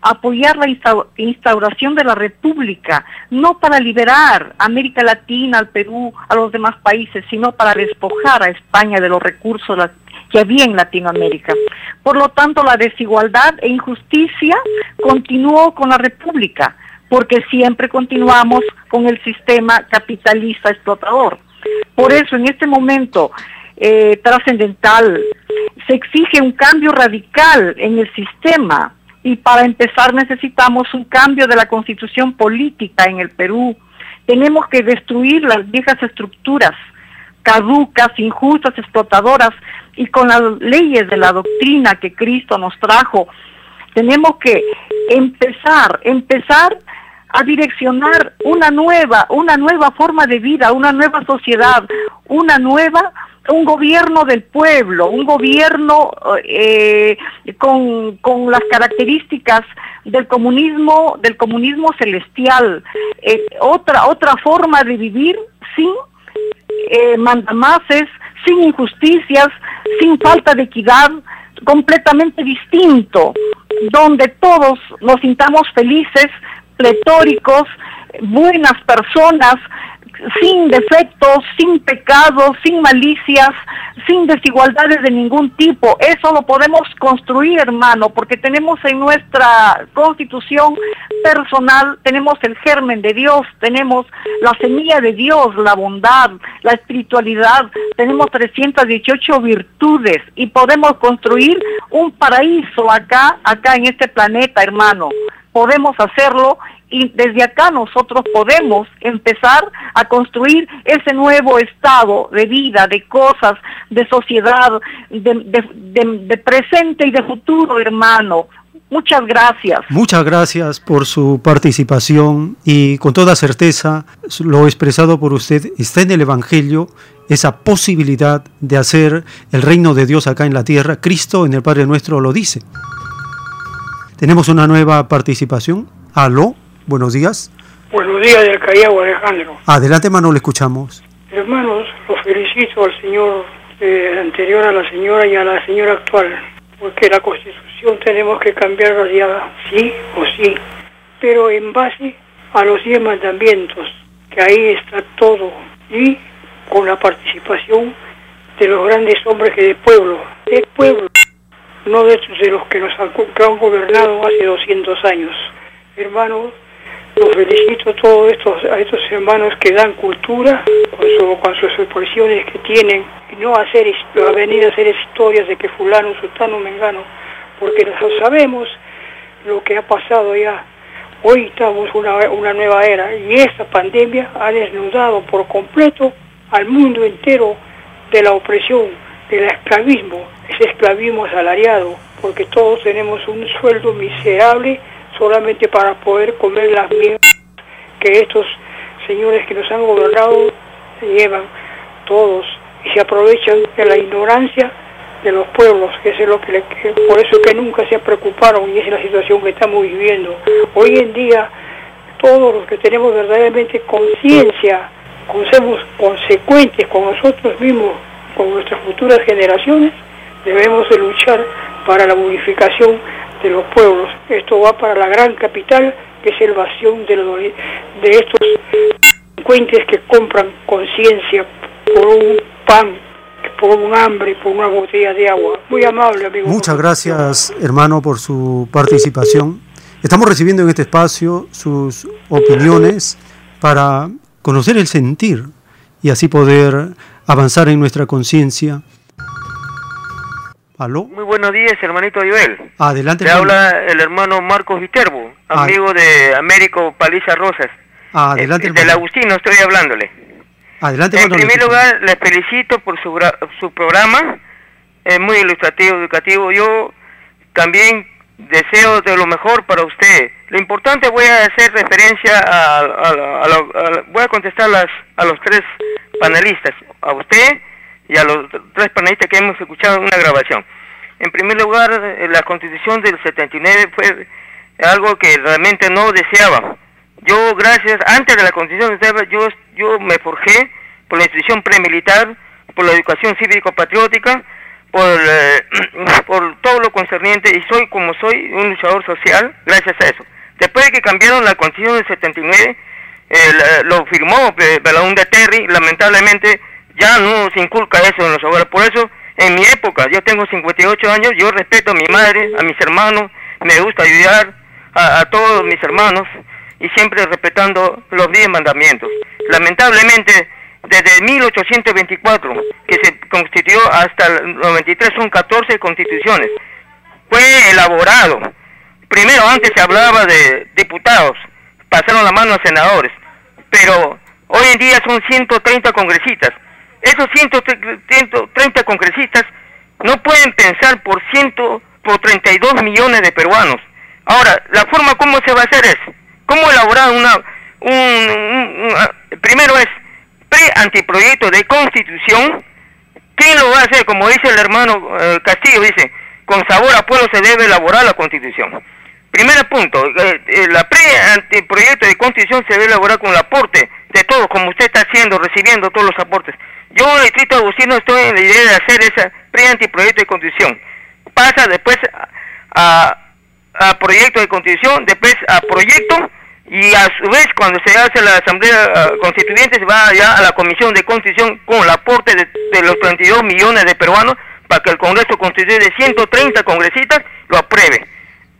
Speaker 15: apoyar la insta- instauración de la República, no para liberar a América Latina, al Perú, a los demás países, sino para despojar a España de los recursos que había en Latinoamérica. Por lo tanto, la desigualdad e injusticia continuó con la República, porque siempre continuamos con el sistema capitalista explotador. Por eso, en este momento eh, trascendental, se exige un cambio radical en el sistema y para empezar necesitamos un cambio de la constitución política en el Perú. Tenemos que destruir las viejas estructuras caducas, injustas, explotadoras y con las leyes de la doctrina que Cristo nos trajo. Tenemos que empezar, empezar a direccionar una nueva, una nueva forma de vida, una nueva sociedad, una nueva, un gobierno del pueblo, un gobierno eh, con, con las características del comunismo, del comunismo celestial, eh, otra, otra forma de vivir sin eh, mandamases, sin injusticias, sin falta de equidad, completamente distinto, donde todos nos sintamos felices, pletóricos, buenas personas, sin defectos, sin pecados, sin malicias, sin desigualdades de ningún tipo. Eso lo podemos construir, hermano, porque tenemos en nuestra constitución personal, tenemos el germen de Dios, tenemos la semilla de Dios, la bondad, la espiritualidad, tenemos 318 virtudes y podemos construir un paraíso acá, acá en este planeta, hermano. Podemos hacerlo y desde acá nosotros podemos empezar a construir ese nuevo estado de vida, de cosas, de sociedad, de, presente y de futuro, hermano. Muchas gracias.
Speaker 2: Muchas gracias por su participación y con toda certeza lo expresado por usted está en el Evangelio esa posibilidad de hacer el reino de Dios acá en la tierra. Cristo en el Padre Nuestro lo dice. Tenemos una nueva participación. Aló, buenos días.
Speaker 16: Buenos días del Callao, Alejandro.
Speaker 2: Adelante, hermano, le escuchamos.
Speaker 16: Hermanos, los felicito al señor eh, anterior, a la señora y a la señora actual, porque la constitución tenemos que cambiarla ya, sí o sí, pero en base a los diez mandamientos, que ahí está todo, y con la participación de los grandes hombres que de pueblo, de pueblo, no de, de los que nos han, que han gobernado hace 200 años. Hermanos, los felicito a todos estos, a estos hermanos que dan cultura con, su- con sus expresiones que tienen y no hacer, a venir a hacer historias de que fulano, sultano, mengano, porque nosotros sabemos lo que ha pasado ya. Hoy estamos una, una nueva era y esta pandemia ha desnudado por completo al mundo entero de la opresión, del esclavismo, ese esclavismo asalariado, porque todos tenemos un sueldo miserable solamente para poder comer las mierdas que estos señores que nos han gobernado se llevan todos y se aprovechan de la ignorancia de los pueblos, que es lo que, le- por eso que nunca se preocuparon y es la situación que estamos viviendo. Hoy en día todos los que tenemos verdaderamente conciencia, con- somos consecuentes con nosotros mismos, con nuestras futuras generaciones, debemos de luchar para la unificación de los pueblos. Esto va para la gran capital, que es el vacío de, los- de estos delincuentes que compran conciencia por un pan, por un hambre, por una botella de agua. Muy amable, amigo.
Speaker 2: Muchas gracias, hermano, por su participación. Estamos recibiendo en este espacio sus opiniones para conocer el sentir y así poder avanzar en nuestra conciencia. ¿Aló?
Speaker 17: Muy buenos días, hermanito Joel.
Speaker 2: Adelante,
Speaker 17: Te
Speaker 2: hermano.
Speaker 17: habla el hermano Marcos Viterbo,
Speaker 2: Ah.
Speaker 17: amigo de Américo Paliza Rosas.
Speaker 2: Adelante,
Speaker 17: Eh, del. Agustino estoy hablándole.
Speaker 2: Adelante,
Speaker 17: En primer lugar, les felicito por su, su programa, es muy ilustrativo, educativo. Yo también deseo de lo mejor para usted. Lo importante voy a hacer referencia a, a- a a voy a contestar las, a los tres panelistas, a usted y a los tres panelistas que hemos escuchado en una grabación. En primer lugar, eh, la constitución del 79 fue algo que realmente no deseaba. Yo, gracias, antes de la constitución, yo, yo me forjé por la institución premilitar, por la educación cívico-patriótica, por, eh, por todo lo concerniente, y soy como soy, un luchador social, gracias a eso. Después de que cambiaron la constitución del 79, lo firmó Belaún de Terry, lamentablemente ya no se inculca eso en los hogares. Por eso, en mi época, yo tengo 58 años, yo respeto a mi madre, a mis hermanos, me gusta ayudar a, todos mis hermanos y siempre respetando los 10 mandamientos. Lamentablemente, desde 1824, que se constituyó hasta el 93, son 14 constituciones. Fue elaborado. Primero, antes se hablaba de diputados, pasaron la mano a senadores, pero hoy en día son 130 congresistas. Esos 130 congresistas no pueden pensar por, ciento, por 32 millones de peruanos. Ahora, la forma como se va a hacer es, cómo elaborar una, un, primero es pre-antiproyecto de constitución, ¿quién lo va a hacer? Como dice el hermano eh, Castillo, dice, con sabor a pueblo se debe elaborar la constitución. Primer punto, eh, eh, la pre-anteproyecto de constitución se debe elaborar con el aporte de todos, como usted está haciendo, recibiendo todos los aportes. Yo, el distrito Agustino, estoy en la idea de hacer ese pre-anteproyecto de constitución. Pasa después a, proyecto de constitución, después a proyecto, y a su vez, cuando se hace la Asamblea ah, Constituyente, se va ya a la Comisión de Constitución con el aporte de, de los 32 millones de peruanos para que el Congreso Constituyente de 130 congresistas lo apruebe.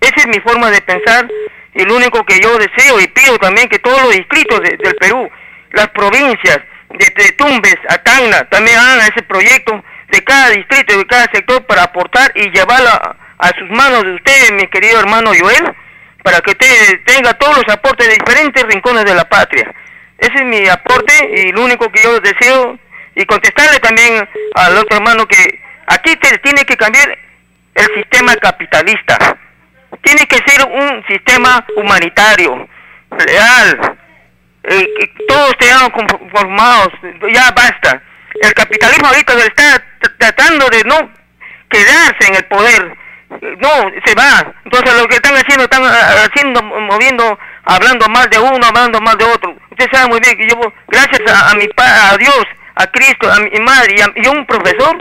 Speaker 17: Esa es mi forma de pensar y lo único que yo deseo y pido también que todos los distritos del Perú, las provincias, de Tumbes a Tacna, también hagan ese proyecto de cada distrito y de cada sector para aportar y llevarlo a, sus manos de ustedes, mi querido hermano Joel, para que usted tenga todos los aportes de diferentes rincones de la patria. Ese es mi aporte y lo único que yo deseo y contestarle también al otro hermano que aquí tiene que cambiar el sistema capitalista tiene que ser un sistema humanitario, real, eh, todos estemos conformados, ya basta. El capitalismo ahorita está tratando de no quedarse en el poder, no, se va. Entonces lo que están haciendo, están ah, haciendo, moviendo, hablando más de uno, hablando más de otro. Usted sabe muy bien que yo, gracias a, mi a Dios, a Cristo, a mi madre y a un profesor,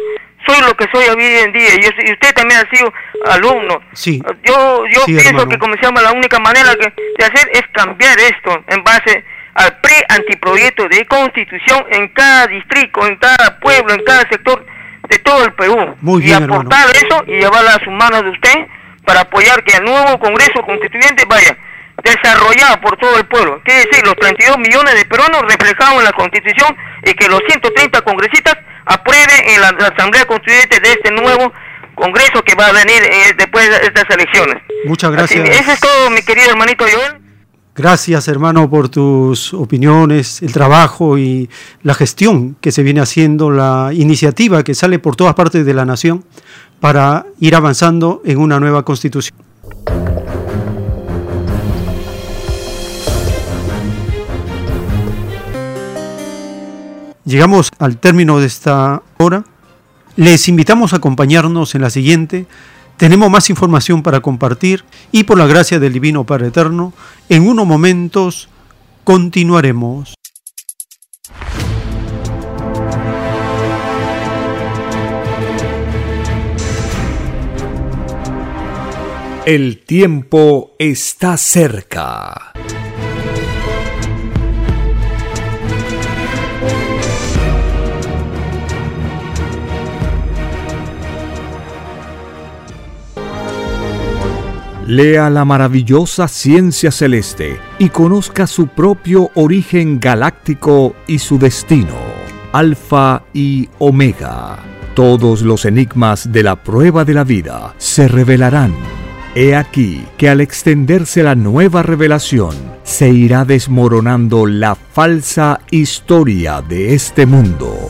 Speaker 17: soy lo que soy hoy en día y, usted también ha sido alumno.
Speaker 8: Sí.
Speaker 17: Yo, yo pienso que como se llama la única manera que, de hacer es cambiar esto en base al pre-antiproyecto de constitución en cada distrito, en cada pueblo, en cada sector de todo el Perú.
Speaker 8: Muy
Speaker 17: bien, y aportar eso y llevarla a sus manos de usted para apoyar que el nuevo Congreso Constituyente vaya desarrollado por todo el pueblo. Quiere decir, los 32 millones de peruanos reflejados en la Constitución y que los 130 congresistas aprueben en la, Asamblea Constituyente de este nuevo Congreso que va a venir eh, después de estas elecciones.
Speaker 8: Muchas gracias.
Speaker 17: eso es todo, mi querido hermanito Joel.
Speaker 8: Gracias, hermano, por tus opiniones, el trabajo y la gestión que se viene haciendo, la iniciativa que sale por todas partes de la nación para ir avanzando en una nueva constitución. Llegamos al término de esta hora. Les invitamos a acompañarnos en la siguiente. Tenemos más información para compartir y por la gracia del Divino Padre Eterno, en unos momentos continuaremos.
Speaker 1: El tiempo está cerca. Lea la maravillosa ciencia celeste y conozca su propio origen galáctico y su destino. Alfa y Omega. Todos los enigmas de la prueba de la vida se revelarán. He aquí que al extenderse la nueva revelación, se irá desmoronando la falsa historia de este mundo.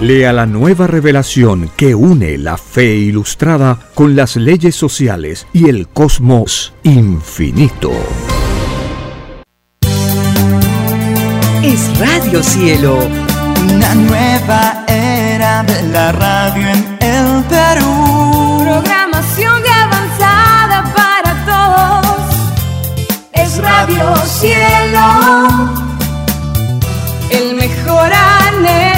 Speaker 1: Lea la nueva revelación que une la fe ilustrada con las leyes sociales y el cosmos infinito.
Speaker 12: Es Radio Cielo.
Speaker 18: Una nueva era de la radio en el Perú.
Speaker 19: Programación de avanzada para todos. Es Radio Cielo. El mejor anhelo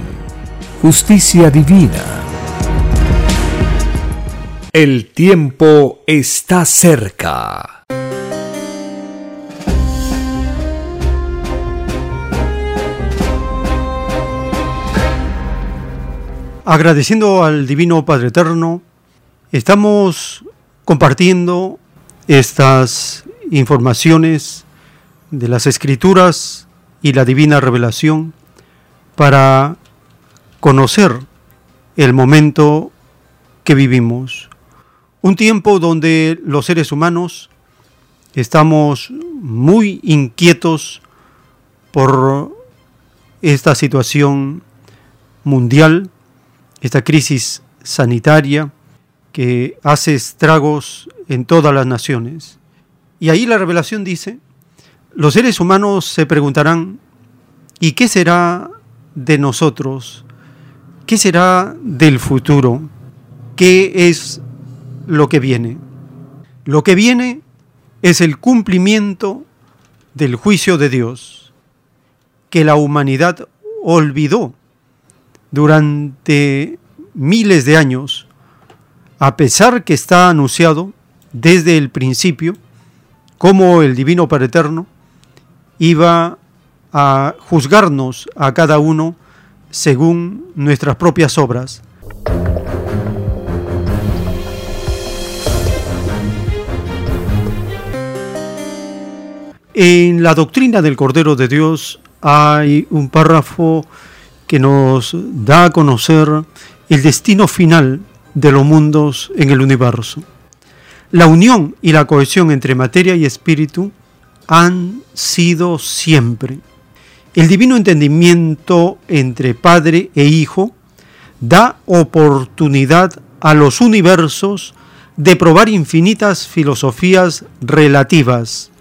Speaker 1: justicia divina. El tiempo está cerca.
Speaker 2: Agradeciendo al Divino Padre Eterno, estamos compartiendo estas informaciones de las Escrituras y la Divina Revelación para conocer el momento que vivimos. Un tiempo donde los seres humanos estamos muy inquietos por esta situación mundial, esta crisis sanitaria que hace estragos en todas las naciones. Y ahí la revelación dice, los seres humanos se preguntarán, ¿y qué será de nosotros? ¿Qué será del futuro? ¿Qué es lo que viene? Lo que viene es el cumplimiento del juicio de Dios que la humanidad olvidó durante miles de años, a pesar que está anunciado desde el principio cómo el Divino Padre Eterno iba a juzgarnos a cada uno según nuestras propias obras. En la doctrina del Cordero de Dios hay un párrafo que nos da a conocer el destino final de los mundos en el universo. La unión y la cohesión entre materia y espíritu han sido siempre. El divino entendimiento entre Padre e Hijo da oportunidad a los universos de probar infinitas filosofías relativas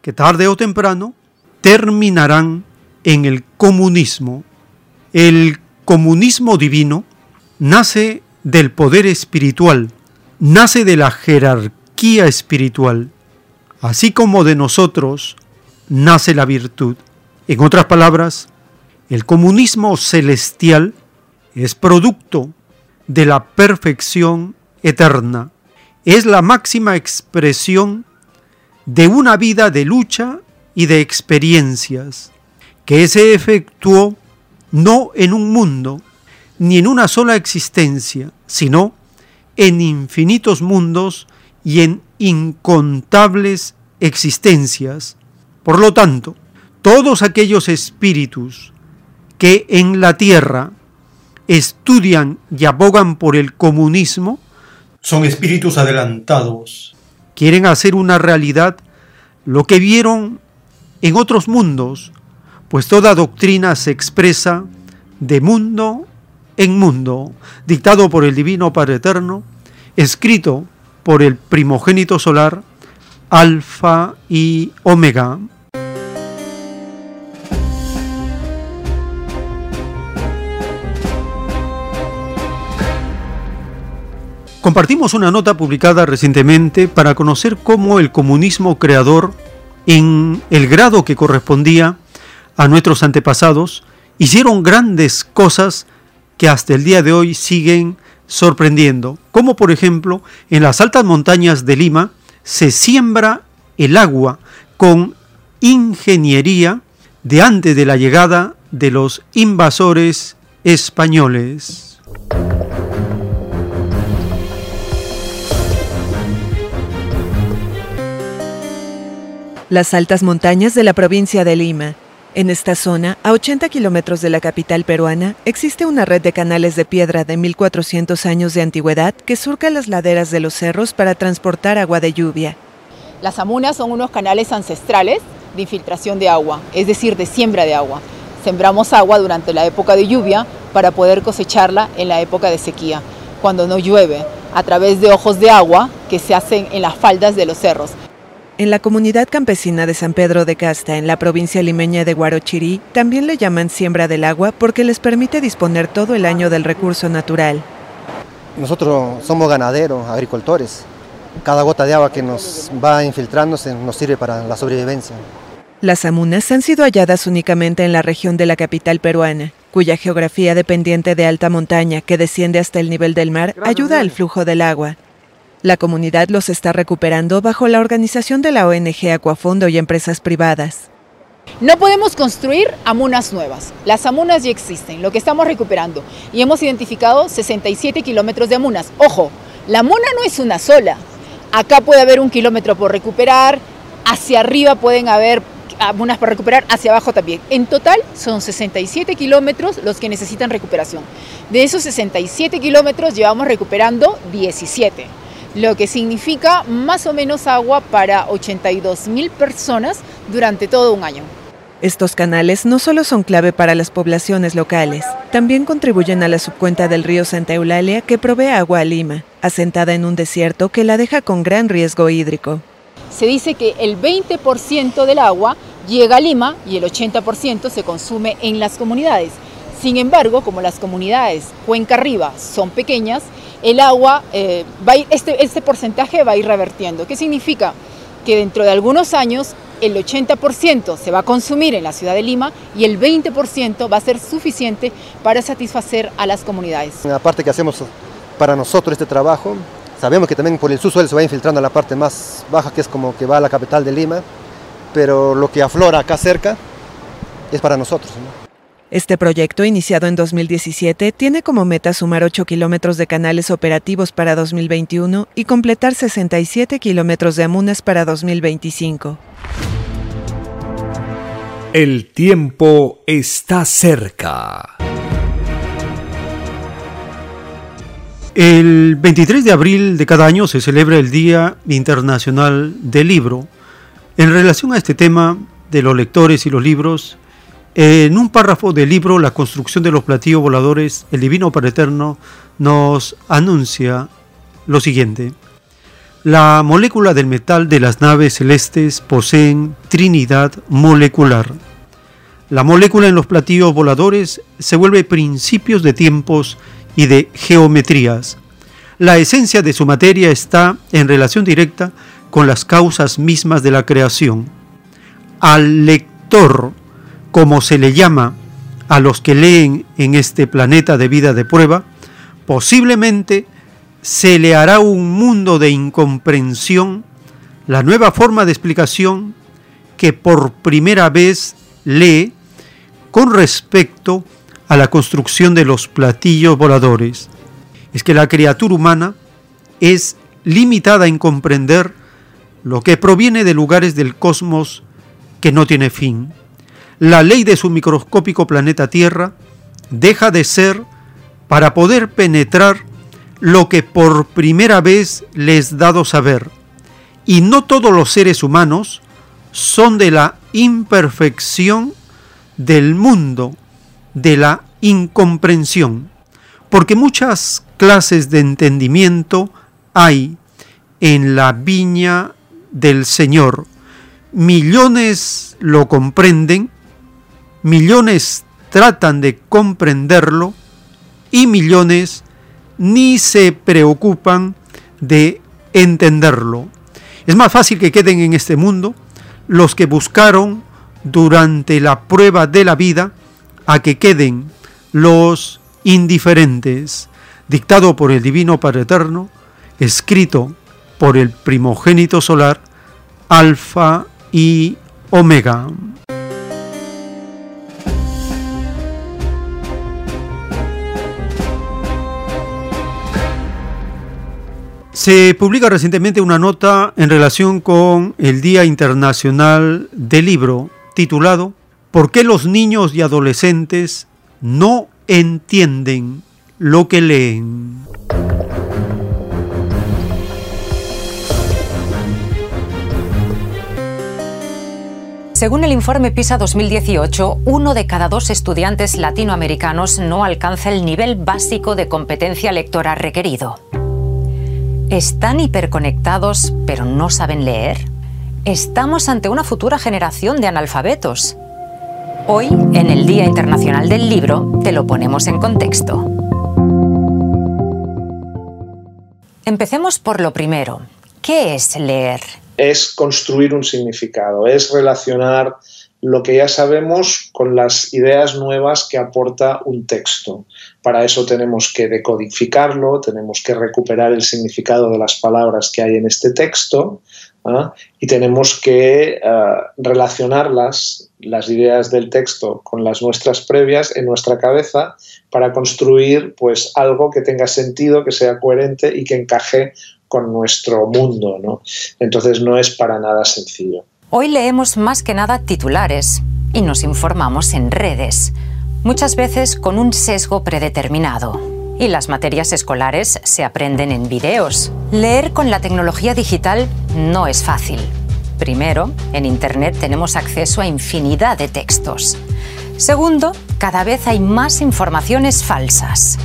Speaker 2: que tarde o temprano terminarán en el comunismo. El comunismo divino nace del poder espiritual, nace de la jerarquía espiritual, así como de nosotros nace la virtud. En otras palabras, el comunismo celestial es producto de la perfección eterna. Es la máxima expresión de una vida de lucha y de experiencias que se efectuó no en un mundo ni en una sola existencia, sino en infinitos mundos y en incontables existencias. Por lo tanto, todos aquellos espíritus que en la tierra estudian y abogan por el comunismo,
Speaker 20: son espíritus adelantados.
Speaker 2: Quieren hacer una realidad lo que vieron en otros mundos, pues toda doctrina se expresa de mundo en mundo, dictado por el Divino Padre Eterno, escrito por el primogénito solar, Alfa y Omega. Compartimos una nota publicada recientemente para conocer cómo el comunismo creador, en el grado que correspondía a nuestros antepasados, hicieron grandes cosas que hasta el día de hoy siguen sorprendiendo, como por ejemplo en las altas montañas de Lima se siembra el agua con ingeniería de antes de la llegada de los invasores españoles.
Speaker 21: Las altas montañas de la provincia de Lima. En esta zona, a 80 kilómetros de la capital peruana, existe una red de canales de piedra de 1400 años de antigüedad que surca las laderas de los cerros para transportar agua de lluvia.
Speaker 22: Las amunas son unos canales ancestrales de infiltración de agua, es decir, de siembra de agua. Sembramos agua durante la época de lluvia para poder cosecharla en la época de sequía, cuando no llueve, a través de ojos de agua que se hacen en las faldas de los cerros.
Speaker 21: En la comunidad campesina de San Pedro de Casta, en la provincia limeña de Guarochirí, también le llaman siembra del agua porque les permite disponer todo el año del recurso natural.
Speaker 23: Nosotros somos ganaderos, agricultores. Cada gota de agua que nos va infiltrándose nos sirve para la sobrevivencia.
Speaker 21: Las amunas han sido halladas únicamente en la región de la capital peruana, cuya geografía dependiente de alta montaña que desciende hasta el nivel del mar ayuda al flujo del agua. La comunidad los está recuperando bajo la organización de la ONG Acuafondo y empresas privadas.
Speaker 22: No podemos construir amunas nuevas. Las amunas ya existen, lo que estamos recuperando. Y hemos identificado 67 kilómetros de amunas. Ojo, la amuna no es una sola. Acá puede haber un kilómetro por recuperar, hacia arriba pueden haber amunas por recuperar, hacia abajo también. En total son 67 kilómetros los que necesitan recuperación. De esos 67 kilómetros llevamos recuperando 17 lo que significa más o menos agua para 82 mil personas durante todo un año.
Speaker 21: Estos canales no solo son clave para las poblaciones locales, también contribuyen a la subcuenta del río Santa Eulalia que provee agua a Lima, asentada en un desierto que la deja con gran riesgo hídrico.
Speaker 22: Se dice que el 20% del agua llega a Lima y el 80% se consume en las comunidades. Sin embargo, como las comunidades cuenca arriba son pequeñas, el agua, eh, va este, este porcentaje va a ir revertiendo. ¿Qué significa? Que dentro de algunos años el 80% se va a consumir en la ciudad de Lima y el 20% va a ser suficiente para satisfacer a las comunidades.
Speaker 23: Aparte que hacemos para nosotros este trabajo, sabemos que también por el subsuelo se va infiltrando a la parte más baja, que es como que va a la capital de Lima, pero lo que aflora acá cerca es para nosotros.
Speaker 21: Este proyecto, iniciado en 2017, tiene como meta sumar 8 kilómetros de canales operativos para 2021 y completar 67 kilómetros de amunas para 2025.
Speaker 1: El tiempo está cerca.
Speaker 2: El 23 de abril de cada año se celebra el Día Internacional del Libro. En relación a este tema de los lectores y los libros, en un párrafo del libro La construcción de los platillos voladores, el Divino Padre Eterno nos anuncia lo siguiente. La molécula del metal de las naves celestes poseen trinidad molecular. La molécula en los platillos voladores se vuelve principios de tiempos y de geometrías. La esencia de su materia está en relación directa con las causas mismas de la creación. Al lector, como se le llama a los que leen en este planeta de vida de prueba, posiblemente se le hará un mundo de incomprensión, la nueva forma de explicación que por primera vez lee con respecto a la construcción de los platillos voladores. Es que la criatura humana es limitada en comprender lo que proviene de lugares del cosmos que no tiene fin. La ley de su microscópico planeta Tierra deja de ser para poder penetrar lo que por primera vez les dado saber. Y no todos los seres humanos son de la imperfección del mundo, de la incomprensión, porque muchas clases de entendimiento hay en la viña del Señor. Millones lo comprenden, millones tratan de comprenderlo y millones ni se preocupan de entenderlo. Es más fácil que queden en este mundo los que buscaron durante la prueba de la vida a que queden los indiferentes, dictado por el Divino Padre Eterno, escrito por el primogénito solar, Alfa y Omega. Se publica recientemente una nota en relación con el Día Internacional del Libro titulado ¿Por qué los niños y adolescentes no entienden lo que leen?
Speaker 24: Según el informe PISA 2018, uno de cada dos estudiantes latinoamericanos no alcanza el nivel básico de competencia lectora requerido. ¿Están hiperconectados pero no saben leer? Estamos ante una futura generación de analfabetos. Hoy, en el Día Internacional del Libro, te lo ponemos en contexto. Empecemos por lo primero. ¿Qué es leer?
Speaker 25: es construir un significado, es relacionar lo que ya sabemos con las ideas nuevas que aporta un texto. Para eso tenemos que decodificarlo, tenemos que recuperar el significado de las palabras que hay en este texto ¿ah? y tenemos que ah, relacionarlas, las ideas del texto, con las nuestras previas en nuestra cabeza para construir pues, algo que tenga sentido, que sea coherente y que encaje con nuestro mundo. Entonces no es para nada sencillo.
Speaker 24: Hoy leemos más que nada titulares y nos informamos en redes, muchas veces con un sesgo predeterminado. Y las materias escolares se aprenden en videos. Leer con la tecnología digital no es fácil. Primero, en Internet tenemos acceso a infinidad de textos. Segundo, cada vez hay más informaciones falsas.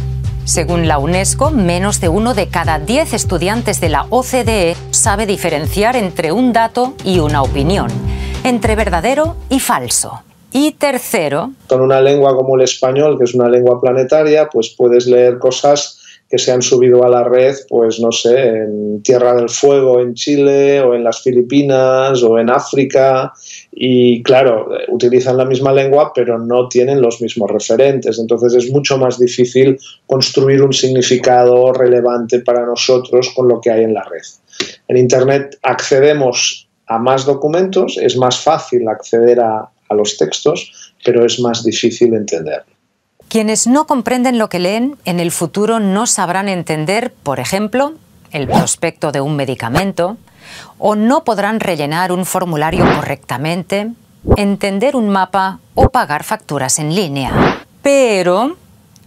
Speaker 24: Según la UNESCO, menos de uno de cada diez estudiantes de la OCDE sabe diferenciar entre un dato y una opinión, entre verdadero y falso. Y tercero,
Speaker 25: con una lengua como el español, que es una lengua planetaria, pues puedes leer cosas que se han subido a la red, pues no sé, en Tierra del Fuego en Chile o en las Filipinas o en África y claro, utilizan la misma lengua pero no tienen los mismos referentes, entonces es mucho más difícil construir un significado relevante para nosotros con lo que hay en la red. En Internet accedemos a más documentos, es más fácil acceder a, a los textos, pero es más difícil entender.
Speaker 24: Quienes no comprenden lo que leen en el futuro no sabrán entender, por ejemplo, el prospecto de un medicamento, o no podrán rellenar un formulario correctamente, entender un mapa o pagar facturas en línea. Pero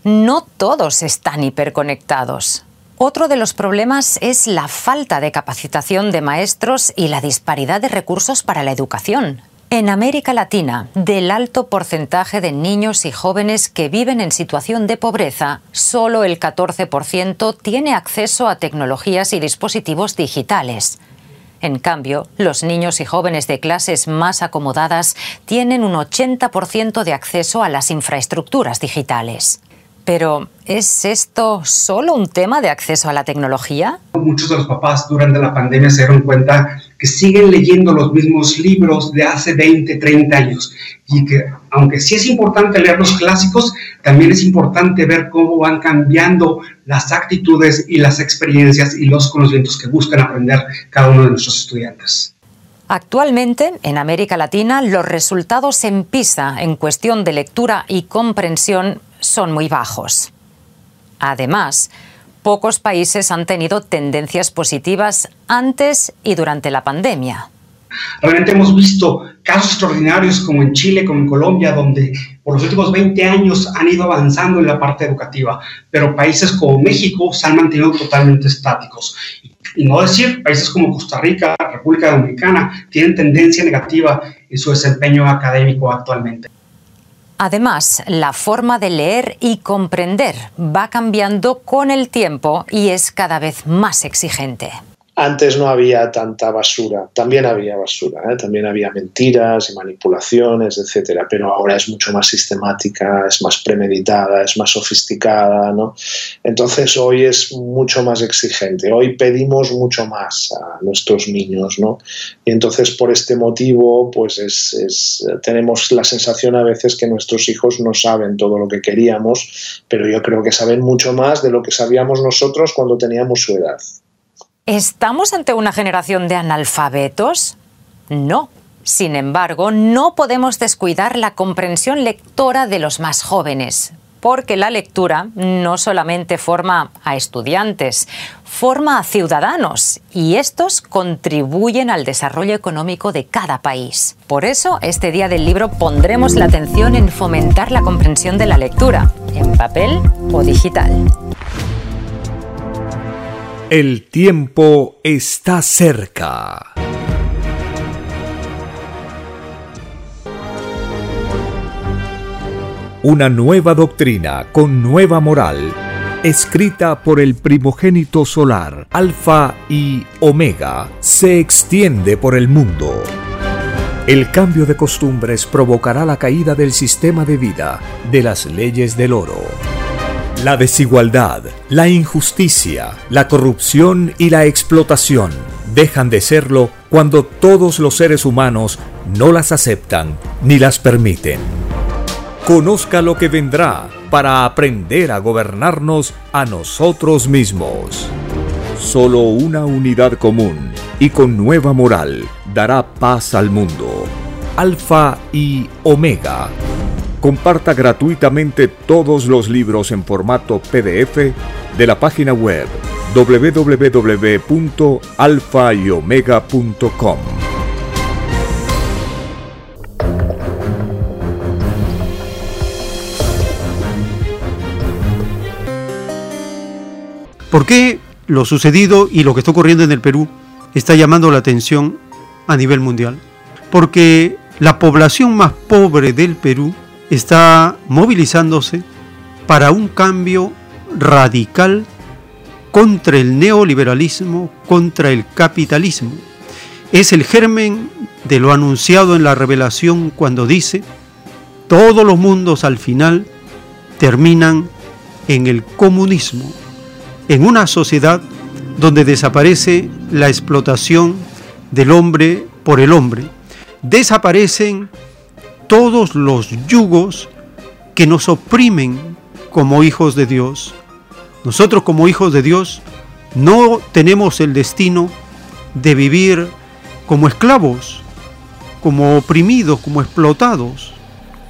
Speaker 24: no todos están hiperconectados. Otro de los problemas es la falta de capacitación de maestros y la disparidad de recursos para la educación. En América Latina, del alto porcentaje de niños y jóvenes que viven en situación de pobreza, solo el 14% tiene acceso a tecnologías y dispositivos digitales. En cambio, los niños y jóvenes de clases más acomodadas tienen un 80% de acceso a las infraestructuras digitales. Pero, ¿es esto solo un tema de acceso a la tecnología?
Speaker 23: Muchos de los papás durante la pandemia se dieron cuenta que siguen leyendo los mismos libros de hace 20, 30 años y que aunque sí es importante leer los clásicos, también es importante ver cómo van cambiando las actitudes y las experiencias y los conocimientos que buscan aprender cada uno de nuestros estudiantes.
Speaker 24: Actualmente, en América Latina, los resultados en PISA en cuestión de lectura y comprensión son muy bajos. Además, pocos países han tenido tendencias positivas antes y durante la pandemia.
Speaker 23: Realmente hemos visto casos extraordinarios como en Chile, como en Colombia, donde por los últimos 20 años han ido avanzando en la parte educativa, pero países como México se han mantenido totalmente estáticos. Y no decir, países como Costa Rica, República Dominicana, tienen tendencia negativa en su desempeño académico actualmente.
Speaker 24: Además, la forma de leer y comprender va cambiando con el tiempo y es cada vez más exigente.
Speaker 25: Antes no había tanta basura, también había basura, ¿eh? también había mentiras y manipulaciones, etcétera, pero ahora es mucho más sistemática, es más premeditada, es más sofisticada, ¿no? Entonces hoy es mucho más exigente, hoy pedimos mucho más a nuestros niños, ¿no? Y entonces por este motivo, pues es, es, tenemos la sensación a veces que nuestros hijos no saben todo lo que queríamos, pero yo creo que saben mucho más de lo que sabíamos nosotros cuando teníamos su edad.
Speaker 24: ¿Estamos ante una generación de analfabetos? No. Sin embargo, no podemos descuidar la comprensión lectora de los más jóvenes, porque la lectura no solamente forma a estudiantes, forma a ciudadanos y estos contribuyen al desarrollo económico de cada país. Por eso, este día del libro pondremos la atención en fomentar la comprensión de la lectura, en papel o digital.
Speaker 1: El tiempo está cerca. Una nueva doctrina con nueva moral, escrita por el primogénito solar, Alfa y Omega, se extiende por el mundo. El cambio de costumbres provocará la caída del sistema de vida, de las leyes del oro. La desigualdad, la injusticia, la corrupción y la explotación dejan de serlo cuando todos los seres humanos no las aceptan ni las permiten. Conozca lo que vendrá para aprender a gobernarnos a nosotros mismos. Solo una unidad común y con nueva moral dará paz al mundo. Alfa y Omega Comparta gratuitamente todos los libros en formato PDF de la página web www.alfayomega.com.
Speaker 2: ¿Por qué lo sucedido y lo que está ocurriendo en el Perú está llamando la atención a nivel mundial? Porque la población más pobre del Perú está movilizándose para un cambio radical contra el neoliberalismo, contra el capitalismo. Es el germen de lo anunciado en la revelación cuando dice, todos los mundos al final terminan en el comunismo, en una sociedad donde desaparece la explotación del hombre por el hombre. Desaparecen todos los yugos que nos oprimen como hijos de Dios. Nosotros como hijos de Dios no tenemos el destino de vivir como esclavos, como oprimidos, como explotados.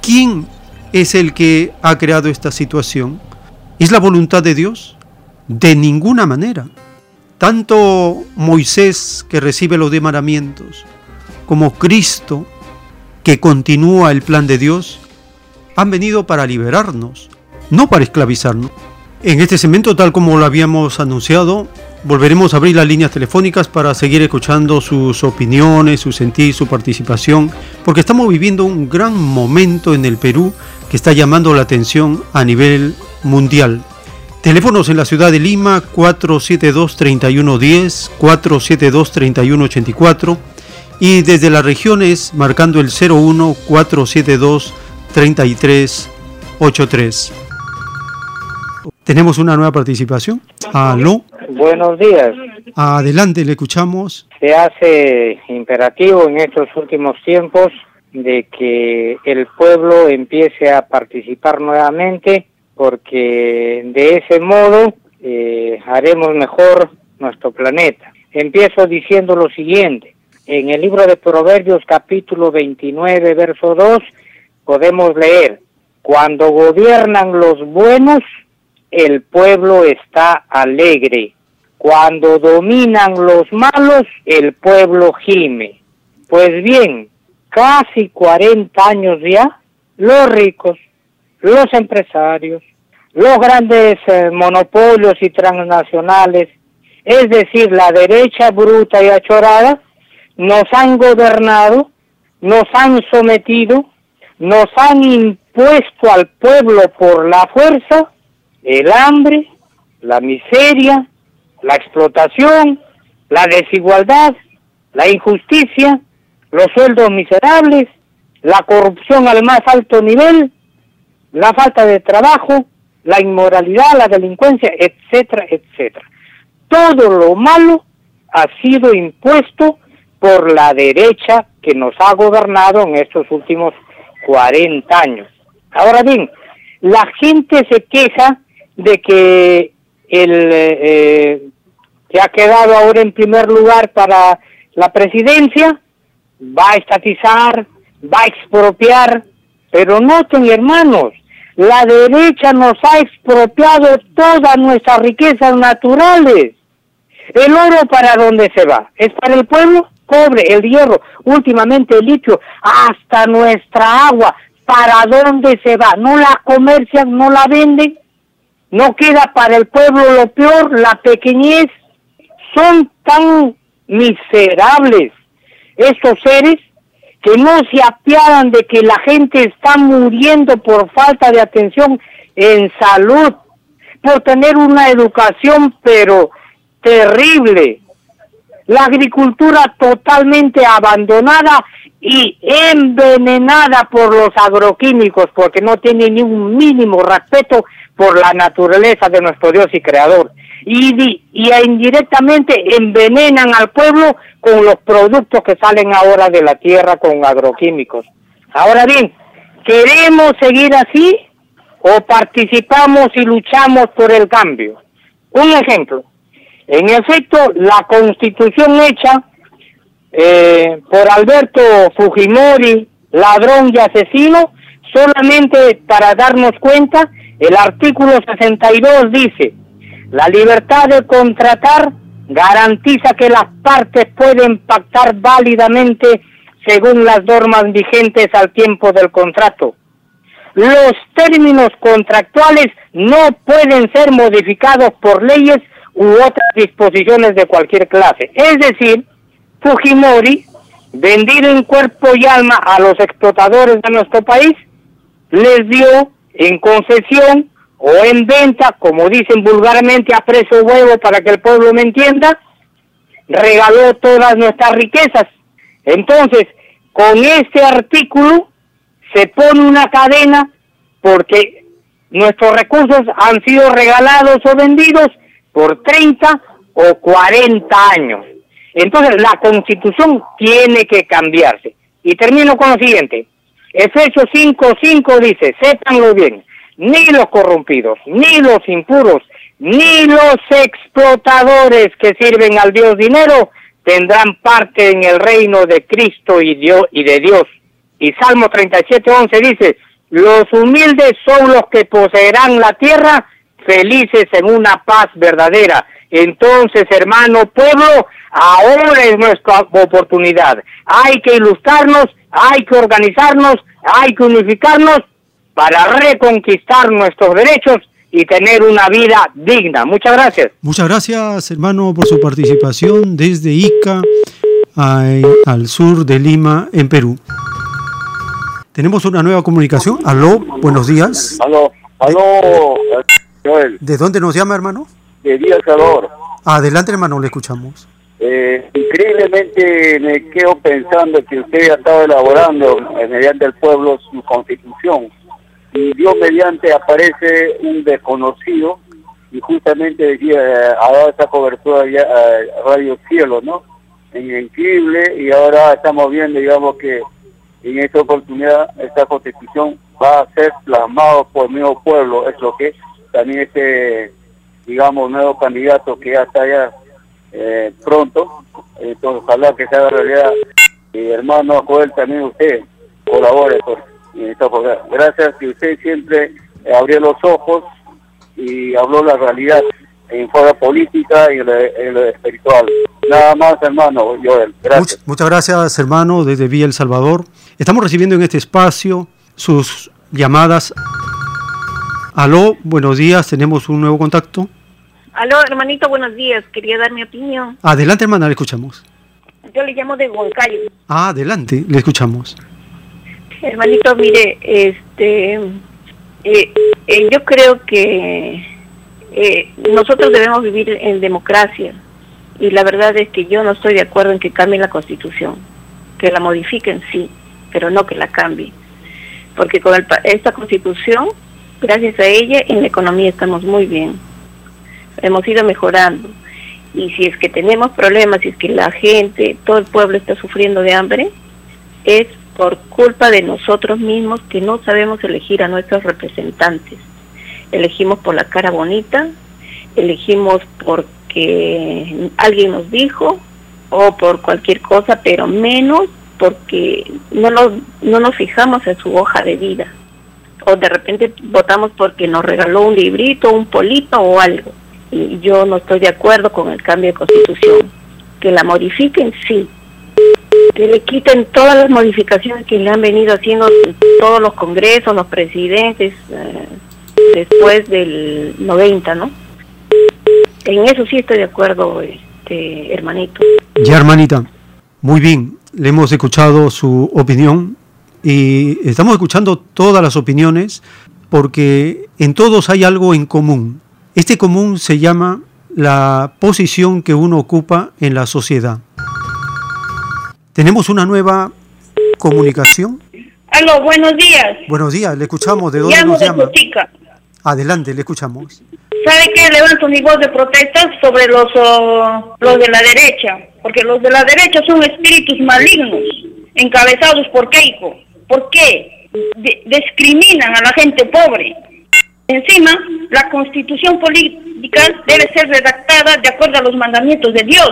Speaker 2: ¿Quién es el que ha creado esta situación? ¿Es la voluntad de Dios? De ninguna manera. Tanto Moisés que recibe los demandamientos, como Cristo que continúa el plan de Dios, han venido para liberarnos, no para esclavizarnos. En este segmento, tal como lo habíamos anunciado,
Speaker 8: volveremos a abrir las líneas telefónicas para seguir escuchando sus opiniones, su sentir, su participación, porque estamos viviendo un gran momento en el Perú que está llamando la atención a nivel mundial. Teléfonos en la ciudad de Lima 472-3110, 472-3184 y desde las regiones marcando el 01-472-3383. Tenemos una nueva participación. Aló.
Speaker 26: Buenos días.
Speaker 8: Adelante, le escuchamos.
Speaker 26: Se hace imperativo en estos últimos tiempos de que el pueblo empiece a participar nuevamente porque de ese modo eh, haremos mejor nuestro planeta. Empiezo diciendo lo siguiente. En el libro de Proverbios capítulo 29, verso 2, podemos leer, cuando gobiernan los buenos, el pueblo está alegre. Cuando dominan los malos, el pueblo gime. Pues bien, casi 40 años ya, los ricos, los empresarios, los grandes eh, monopolios y transnacionales, es decir, la derecha bruta y achorada, nos han gobernado, nos han sometido, nos han impuesto al pueblo por la fuerza el hambre, la miseria, la explotación, la desigualdad, la injusticia, los sueldos miserables, la corrupción al más alto nivel, la falta de trabajo, la inmoralidad, la delincuencia, etcétera, etcétera. Todo lo malo ha sido impuesto por la derecha que nos ha gobernado en estos últimos 40 años. Ahora bien, la gente se queja de que el eh, que ha quedado ahora en primer lugar para la presidencia va a estatizar, va a expropiar, pero noten hermanos, la derecha nos ha expropiado todas nuestras riquezas naturales. ¿El oro para dónde se va? ¿Es para el pueblo? Cobre, el hierro, últimamente el litio, hasta nuestra agua. ¿Para dónde se va? ¿No la comercian, no la venden? ¿No queda para el pueblo lo peor, la pequeñez? Son tan miserables estos seres que no se apiadan de que la gente está muriendo por falta de atención en salud, por tener una educación pero terrible, la agricultura totalmente abandonada y envenenada por los agroquímicos porque no tiene ni un mínimo respeto por la naturaleza de nuestro Dios y Creador. Y, y indirectamente envenenan al pueblo con los productos que salen ahora de la tierra con agroquímicos. Ahora bien, ¿queremos seguir así o participamos y luchamos por el cambio? Un ejemplo, en efecto, la constitución hecha eh, por Alberto Fujimori, ladrón y asesino, solamente para darnos cuenta, el artículo 62 dice, la libertad de contratar garantiza que las partes pueden pactar válidamente según las normas vigentes al tiempo del contrato. Los términos contractuales no pueden ser modificados por leyes u otras disposiciones de cualquier clase. Es decir, Fujimori, vendido en cuerpo y alma a los explotadores de nuestro país, les dio en concesión o en venta, como dicen vulgarmente, a precio huevo para que el pueblo me entienda, regaló todas nuestras riquezas. Entonces, con este artículo se pone una cadena porque nuestros recursos han sido regalados o vendidos por 30 o 40 años. Entonces, la constitución tiene que cambiarse. Y termino con lo siguiente. Efesios 5.5 dice, sépanlo bien, ni los corrompidos, ni los impuros, ni los explotadores que sirven al Dios dinero tendrán parte en el reino de Cristo y, Dios, y de Dios. Y Salmo 37.11 dice, los humildes son los que poseerán la tierra, felices en una paz verdadera. Entonces, hermano pueblo, ahora es nuestra oportunidad. Hay que ilustrarnos, hay que organizarnos, hay que unificarnos para reconquistar nuestros derechos y tener una vida digna. Muchas gracias.
Speaker 2: Muchas gracias, hermano, por su participación desde Ica al sur de Lima, en Perú. Tenemos una nueva comunicación. Aló, buenos días.
Speaker 27: Aló, aló, Joel,
Speaker 2: ¿De dónde nos llama, hermano?
Speaker 27: de Día Salvador.
Speaker 2: Adelante, hermano, le escuchamos.
Speaker 27: Eh, increíblemente me quedo pensando que usted ha estado elaborando eh, mediante el pueblo su constitución y Dios mediante aparece un desconocido y justamente decía, eh, ha dado esa cobertura ya a Radio Cielo, ¿no? En Increíble y ahora estamos viendo, digamos que en esta oportunidad esta constitución va a ser plasmado por el mismo pueblo, es lo que también este, digamos, nuevo candidato que ya está allá eh, pronto, entonces ojalá que se haga realidad. Y hermano Joel, también usted colabore pues, en esta oportunidad. Gracias que usted siempre eh, abrió los ojos y habló la realidad en forma política y en lo, espiritual. Nada más, hermano Joel. Gracias.
Speaker 2: Much- muchas gracias, hermano, desde Villa El Salvador. Estamos recibiendo en este espacio sus llamadas. Aló, buenos días, tenemos un nuevo contacto.
Speaker 28: Aló, hermanito, buenos días. Quería dar mi opinión.
Speaker 2: Adelante, hermana, le escuchamos.
Speaker 28: Yo le llamo de Huancayo.
Speaker 2: Ah, adelante, le escuchamos.
Speaker 28: Hermanito, mire, este, eh, eh, yo creo que eh, nosotros debemos vivir en democracia y la verdad es que yo no estoy de acuerdo en que cambien la constitución, que la modifiquen sí, pero no que la cambien, porque con el esta constitución, gracias a ella, en la economía estamos muy bien, hemos ido mejorando y si es que tenemos problemas, si es que la gente, todo el pueblo está sufriendo de hambre, es por culpa de nosotros mismos que no sabemos elegir a nuestros representantes. Elegimos por la cara bonita, elegimos porque alguien nos dijo o por cualquier cosa, pero menos porque no nos, no nos fijamos en su hoja de vida. O de repente votamos porque nos regaló un librito, un polito o algo. Y yo no estoy de acuerdo con el cambio de constitución. Que la modifiquen, sí, que le quiten todas las modificaciones que le han venido haciendo todos los congresos, los presidentes eh, después del 90, ¿no? En eso sí estoy de acuerdo, este hermanito.
Speaker 2: Ya, hermanita, muy bien, le hemos escuchado su opinión y estamos escuchando todas las opiniones porque en todos hay algo en común. Este común se llama la posición que uno ocupa en la sociedad. Tenemos una nueva comunicación.
Speaker 28: Aló, buenos días.
Speaker 2: Buenos días, le escuchamos. ¿De dónde
Speaker 28: Llamo
Speaker 2: nos
Speaker 28: de
Speaker 2: llama? Adelante, le escuchamos.
Speaker 28: ¿Sabe qué? Levanto mi voz de protesta sobre los, oh, los de la derecha, porque los de la derecha son espíritus malignos, encabezados por Keiko. ¿Por qué? Discriminan a la gente pobre. Encima, la constitución política debe ser redactada de acuerdo a los mandamientos de Dios,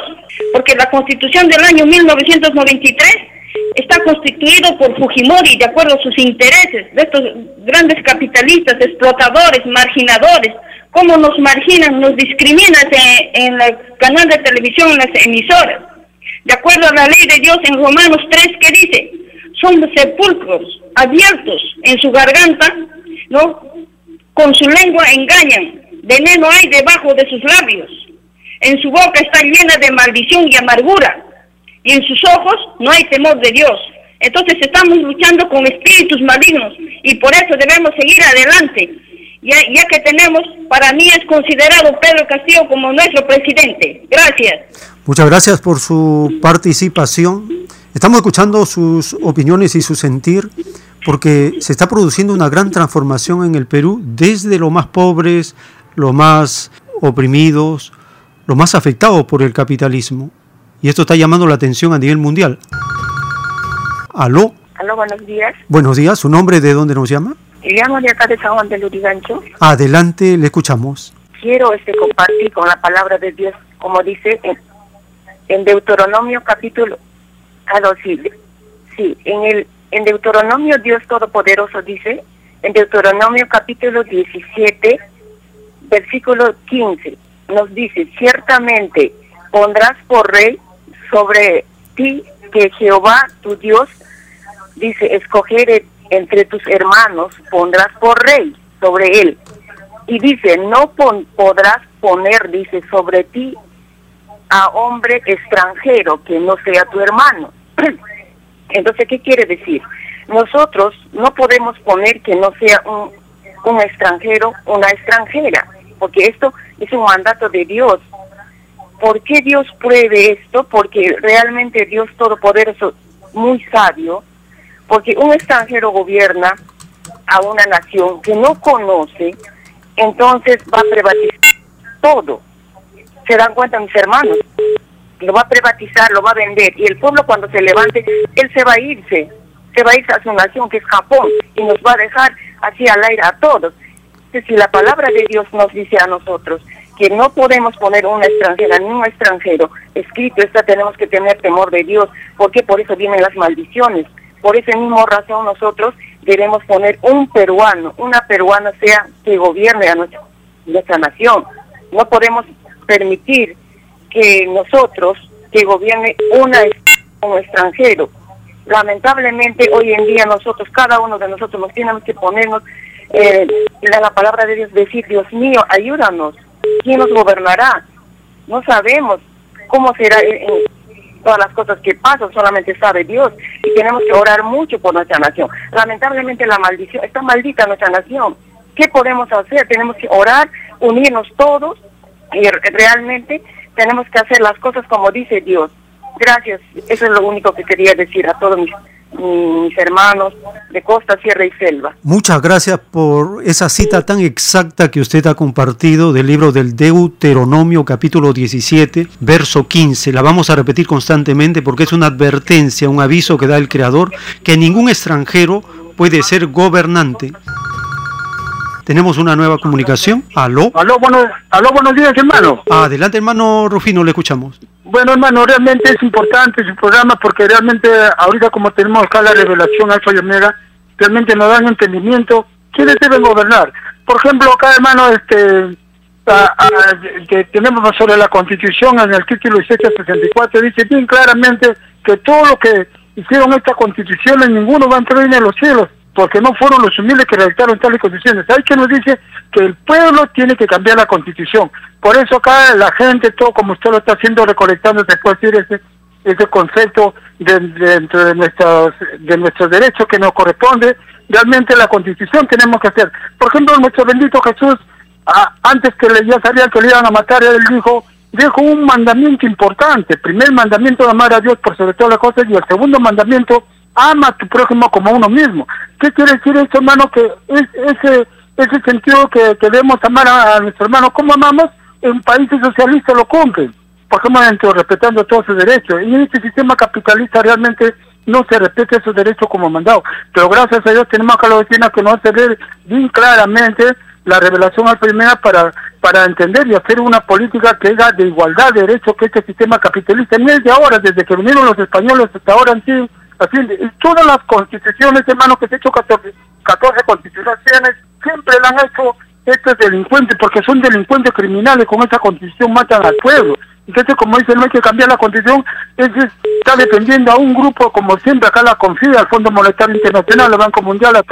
Speaker 28: porque la constitución del año 1993 está constituido por Fujimori de acuerdo a sus intereses, de estos grandes capitalistas, explotadores, marginadores. ¿Cómo nos marginan, nos discriminan en, en el canal de televisión, en las emisoras? De acuerdo a la ley de Dios en Romanos 3, que dice, son sepulcros abiertos en su garganta, ¿no? Con su lengua engañan, veneno hay debajo de sus labios, en su boca está llena de maldición y amargura, y en sus ojos no hay temor de Dios. Entonces estamos luchando con espíritus malignos y por eso debemos seguir adelante, ya, ya que tenemos, para mí es considerado Pedro Castillo como nuestro presidente. Gracias.
Speaker 2: Muchas gracias por su participación. Estamos escuchando sus opiniones y su sentir porque se está produciendo una gran transformación en el Perú desde los más pobres, los más oprimidos, los más afectados por el capitalismo. Y esto está llamando la atención a nivel mundial. Aló,
Speaker 28: Aló, buenos días.
Speaker 2: buenos días, ¿su nombre de dónde nos llama?
Speaker 28: Llamo de acá de San Juan del Lurigancho.
Speaker 2: Adelante, le escuchamos.
Speaker 28: quiero este compartir con la palabra de Dios, como dice en, en Deuteronomio capítulo, sí, en el en Deuteronomio Dios Todopoderoso dice, en Deuteronomio capítulo 17, versículo 15, nos dice, ciertamente pondrás por rey sobre ti que Jehová tu Dios dice, escoger entre tus hermanos, pondrás por rey sobre él
Speaker 29: Y dice, no podrás poner, dice, sobre ti a hombre extranjero que no sea tu hermano. Entonces, ¿qué quiere decir? Nosotros no podemos poner que no sea un, un extranjero, una extranjera, porque esto es un mandato de Dios. ¿Por qué Dios pruebe esto? Porque realmente Dios Todopoderoso, muy sabio, porque un extranjero gobierna a una nación que no conoce, entonces va a privatizar todo. ¿Se dan cuenta mis hermanos? Lo va a privatizar, lo va a vender. Y el pueblo cuando se levante, él se va a irse. Se va a irse a su nación, que es Japón, y nos va a dejar así al aire a todos. Si la palabra de Dios nos dice a nosotros que no podemos poner una extranjera ni un extranjero, escrito está, tenemos que tener temor de Dios, porque por eso vienen las maldiciones. Por esa misma razón nosotros debemos poner un peruano, una peruana sea que gobierne a nuestra, nuestra nación. No podemos permitir que nosotros, que gobierne una un extranjero. Lamentablemente hoy en día nosotros, cada uno de nosotros nos tenemos que ponernos eh, la, la palabra de Dios, decir, Dios mío, ayúdanos. ¿Quién nos gobernará? No sabemos cómo será en, todas las cosas que pasan, solamente sabe Dios. Y tenemos que orar mucho por nuestra nación. Lamentablemente la maldición, está maldita nuestra nación. ¿Qué podemos hacer? Tenemos que orar, unirnos todos y re- realmente tenemos que hacer las cosas como dice Dios. Gracias, eso es lo único que quería decir a todos mis, mis hermanos de costa, sierra y selva.
Speaker 2: Muchas gracias por esa cita tan exacta que usted ha compartido del libro del Deuteronomio capítulo 17, verso 15. La vamos a repetir constantemente porque es una advertencia, un aviso que da el Creador, que ningún extranjero puede ser gobernante. Tenemos una nueva comunicación. Aló.
Speaker 30: Aló, bueno, aló, buenos días, hermano.
Speaker 2: Adelante, hermano Rufino, le escuchamos.
Speaker 30: Bueno, hermano, realmente es importante su programa porque realmente ahorita como tenemos acá la revelación Alfa y Omega, realmente nos dan entendimiento quiénes deben gobernar. Por ejemplo, acá, hermano, este, a- a- que tenemos sobre la Constitución en el título 1864 dice bien claramente que todo lo que hicieron esta Constitución ninguno va a entrar en los cielos porque no fueron los humildes que redactaron tales constituciones. Hay que nos dice que el pueblo tiene que cambiar la constitución. Por eso acá la gente, todo como usted lo está haciendo, recolectando, se puede decir ese, ese concepto de, de- dentro de nuestros, de nuestros derechos que nos corresponde. Realmente la constitución tenemos que hacer. Por ejemplo, nuestro bendito Jesús, a- antes que ya sabían que le iban a matar, él dijo, dijo un mandamiento importante. Primer mandamiento amar a Dios por sobre todas las cosas y el segundo mandamiento ama a tu prójimo como a uno mismo. ¿Qué quiere decir esto, hermano? Que es, ese, ese sentido que, debemos amar a, a nuestro hermano como amamos, en países socialistas lo cumplen. Por ejemplo, dentro, respetando todos sus derechos. Y en este sistema capitalista realmente no se respeta esos derechos como mandado. Pero gracias a Dios tenemos acá la vecina que nos hace ver bien claramente la revelación al primera para, para entender y hacer una política que haga de igualdad de derechos que este sistema capitalista. Ni es de ahora, desde que vinieron los españoles hasta ahora han sido así. Y todas las constituciones, hermano, que se han hecho 14, 14 constituciones, siempre la han hecho estos delincuentes, porque son delincuentes criminales, con esta constitución matan al pueblo. Entonces, como dice, no hay que cambiar la constitución, ese está defendiendo a un grupo, como siempre, acá la confía, el Fondo Monetario Internacional, el Banco Mundial, las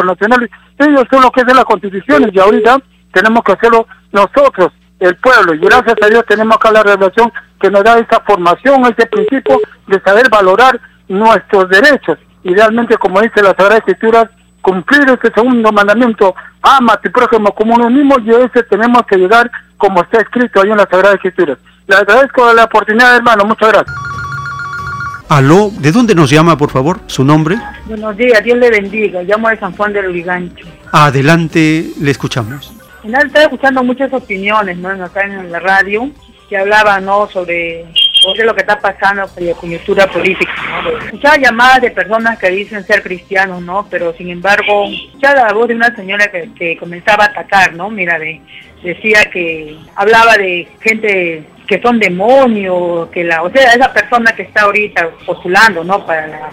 Speaker 30: ellos son los que hacen las constituciones y ahorita tenemos que hacerlo nosotros, el pueblo, y gracias a Dios tenemos acá la revelación que nos da esa formación, ese principio de saber valorar nuestros derechos, y realmente, como dice la Sagrada Escritura, cumplir ese segundo mandamiento, ama a tu prójimo como uno mismo, y a ese tenemos que llegar como está escrito ahí en la Sagrada Escritura. Le agradezco la oportunidad, hermano, muchas gracias.
Speaker 2: Aló, ¿de dónde nos llama, por favor? ¿Su nombre?
Speaker 15: Buenos días, Dios le bendiga. Llamo de San Juan del Urigancho.
Speaker 2: Adelante, le escuchamos.
Speaker 15: Nada, estaba escuchando muchas opiniones, ¿no? Acá en la radio, que hablaban, ¿no? Sobre, sobre lo que está pasando con la coyuntura política, ¿no? Escuchaba llamadas de personas que dicen ser cristianos, ¿no? Pero sin embargo, escuchaba la voz de una señora que, comenzaba a atacar, ¿no? Mira, de, decía que hablaba de gente que son demonios, que la, o sea, esa persona que está ahorita postulando, ¿no? Para la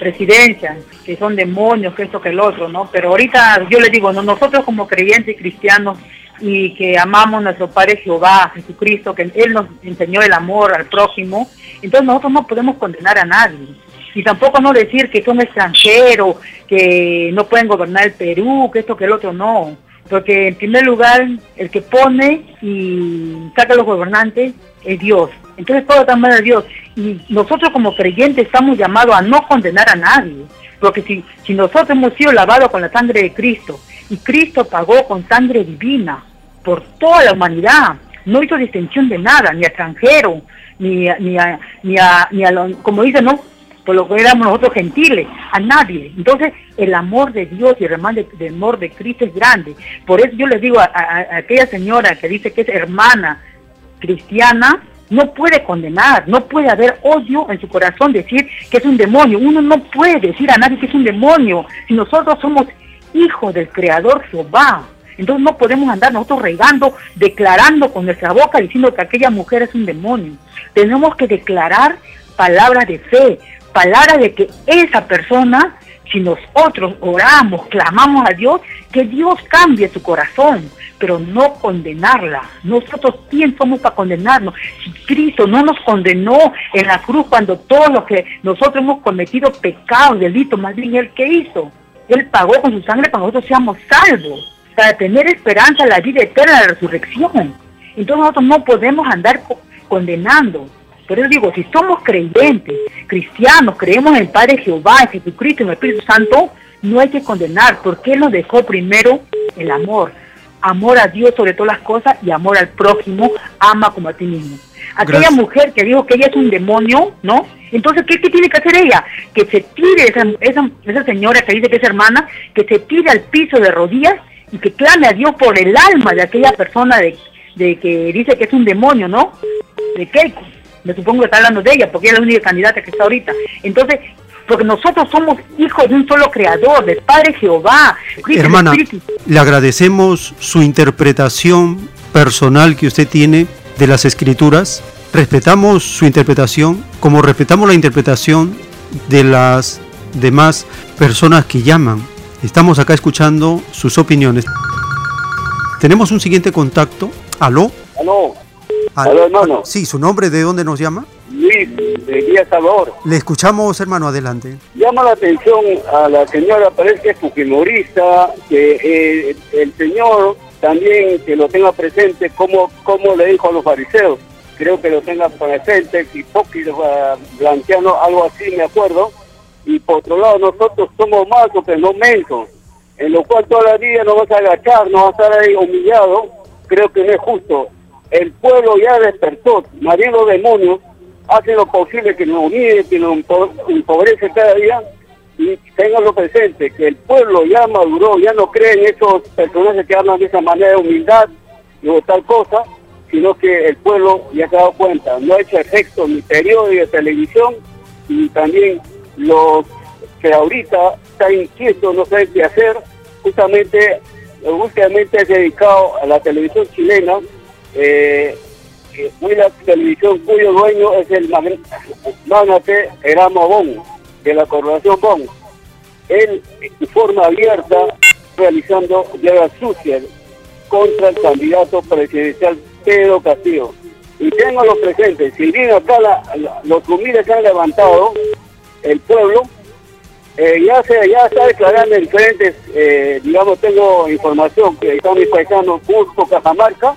Speaker 15: presidencia, que son demonios, que esto, que el otro, ¿no? Pero ahorita yo les digo, no, nosotros como creyentes cristianos y que amamos a nuestro Padre Jehová, a Jesucristo, que Él nos enseñó el amor al prójimo, entonces nosotros no podemos condenar a nadie. Y tampoco no decir que son extranjeros, que no pueden gobernar el Perú, que esto, que el otro, no.
Speaker 31: Porque en primer lugar, el que pone y saca a los gobernantes es Dios. Entonces todo está mal de Dios. Y nosotros como creyentes estamos llamados a no condenar a nadie. Porque si, si nosotros hemos sido lavados con la sangre de Cristo y Cristo pagó con sangre divina por toda la humanidad, no hizo distinción de nada, ni a extranjero, ni a, ni a, ni a, ni a lo- como dice, ¿no? Por lo que éramos nosotros gentiles, a nadie. Entonces, el amor de Dios y el amor de, amor de Cristo es grande. Por eso yo les digo a, a- a aquella señora que dice que es hermana cristiana, no puede condenar, no puede haber odio en su corazón, decir que es un demonio. Uno no puede decir a nadie que es un demonio si nosotros somos hijos del Creador Jehová. Entonces no podemos andar nosotros regando, declarando con nuestra boca diciendo que aquella mujer es un demonio. Tenemos que declarar palabras de fe, palabras de que esa persona, si nosotros oramos, clamamos a Dios, que Dios cambie su corazón, pero no condenarla. Nosotros, ¿quién somos para condenarnos? Si Cristo no nos condenó en la cruz cuando todos los que nosotros hemos cometido pecados, delitos, más bien Él que hizo. Él pagó con su sangre para que nosotros seamos salvos, para tener esperanza la vida eterna, la resurrección. Entonces nosotros no podemos andar co- condenando. Pero yo digo, si somos creyentes, cristianos, creemos en el Padre Jehová, en Jesucristo, en el Espíritu Santo, no hay que condenar, porque Él nos dejó primero el amor. Amor a Dios sobre todas las cosas y amor al prójimo, ama como a ti mismo. Aquella
Speaker 8: Gracias.
Speaker 31: mujer que dijo que ella es un demonio, ¿no? Entonces, ¿qué, qué tiene que hacer ella? Que se tire, esa, esa, esa señora que dice que es hermana, que se tire al piso de rodillas y que clame a Dios por el alma de aquella persona de, de que dice que es un demonio, ¿no? De Keiko. Me supongo que está hablando de ella, porque ella es la única candidata que está ahorita. Entonces, porque nosotros somos hijos de un solo creador, del Padre Jehová. Cristo,
Speaker 8: Hermana, le agradecemos su interpretación personal que usted tiene de las escrituras. Respetamos su interpretación como respetamos la interpretación de las demás personas que llaman. Estamos acá escuchando sus opiniones. Tenemos un siguiente contacto. ¿Aló?
Speaker 27: Aló,
Speaker 8: Al-
Speaker 27: Aló, hermano.
Speaker 8: Sí, su nombre, ¿de dónde nos llama?
Speaker 27: Luis, de Villa Salvador.
Speaker 8: Le escuchamos, hermano, adelante.
Speaker 27: Llama la atención a la señora, parece que es fujimorista, que eh, el señor también que lo tenga presente, como, como le dijo a los fariseos, creo que lo tenga presente, hipócrita, blanqueano, algo así me acuerdo, y por otro lado nosotros somos más que no mensos, en lo cual toda la vida nos vas a agachar, nos vas a estar ahí humillado, creo que no es justo. El pueblo ya despertó, los demonios hacen lo posible que nos humille, que nos empo- empobrece cada día, y tenganlo presente, que el pueblo ya maduró, ya no cree en esos personajes que hablan de esa manera de humildad o tal cosa, sino que el pueblo ya se ha dado cuenta, no ha hecho efecto ni periódico de televisión, y también los que ahorita están inquietos, no saben qué hacer, justamente, últimamente es dedicado a la televisión chilena, eh, eh, televisión cuyo dueño es el magn- magnate Eramo Bon, de la corporación Bon. Él, de forma abierta, realizando guerra sucia contra el candidato presidencial Pedro Castillo. Y tengo los presentes, si bien acá la- la- los humildes se han levantado, el pueblo, eh, ya se ya está declarando en diferentes, eh, digamos, tengo información que están mis paisanos Cusco, Cajamarca,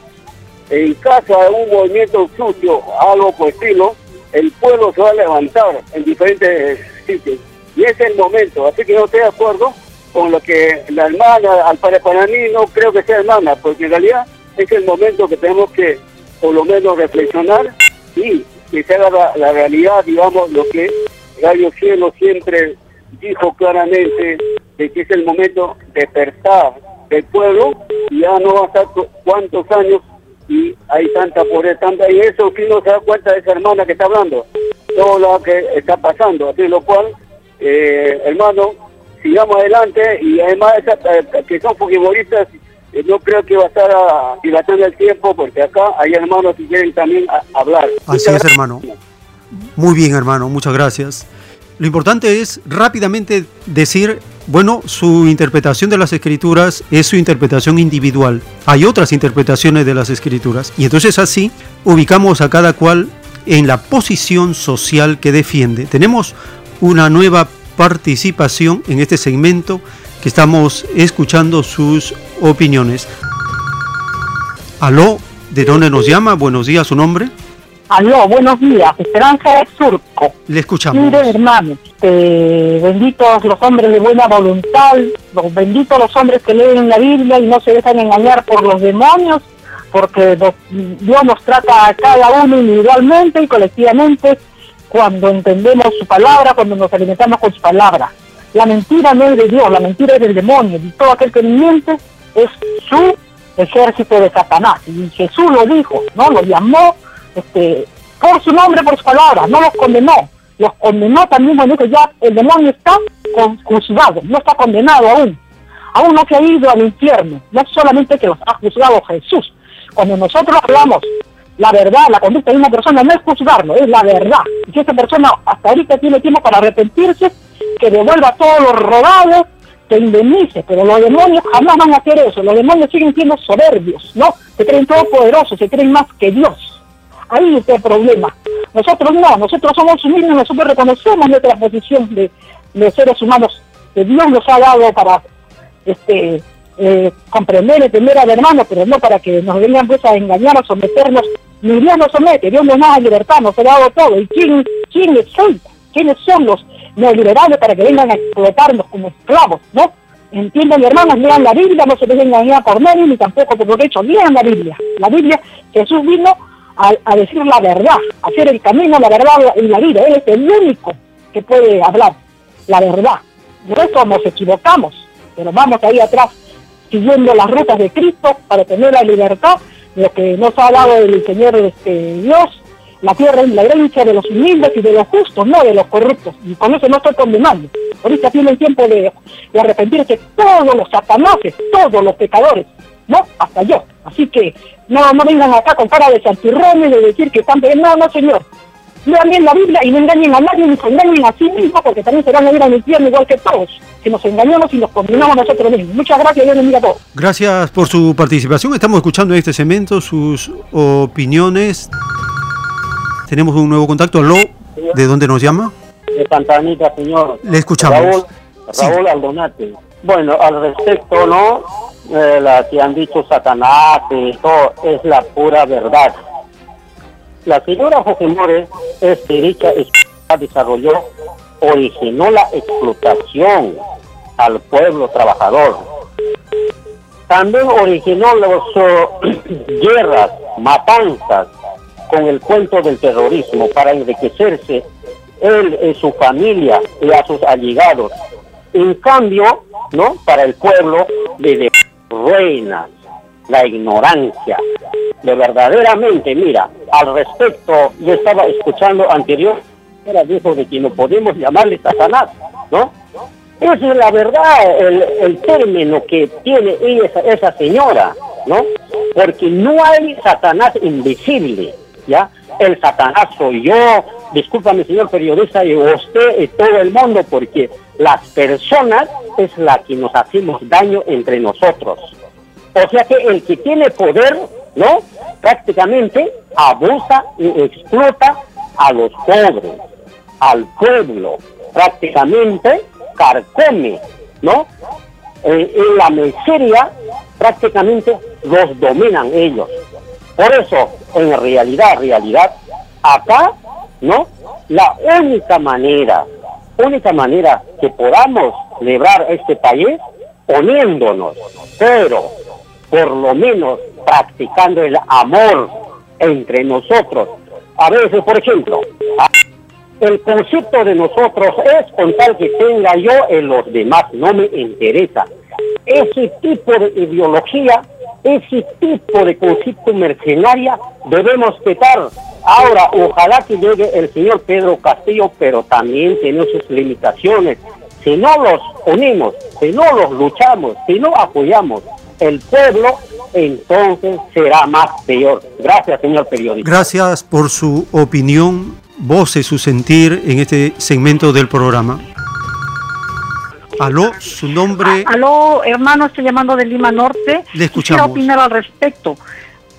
Speaker 27: en caso de un movimiento sucio, algo por estilo, el pueblo se va a levantar en diferentes sitios. Y es el momento, así que yo estoy de acuerdo con lo que la hermana, al para mí no creo que sea hermana, porque en realidad es el momento que tenemos que por lo menos reflexionar y que se haga la, la realidad, digamos, lo que Radio Cielo siempre dijo claramente de que es el momento de despertar del pueblo y ya no va a estar cu- cuántos años y hay tanta pobreza, tanta, y eso si no se da cuenta de esa hermana que está hablando, todo lo que está pasando, así lo cual, eh, hermano, sigamos adelante y además esa- eh, que son fujimoristas, eh, no creo que va a estar ah, dilatando el tiempo porque acá hay hermanos que quieren también a- hablar.
Speaker 8: Así es, hermano. Muy bien, hermano, muchas gracias. Lo importante es rápidamente decir, bueno, su interpretación de las escrituras es su interpretación individual. Hay otras interpretaciones de las escrituras. Y entonces así ubicamos a cada cual en la posición social que defiende. Tenemos una nueva participación en este segmento que estamos escuchando sus
Speaker 2: opiniones. Aló, ¿de dónde nos llama? Buenos días, su nombre.
Speaker 31: Aló, buenos días, Esperanza de Surco.
Speaker 2: Le escuchamos.
Speaker 31: Mire, hermano, benditos los hombres de buena voluntad, los benditos los hombres que leen la Biblia y no se dejan engañar por los demonios, porque Dios nos trata a cada uno individualmente y colectivamente cuando entendemos su palabra, cuando nos alimentamos con su palabra. La mentira no es de Dios, la mentira es del demonio, y todo aquel que miente es su ejército de Satanás. Y Jesús lo dijo, ¿no? Lo llamó este, por su nombre, por su palabra, no los condenó. Los condenó también cuando ya el demonio está con- juzgado, no está condenado aún. Aún no se ha ido al infierno, no solamente que los ha juzgado Jesús. Cuando nosotros hablamos la verdad, la conducta de una persona no es juzgarlo, es la verdad. Y si esa persona hasta ahorita tiene tiempo para arrepentirse, que devuelva todo lo robado, que indemnice, pero los demonios jamás van a hacer eso, los demonios siguen siendo soberbios, ¿no? Se creen todopoderosos, se creen más que Dios. Ahí está el problema. Nosotros no, nosotros somos humildes, nosotros reconocemos nuestra posición de, seres humanos que Dios nos ha dado para este eh, comprender, entender al hermano, pero no para que nos vengan pues a engañar, a someternos. Ni Dios nos somete, Dios nos da libertad, nos ha dado todo. ¿Y quién, quiénes son? ¿Quiénes son los neoliberales para que vengan a explotarnos como esclavos, no? Entiendan, hermanos, lean la Biblia, no se dejen engañar por medio ni tampoco por derecho, lean la Biblia. La Biblia, Jesús vino a, a decir la verdad, a hacer el camino, la verdad y la vida. Él es el único que puede hablar la verdad. De nos equivocamos, pero vamos ahí atrás siguiendo las rutas de Cristo para tener la libertad, lo que nos ha dado el Señor este, Dios, la tierra es la herencia de los humildes y de los justos, no de los corruptos. Y con eso no estoy condenando. Ahorita tienen tiempo de, de arrepentirse todos los satanases, todos los pecadores, ¿no? Hasta yo. Así que no, no vengan acá con cara de santirrones, de decir que están... No, no, señor. Lean bien la Biblia y no engañen a nadie ni se engañen a sí mismos porque también se van a ir al infierno igual que todos. Si nos engañamos y nos condenamos nosotros mismos. Muchas gracias, Dios bendiga a todos.
Speaker 2: Gracias por su participación. Estamos escuchando en este segmento sus opiniones. Tenemos un nuevo contacto. Aló, ¿de dónde nos llama?
Speaker 32: de Pantanita, señor.
Speaker 2: Le escuchamos.
Speaker 32: Raúl, Raúl Aldonate. Bueno, al respecto, ¿no? Eh, la que han dicho Satanás y todo es la pura verdad. La señora Fujimori, este, dicha escuela desarrolló, originó la explotación al pueblo trabajador. También originó las guerras, matanzas, con el cuento del terrorismo para enriquecerse él y su familia y a sus allegados. En cambio, ¿no? Para el pueblo de ruinas, la ignorancia. De verdaderamente, mira, al respecto, yo estaba escuchando anterior, era dijo de que no podemos llamarle Satanás, ¿no? Es la verdad, el, el término que tiene esa, esa señora, ¿no? Porque no hay Satanás invisible, El Satanás soy yo, discúlpame señor periodista, y usted y todo el mundo, porque las personas es la que nos hacemos daño entre nosotros. O sea que el que tiene poder, ¿no? Prácticamente abusa y explota a los pobres, al pueblo, prácticamente carcome, ¿no? Eh, en la miseria prácticamente los dominan ellos. Por eso, en realidad, realidad, acá, ¿no? La única manera, única manera que podamos librar este país, poniéndonos, pero por lo menos practicando el amor entre nosotros. A veces, por ejemplo, el concepto de nosotros es con tal que tenga yo en los demás, no me interesa. Ese tipo de ideología, ese tipo de concepto mercenaria debemos quitar. Ahora, ojalá que llegue el señor Pedro Castillo, pero también tiene sus limitaciones. Si no los unimos, si no los luchamos, si no apoyamos el pueblo, entonces será más peor. Gracias, señor periodista.
Speaker 2: Gracias por su opinión, voz y su sentir en este segmento del programa. Aló, su nombre.
Speaker 15: Aló, hermano, estoy llamando de Lima Norte.
Speaker 2: Le escuchamos.
Speaker 15: Quisiera opinar al respecto.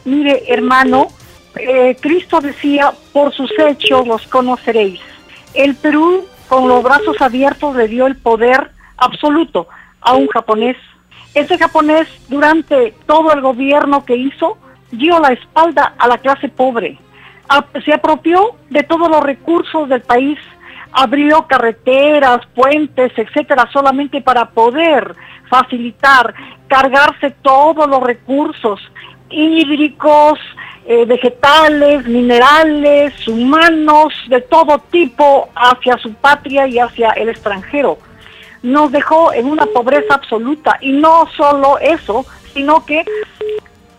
Speaker 15: Mire, hermano, eh, Cristo decía, por sus hechos los conoceréis. El Perú, con los brazos abiertos, le dio el poder absoluto a un japonés. Ese japonés durante todo el gobierno que hizo dio la espalda a la clase pobre, A- se apropió de todos los recursos del país, abrió carreteras, puentes, etcétera, solamente para poder facilitar, cargarse todos los recursos hídricos, eh, vegetales, minerales, humanos, de todo tipo hacia su patria y hacia el extranjero. Nos dejó en una pobreza absoluta y no solo eso, sino que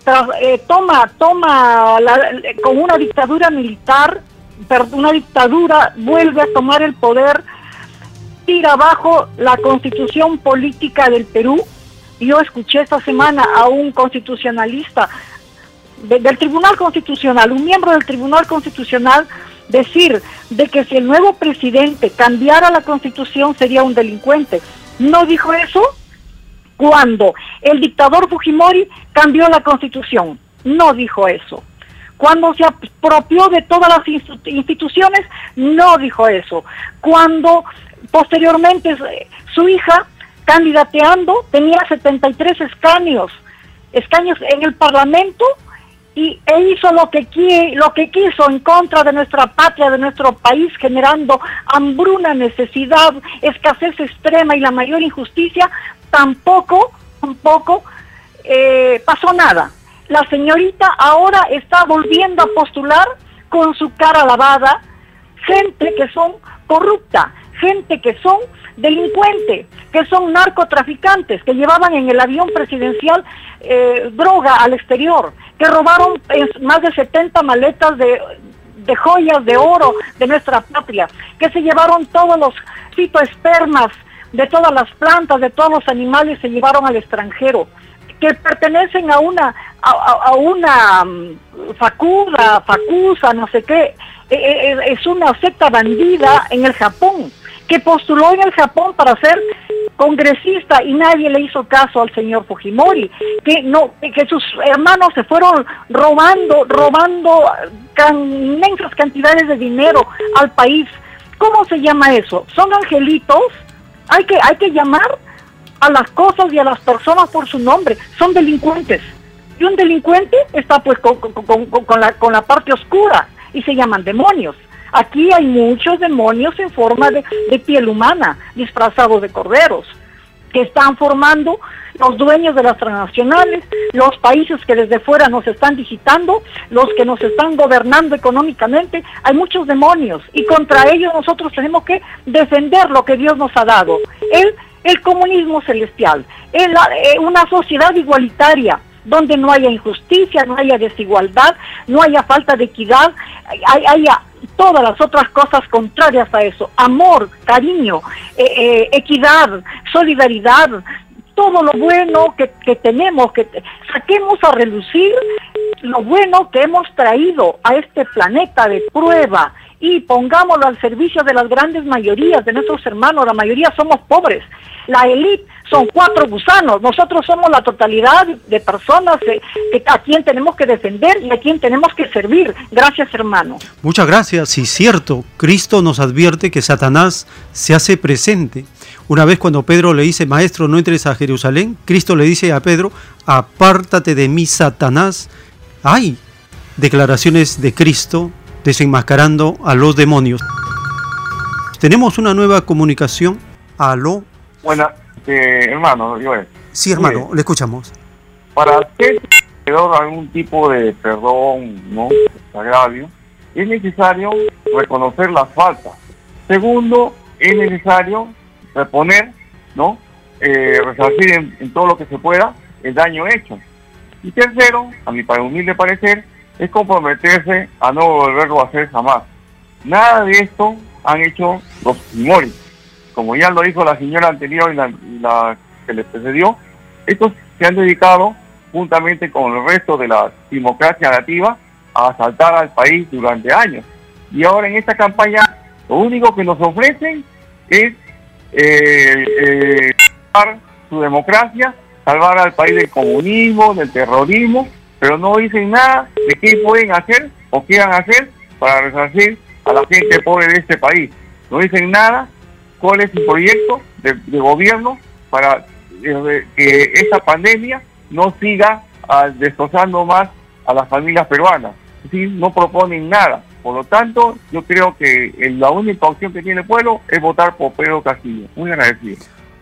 Speaker 15: tras- eh, toma, toma la- con una dictadura militar, una dictadura vuelve a tomar el poder, tira abajo la constitución política del Perú. Yo escuché esta semana a un constitucionalista de- del Tribunal Constitucional, un miembro del Tribunal Constitucional, decir de que si el nuevo presidente cambiara la constitución sería un delincuente. ¿No dijo eso? Cuando el dictador Fujimori cambió la constitución. No dijo eso. Cuando se apropió de todas las instituciones, no dijo eso. Cuando posteriormente su hija, candidateando, tenía 73 escaños, escaños en el Parlamento y e hizo lo que lo que quiso en contra de nuestra patria, de nuestro país, generando hambruna, necesidad, escasez extrema y la mayor injusticia, tampoco, tampoco eh, pasó nada. La señorita ahora está volviendo a postular con su cara lavada, gente que son corrupta, gente que son delincuentes, que son narcotraficantes, que llevaban en el avión presidencial eh, droga al exterior, que robaron eh, más de 70 maletas de, de joyas de oro de nuestra patria, que se llevaron todos los fitoespermas de todas las plantas, de todos los animales, se llevaron al extranjero que pertenecen a una a, una mm, facuda, facusa, no sé qué, eh, eh, es una secta bandida en el Japón, que postuló en el Japón para ser congresista y nadie le hizo caso al señor Fujimori, que no, que sus hermanos se fueron robando, robando can- inmensas cantidades de dinero al país. ¿Cómo se llama eso? ¿Son angelitos? Hay que, hay que llamar a las cosas y a las personas por su nombre. Son delincuentes. Y un delincuente está pues con, con- con- la, con la parte oscura y se llaman demonios. Aquí hay muchos demonios en forma de, de piel humana, disfrazados de corderos, que están formando los dueños de las transnacionales, los países que desde fuera nos están digitando, los que nos están gobernando económicamente. Hay muchos demonios y contra ellos nosotros tenemos que defender lo que Dios nos ha dado. El, el comunismo celestial, el- eh, una sociedad igualitaria donde no haya injusticia, no haya desigualdad, no haya falta de equidad, hay- haya todas las otras cosas contrarias a eso, amor, cariño, eh, eh, equidad, solidaridad, todo lo bueno que, que tenemos, que saquemos a relucir lo bueno que hemos traído a este planeta de prueba y pongámoslo al servicio de las grandes mayorías de nuestros hermanos, la mayoría somos pobres, la élite son cuatro gusanos, nosotros somos la totalidad de personas eh, a quien tenemos que defender y a quien tenemos que servir. Gracias hermano.
Speaker 2: Muchas gracias. Sí, cierto, Cristo nos advierte que Satanás se hace presente. Una vez cuando Pedro le dice, Maestro, no entres a Jerusalén, Cristo le dice a Pedro, apártate de mí, Satanás. Hay declaraciones de Cristo desenmascarando a los demonios. Tenemos una nueva comunicación. Aló.
Speaker 14: Bueno, eh, hermano, Joel,
Speaker 2: Sí, hermano, le escuchamos.
Speaker 14: para de algún tipo de perdón, ¿no? Agravio, es necesario reconocer las faltas. Segundo, es necesario reponer, ¿no? Eh, resarcir en, en todo lo que se pueda el daño hecho. Y tercero, a mi humilde parecer, es comprometerse a no volverlo a hacer jamás. Nada de esto han hecho los Fujimori. Como ya lo dijo la señora anterior y la, que le precedió, estos se han dedicado, juntamente con el resto de la democracia nativa, a asaltar al país durante años. Y ahora en esta campaña, lo único que nos ofrecen es eh, eh, salvar su democracia, salvar al país del comunismo, del terrorismo, pero no dicen nada de qué pueden hacer o qué van a hacer para resarcir a la gente pobre de este país. No dicen nada cuál es su proyecto de, gobierno para eh, que esta pandemia no siga ah, destrozando más a las familias peruanas. No proponen nada. Por lo tanto, yo creo que la única opción que tiene el pueblo es votar por Pedro Castillo. Muy agradecido.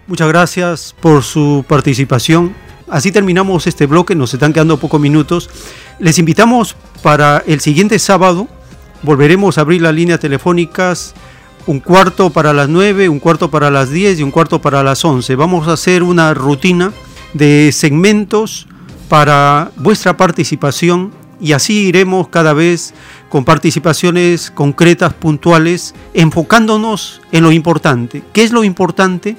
Speaker 2: Muchas gracias por su participación. Así terminamos este bloque, nos están quedando pocos minutos. Les invitamos para el siguiente sábado, volveremos a abrir las líneas telefónicas un cuarto para las 9, un cuarto para las 10 y un cuarto para las 11. Vamos a hacer una rutina de segmentos para vuestra participación y así iremos cada vez con participaciones concretas, puntuales, enfocándonos en lo importante. ¿Qué es lo importante?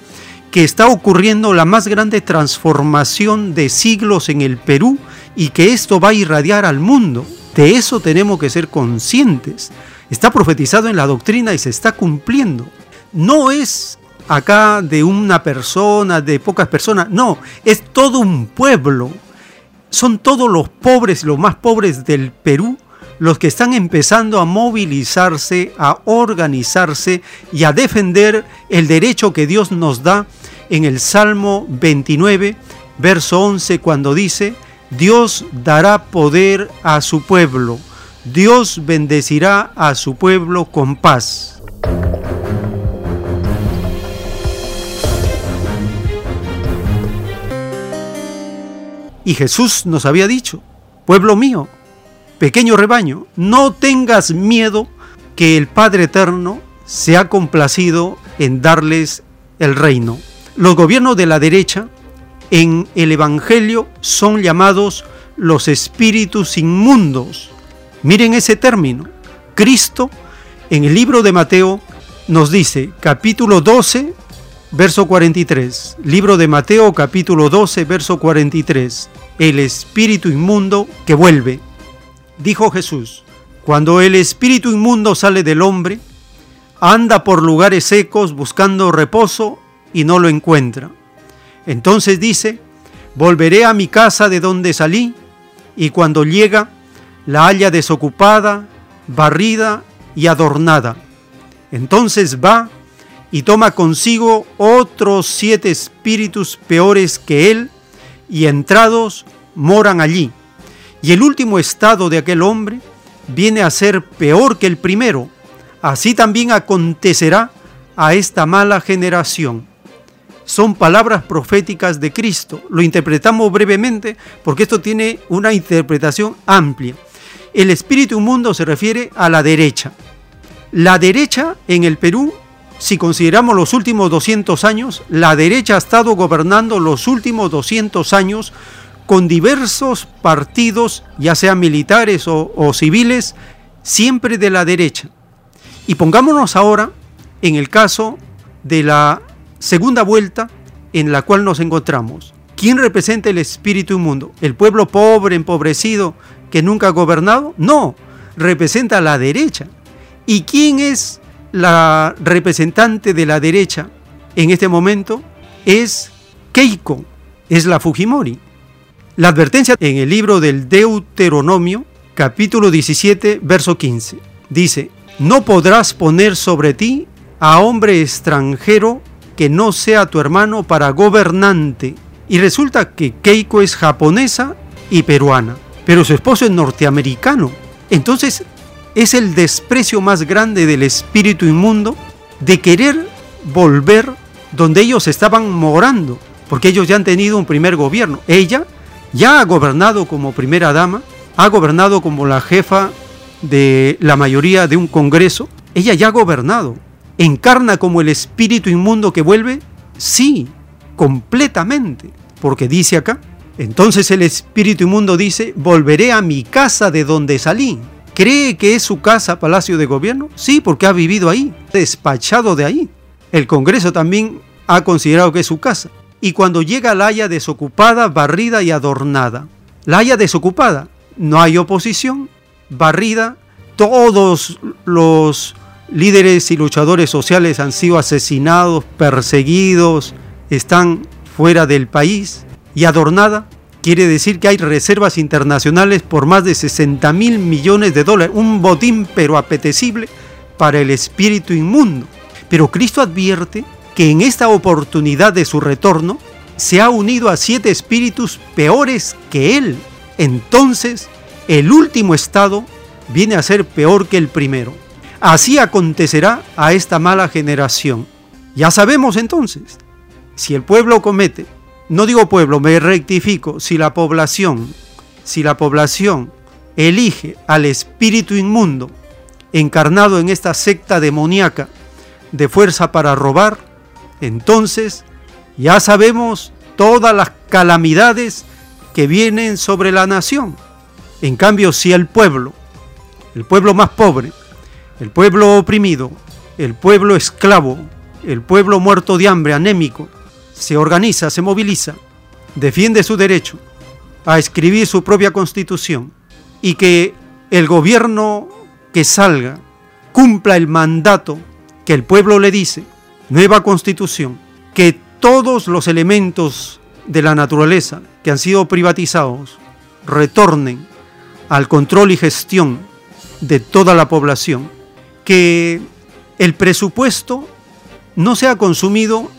Speaker 2: Que está ocurriendo la más grande transformación de siglos en el Perú y que esto va a irradiar al mundo. De eso tenemos que ser conscientes. Está profetizado en la doctrina y se está cumpliendo. No es acá de una persona, de pocas personas, no, es todo un pueblo. Son todos los pobres, los más pobres del Perú, los que están empezando a movilizarse, a organizarse y a defender el derecho que Dios nos da en el Salmo 29, verso 11, cuando dice, Dios dará poder a su pueblo Dios bendecirá a su pueblo con paz. Y Jesús nos había dicho, pueblo mío, pequeño rebaño, no tengas miedo que el Padre Eterno se ha complacido en darles el reino. Los gobiernos de la derecha en el Evangelio son llamados los espíritus inmundos Miren ese término. Cristo en el libro de Mateo nos dice, capítulo 12, verso 43. Libro de Mateo, capítulo 12, verso 43. El espíritu inmundo que vuelve. Dijo Jesús, cuando el espíritu inmundo sale del hombre, anda por lugares secos buscando reposo y no lo encuentra. Entonces dice, volveré a mi casa de donde salí, y cuando llega, la halla desocupada, barrida y adornada. Entonces va y toma consigo otros siete espíritus peores que él, y entrados moran allí. Y el último estado de aquel hombre viene a ser peor que el primero. Así también acontecerá a esta mala generación. Son palabras proféticas de Cristo. Lo interpretamos brevemente porque esto tiene una interpretación amplia. El espíritu inmundo se refiere a la derecha. La derecha en el Perú, si consideramos los últimos 200 años, la derecha ha estado gobernando los últimos 200 años con diversos partidos, ya sean militares o, o civiles, siempre de la derecha. Y pongámonos ahora en el caso de la segunda vuelta en la cual nos encontramos. ¿Quién representa el espíritu inmundo? ¿El pueblo pobre, empobrecido, que nunca ha gobernado? No, representa la derecha. ¿Y quién es la representante de la derecha en este momento? Es Keiko, es la Fujimori. La advertencia en el libro del Deuteronomio, capítulo 17, verso 15, dice, no podrás poner sobre ti a hombre extranjero que no sea tu hermano para gobernante. Y resulta que Keiko es japonesa y peruana pero su esposo es norteamericano. Entonces es el desprecio más grande del espíritu inmundo de querer volver donde ellos estaban morando, porque ellos ya han tenido un primer gobierno. Ella ya ha gobernado como primera dama, ha gobernado como la jefa de la mayoría de un congreso, ella ya ha gobernado. ¿Encarna como el espíritu inmundo que vuelve? Sí, completamente, porque dice acá, entonces el espíritu inmundo dice, volveré a mi casa de donde salí. ¿Cree que es su casa Palacio de Gobierno? Sí, porque ha vivido ahí, despachado de ahí. El Congreso también ha considerado que es su casa. Y cuando llega la haya desocupada, barrida y adornada. La haya desocupada, no hay oposición, barrida, todos los líderes y luchadores sociales han sido asesinados, perseguidos, están fuera del país y adornada quiere decir que hay reservas internacionales por más de 60 mil millones de dólares, un botín pero apetecible para el espíritu inmundo. Pero Cristo advierte que en esta oportunidad de su retorno, se ha unido a siete espíritus peores que él. Entonces, el último estado viene a ser peor que el primero. Así acontecerá a esta mala generación. Ya sabemos entonces, si el pueblo comete, no digo pueblo, me rectifico, si la población, si la población elige al espíritu inmundo encarnado en esta secta demoníaca de fuerza para robar, entonces ya sabemos todas las calamidades que vienen sobre la nación. En cambio, si el pueblo, el pueblo más pobre, el pueblo oprimido, el pueblo esclavo, el pueblo muerto de hambre, anémico, se organiza, se moviliza, defiende su derecho a escribir su propia constitución y que el gobierno que salga cumpla el mandato que el pueblo le dice, nueva constitución, que todos los elementos de la naturaleza que han sido privatizados retornen al control y gestión de toda la población, que el presupuesto no sea consumido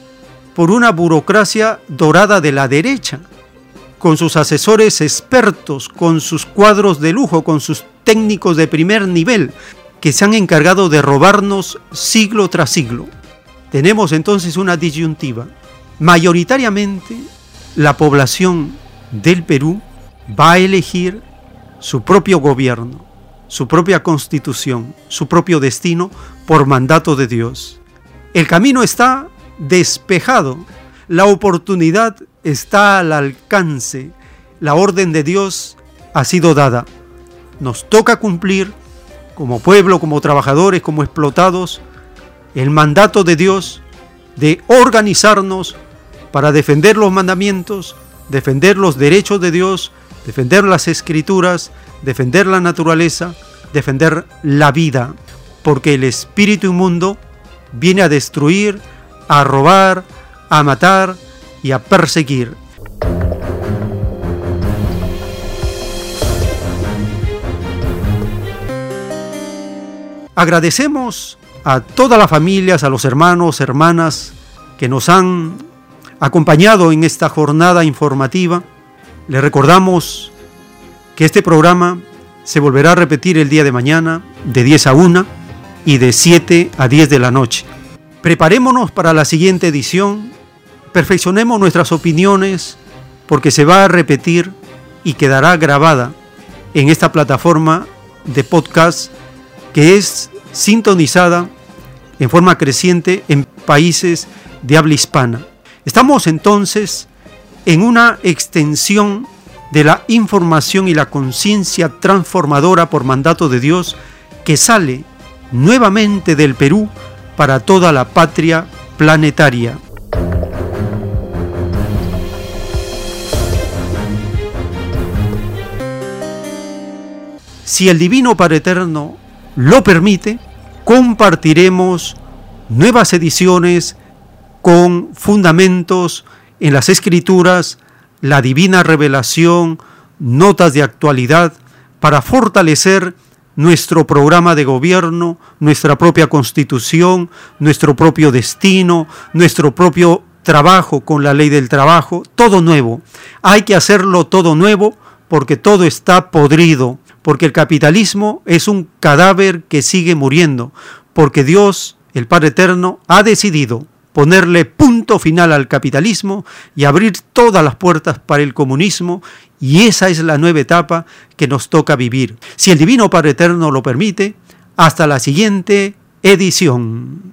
Speaker 2: por una burocracia dorada de la derecha, con sus asesores expertos, con sus cuadros de lujo, con sus técnicos de primer nivel, que se han encargado de robarnos siglo tras siglo. Tenemos entonces una disyuntiva. Mayoritariamente la población del Perú va a elegir su propio gobierno, su propia constitución, su propio destino por mandato de Dios. El camino está despejado, la oportunidad está al alcance, la orden de Dios ha sido dada. Nos toca cumplir como pueblo, como trabajadores, como explotados, el mandato de Dios de organizarnos para defender los mandamientos, defender los derechos de Dios, defender las escrituras, defender la naturaleza, defender la vida, porque el espíritu inmundo viene a destruir, a robar, a matar y a perseguir. Agradecemos a todas las familias, a los hermanos, hermanas que nos han acompañado en esta jornada informativa. Le recordamos que este programa se volverá a repetir el día de mañana de 10 a 1 y de 7 a 10 de la noche. Preparémonos para la siguiente edición, perfeccionemos nuestras opiniones porque se va a repetir y quedará grabada en esta plataforma de podcast que es sintonizada en forma creciente en países de habla hispana. Estamos entonces en una extensión de la información y la conciencia transformadora por mandato de Dios que sale nuevamente del Perú para toda la patria planetaria. Si el Divino Padre Eterno lo permite, compartiremos nuevas ediciones con fundamentos en las escrituras, la divina revelación, notas de actualidad, para fortalecer nuestro programa de gobierno, nuestra propia constitución, nuestro propio destino, nuestro propio trabajo con la ley del trabajo, todo nuevo. Hay que hacerlo todo nuevo porque todo está podrido, porque el capitalismo es un cadáver que sigue muriendo, porque Dios, el Padre Eterno, ha decidido ponerle punto final al capitalismo y abrir todas las puertas para el comunismo, y esa es la nueva etapa que nos toca vivir. Si el Divino Padre Eterno lo permite, hasta la siguiente edición.